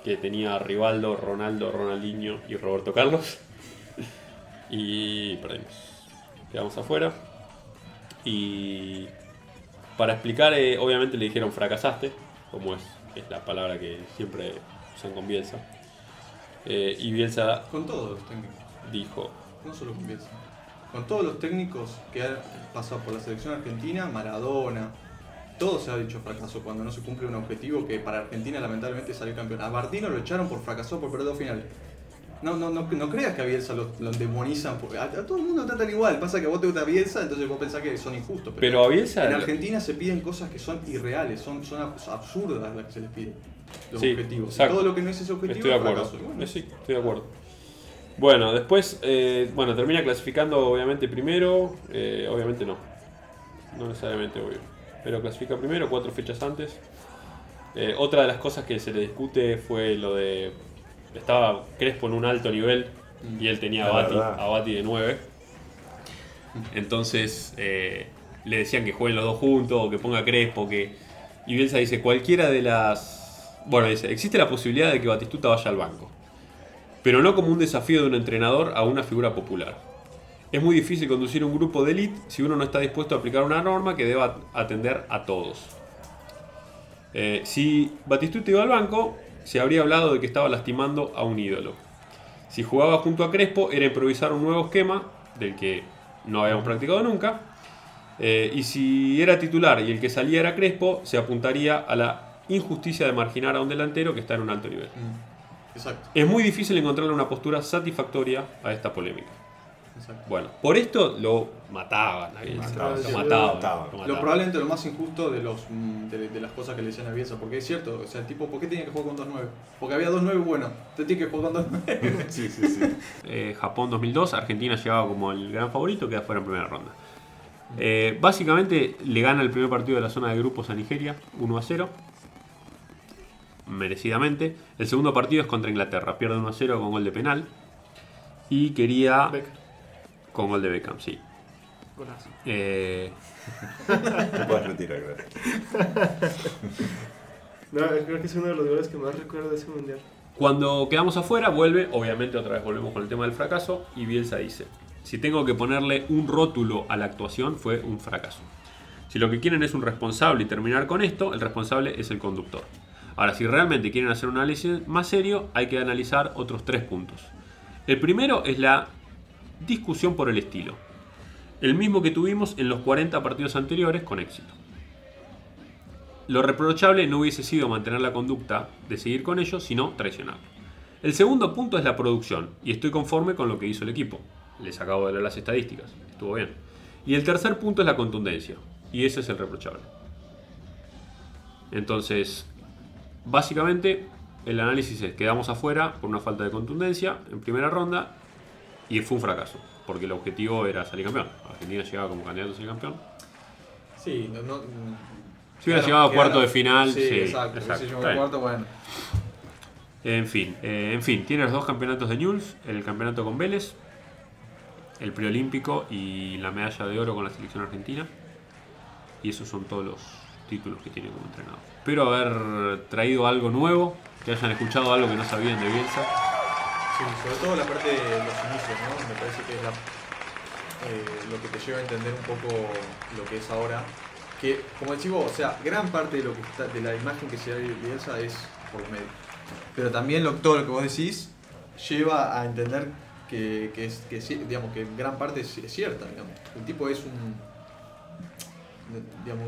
que tenía a Rivaldo, Ronaldo, Ronaldinho y Roberto Carlos. y perdimos. Quedamos afuera. Y para explicar, eh, obviamente le dijeron fracasaste, como es, es la palabra que siempre usan con Bielsa. Eh, y Bielsa Con todos los técnicos, dijo, no solo con Bielsa. Con todos los técnicos que han pasado por la selección argentina, Maradona, todo se ha dicho fracaso cuando no se cumple un objetivo que para Argentina lamentablemente es salir campeón. A Martino lo echaron por fracasó por perder dos finales. No, no, no, no creas que a Bielsa lo, lo demonizan, porque a, a todo el mundo tratan igual. Pasa que a vos te gusta Bielsa, entonces vos pensás que son injustos. pero a Bielsa... en Argentina se piden cosas que son irreales, son, son abs- absurdas las que se les pide. Los Sí, objetivos. Todo lo que no es ese objetivo Estoy de es acuerdo. fracaso. Y bueno, Sí, estoy de acuerdo. Bueno, después, eh, bueno, termina clasificando obviamente primero, eh, obviamente no, no necesariamente obvio, pero clasifica primero cuatro fechas antes. Eh, otra de las cosas que se le discute fue lo de, estaba Crespo en un alto nivel y él tenía a Bati, a Bati de 9. Entonces eh, le decían que jueguen los dos juntos o que ponga Crespo, que... Y Bielsa dice, cualquiera de las... Bueno, dice, existe la posibilidad de que Batistuta vaya al banco pero no como un desafío de un entrenador a una figura popular. Es muy difícil conducir un grupo de élite si uno no está dispuesto a aplicar una norma que deba atender a todos. Eh, si Batistuta iba al banco, se habría hablado de que estaba lastimando a un ídolo. Si jugaba junto a Crespo, era improvisar un nuevo esquema del que no habíamos practicado nunca. Eh, y si era titular y el que salía era Crespo, se apuntaría a la injusticia de marginar a un delantero que está en un alto nivel. Mm, Exacto, Es muy difícil encontrarle una postura satisfactoria a esta polémica. Exacto. Bueno, por esto lo mataban a Bielsa. Mataban, lo sí, mataban. lo lo mataban. mataban. Lo probablemente lo más injusto de los mm, de, de las cosas que le decían a Bielsa, porque es cierto, o sea, el tipo, ¿por qué tenía que jugar con 2-9? Porque había 2-9 buenos, te tiene que jugar con 2-9. Sí, sí, sí. Eh, Japón 2002, Argentina llegaba como el gran favorito, queda fuera en primera ronda. Eh, básicamente le gana el primer partido de la zona de grupos a Nigeria, 1 a 0. Merecidamente. El segundo partido es contra Inglaterra, pierde 1 a 0 con gol de penal. Y quería. Beck, Con gol de Beckham, sí. golazo. Eh, Te puedes retirar, gracias. No, creo que es uno de los goles que más recuerdo de ese mundial. Cuando quedamos afuera, vuelve, obviamente otra vez volvemos con el tema del fracaso, y Bielsa dice, si tengo que ponerle un rótulo a la actuación, fue un fracaso. Si lo que quieren es un responsable y terminar con esto, el responsable es el conductor. Ahora, si realmente quieren hacer un análisis más serio, hay que analizar otros tres puntos. El primero es la discusión por el estilo. El mismo que tuvimos en los 40 partidos anteriores con éxito. Lo reprochable no hubiese sido mantener la conducta de seguir con ellos, sino traicionar. El segundo punto es la producción, y estoy conforme con lo que hizo el equipo. Les acabo de leer las estadísticas, estuvo bien. Y el tercer punto es la contundencia, y ese es el reprochable. Entonces, básicamente, el análisis es quedamos afuera por una falta de contundencia en primera ronda, y fue un fracaso, porque el objetivo era salir campeón. Argentina llegaba como candidato a ser campeón. Sí, no, no- Si hubiera llegado a cuarto de final, sí, sí, exacto. exacto, Si a cuarto, bueno. En fin, eh, en fin, tiene los dos campeonatos de Newell's, el campeonato con Vélez, el preolímpico y la medalla de oro con la selección argentina. Y esos son todos los títulos que tiene como entrenador. Espero haber traído algo nuevo, que hayan escuchado algo que no sabían de Bielsa. Sobre todo la parte de los inicios, ¿no? Me parece que es eh, lo que te lleva a entender un poco lo que es ahora. Que, como decís vos, o sea, gran parte de, lo que está, de la imagen que se da Bielsa es por los medios. Pero también lo, todo lo que vos decís lleva a entender que, que es, digamos, que gran parte es, cierta. Digamos. El tipo es un... Digamos,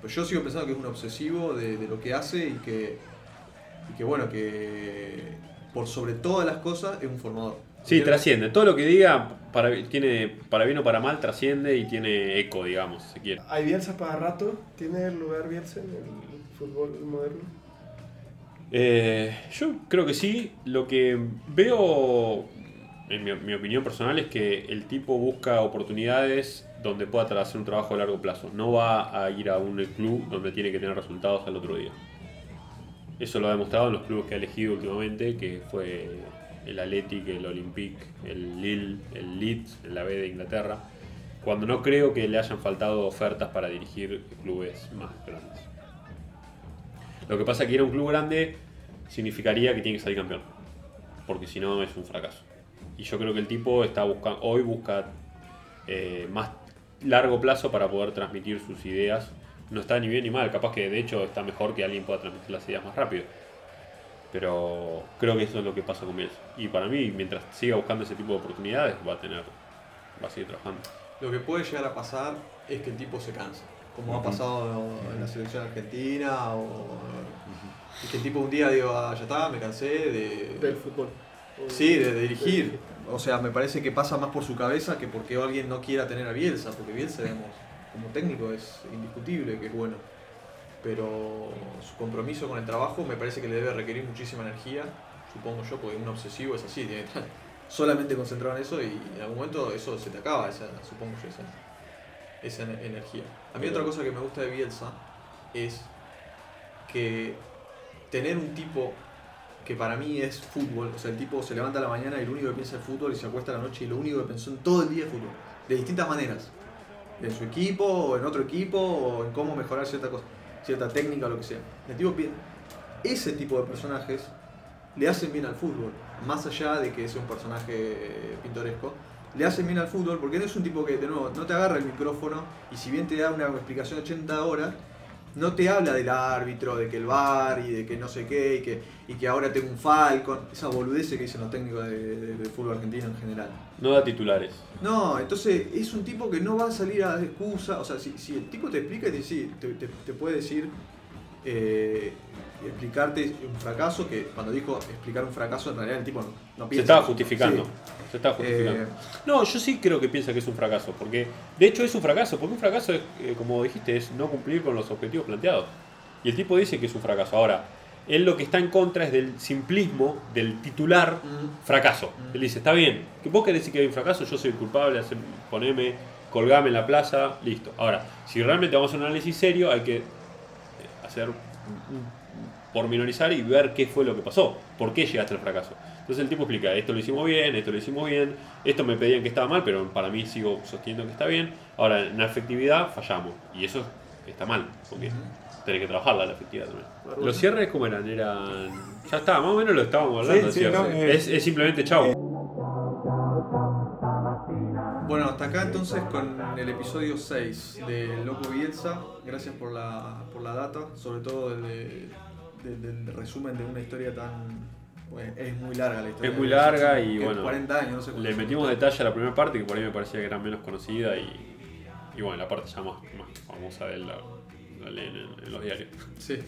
pues yo sigo pensando que es un obsesivo de, de lo que hace y que, y que bueno, que por sobre todas las cosas, es un formador. Sí, ¿Entiendes? trasciende. Todo lo que diga, para, tiene, para bien o para mal, trasciende y tiene eco, digamos, si quiere. ¿Hay Bielsa para rato? ¿Tiene lugar Bielsa en el fútbol moderno? Eh, yo creo que sí. Lo que veo, en mi, mi opinión personal, es que el tipo busca oportunidades donde pueda hacer un trabajo a largo plazo. No va a ir a un club donde tiene que tener resultados al otro día. Eso lo ha demostrado en los clubes que ha elegido últimamente, que fue el Athletic, el Olympique, el Lille, el Leeds, la B de Inglaterra. Cuando no creo que le hayan faltado ofertas para dirigir clubes más grandes. Lo que pasa es que ir a un club grande significaría que tiene que salir campeón. Porque si no es un fracaso. Y yo creo que el tipo está buscando, hoy busca eh, más largo plazo para poder transmitir sus ideas. No está ni bien ni mal, capaz que de hecho está mejor que alguien pueda transmitir las ideas más rápido. Pero creo que eso es lo que pasa con Bielsa. Y para mí, mientras siga buscando ese tipo de oportunidades, va a tener, va a seguir trabajando. Lo que puede llegar a pasar es que el tipo se cansa, como ha pasado en la selección argentina, o y que el tipo un día diga, "Ah, ya está, me cansé de... Del fútbol. Sí, de, de dirigir. O sea, me parece que pasa más por su cabeza que porque alguien no quiera tener a Bielsa, porque Bielsa, digamos, como técnico es indiscutible que es bueno. Pero su compromiso con el trabajo me parece que le debe requerir muchísima energía, supongo yo, porque un obsesivo es así, tiene que estar solamente concentrado en eso y en algún momento eso se te acaba, esa, supongo yo, esa, esa ener- energía. A mí otra cosa que me gusta de Bielsa es que tener un tipo que para mí es fútbol, o sea, el tipo se levanta a la mañana y lo único que piensa es fútbol y se acuesta a la noche y lo único que pensó en todo el día es fútbol, de distintas maneras, en su equipo, o en otro equipo, o en cómo mejorar cierta cosa, cierta técnica o lo que sea. Tipo ese tipo de personajes le hacen bien al fútbol, más allá de que sea un personaje eh, pintoresco, le hacen bien al fútbol porque no es un tipo que, de nuevo, no te agarra el micrófono y si bien te da una explicación de 80 horas, no te habla del árbitro, de que el bar y de que no sé qué, y que, y que ahora tengo un Falcon, esa boludez que dicen los técnicos de- de- del fútbol argentino en general. No da titulares. No, entonces es un tipo que no va a salir a dar excusa. O sea, si, si el tipo te explica, te, sí, te, te- te puede decir, eh, explicarte un fracaso, que cuando dijo explicar un fracaso, en realidad el tipo no, no Se piensa. estaba justificando. Sí. Se estaba justificando. Eh, No, yo sí creo que piensa que es un fracaso, porque de hecho es un fracaso, porque un fracaso es, eh, como dijiste, es no cumplir con los objetivos planteados. Y el tipo dice que es un fracaso. Ahora, él lo que está en contra es del simplismo del titular Mm. fracaso. Mm. Él dice, está bien, que vos querés decir que hay un fracaso, yo soy el culpable, hacer- poneme, colgame en la plaza, listo. Ahora, si realmente vamos a un análisis serio, hay que eh, hacer un- un- pormenorizar y ver qué fue lo que pasó, por qué llegaste al fracaso. Entonces el tipo explica, esto lo hicimos bien, esto lo hicimos bien, esto me pedían que estaba mal, pero para mí sigo sosteniendo que está bien. Ahora, en la efectividad fallamos, y eso está mal, porque tenés que trabajarla la efectividad también. Los cierres, ¿cómo eran? Eran... Ya está, más o menos lo estábamos hablando. Sí, sí, no, eh, es, es simplemente chau. Bueno, hasta acá entonces con el episodio 6 de Loco Bielsa. Gracias por la, por la data, sobre todo del, del- del resumen de una historia tan... bueno, es muy larga la historia. Es muy larga y bueno, 40 años, no sé. Le metimos detalle a la primera parte que por ahí me parecía que era menos conocida y, y bueno, la parte ya más, más famosa de él la, la leen en, en los diarios. Sí.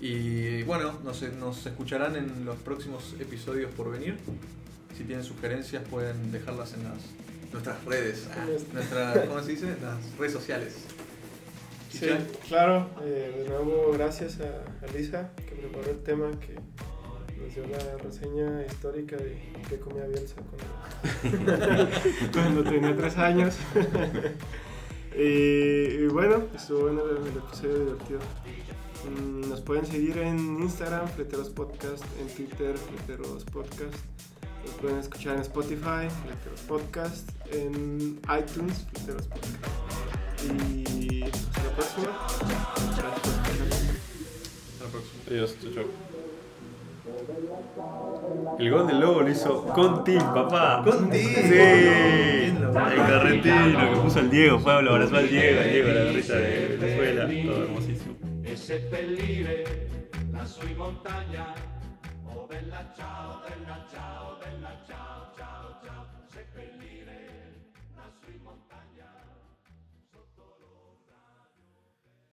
Y bueno, nos, nos escucharán en los próximos episodios por venir. Si tienen sugerencias pueden dejarlas en las nuestras redes. Ah, nuestra, ¿Cómo se dice? Las redes sociales. Sí, claro. eh, de nuevo, gracias a, Lisa que preparó el tema, que nos dio la reseña histórica de que comía Bielsa cuando, cuando tenía tres años. y, y bueno, estuvo bueno el, el episodio divertido. Mm, Nos pueden seguir en Instagram, Fleteros Podcast, en Twitter, Fleteros Podcast. Nos pueden escuchar en Spotify, Fleteros Podcast, en iTunes, Fleteros Podcast. Y hasta la próxima. Gracias por escucharnos. Hasta la próxima. Adiós, chau, chau. El gol del lobo lo hizo con Tim, papá. Contigo. Sí. El carretino que puso el Diego, Pablo abrazó al Diego, el Diego la gorrita de Venezuela, todo hermosísimo. e seppellire lassù in montagna. Oh bella ciao, bella ciao, bella ciao.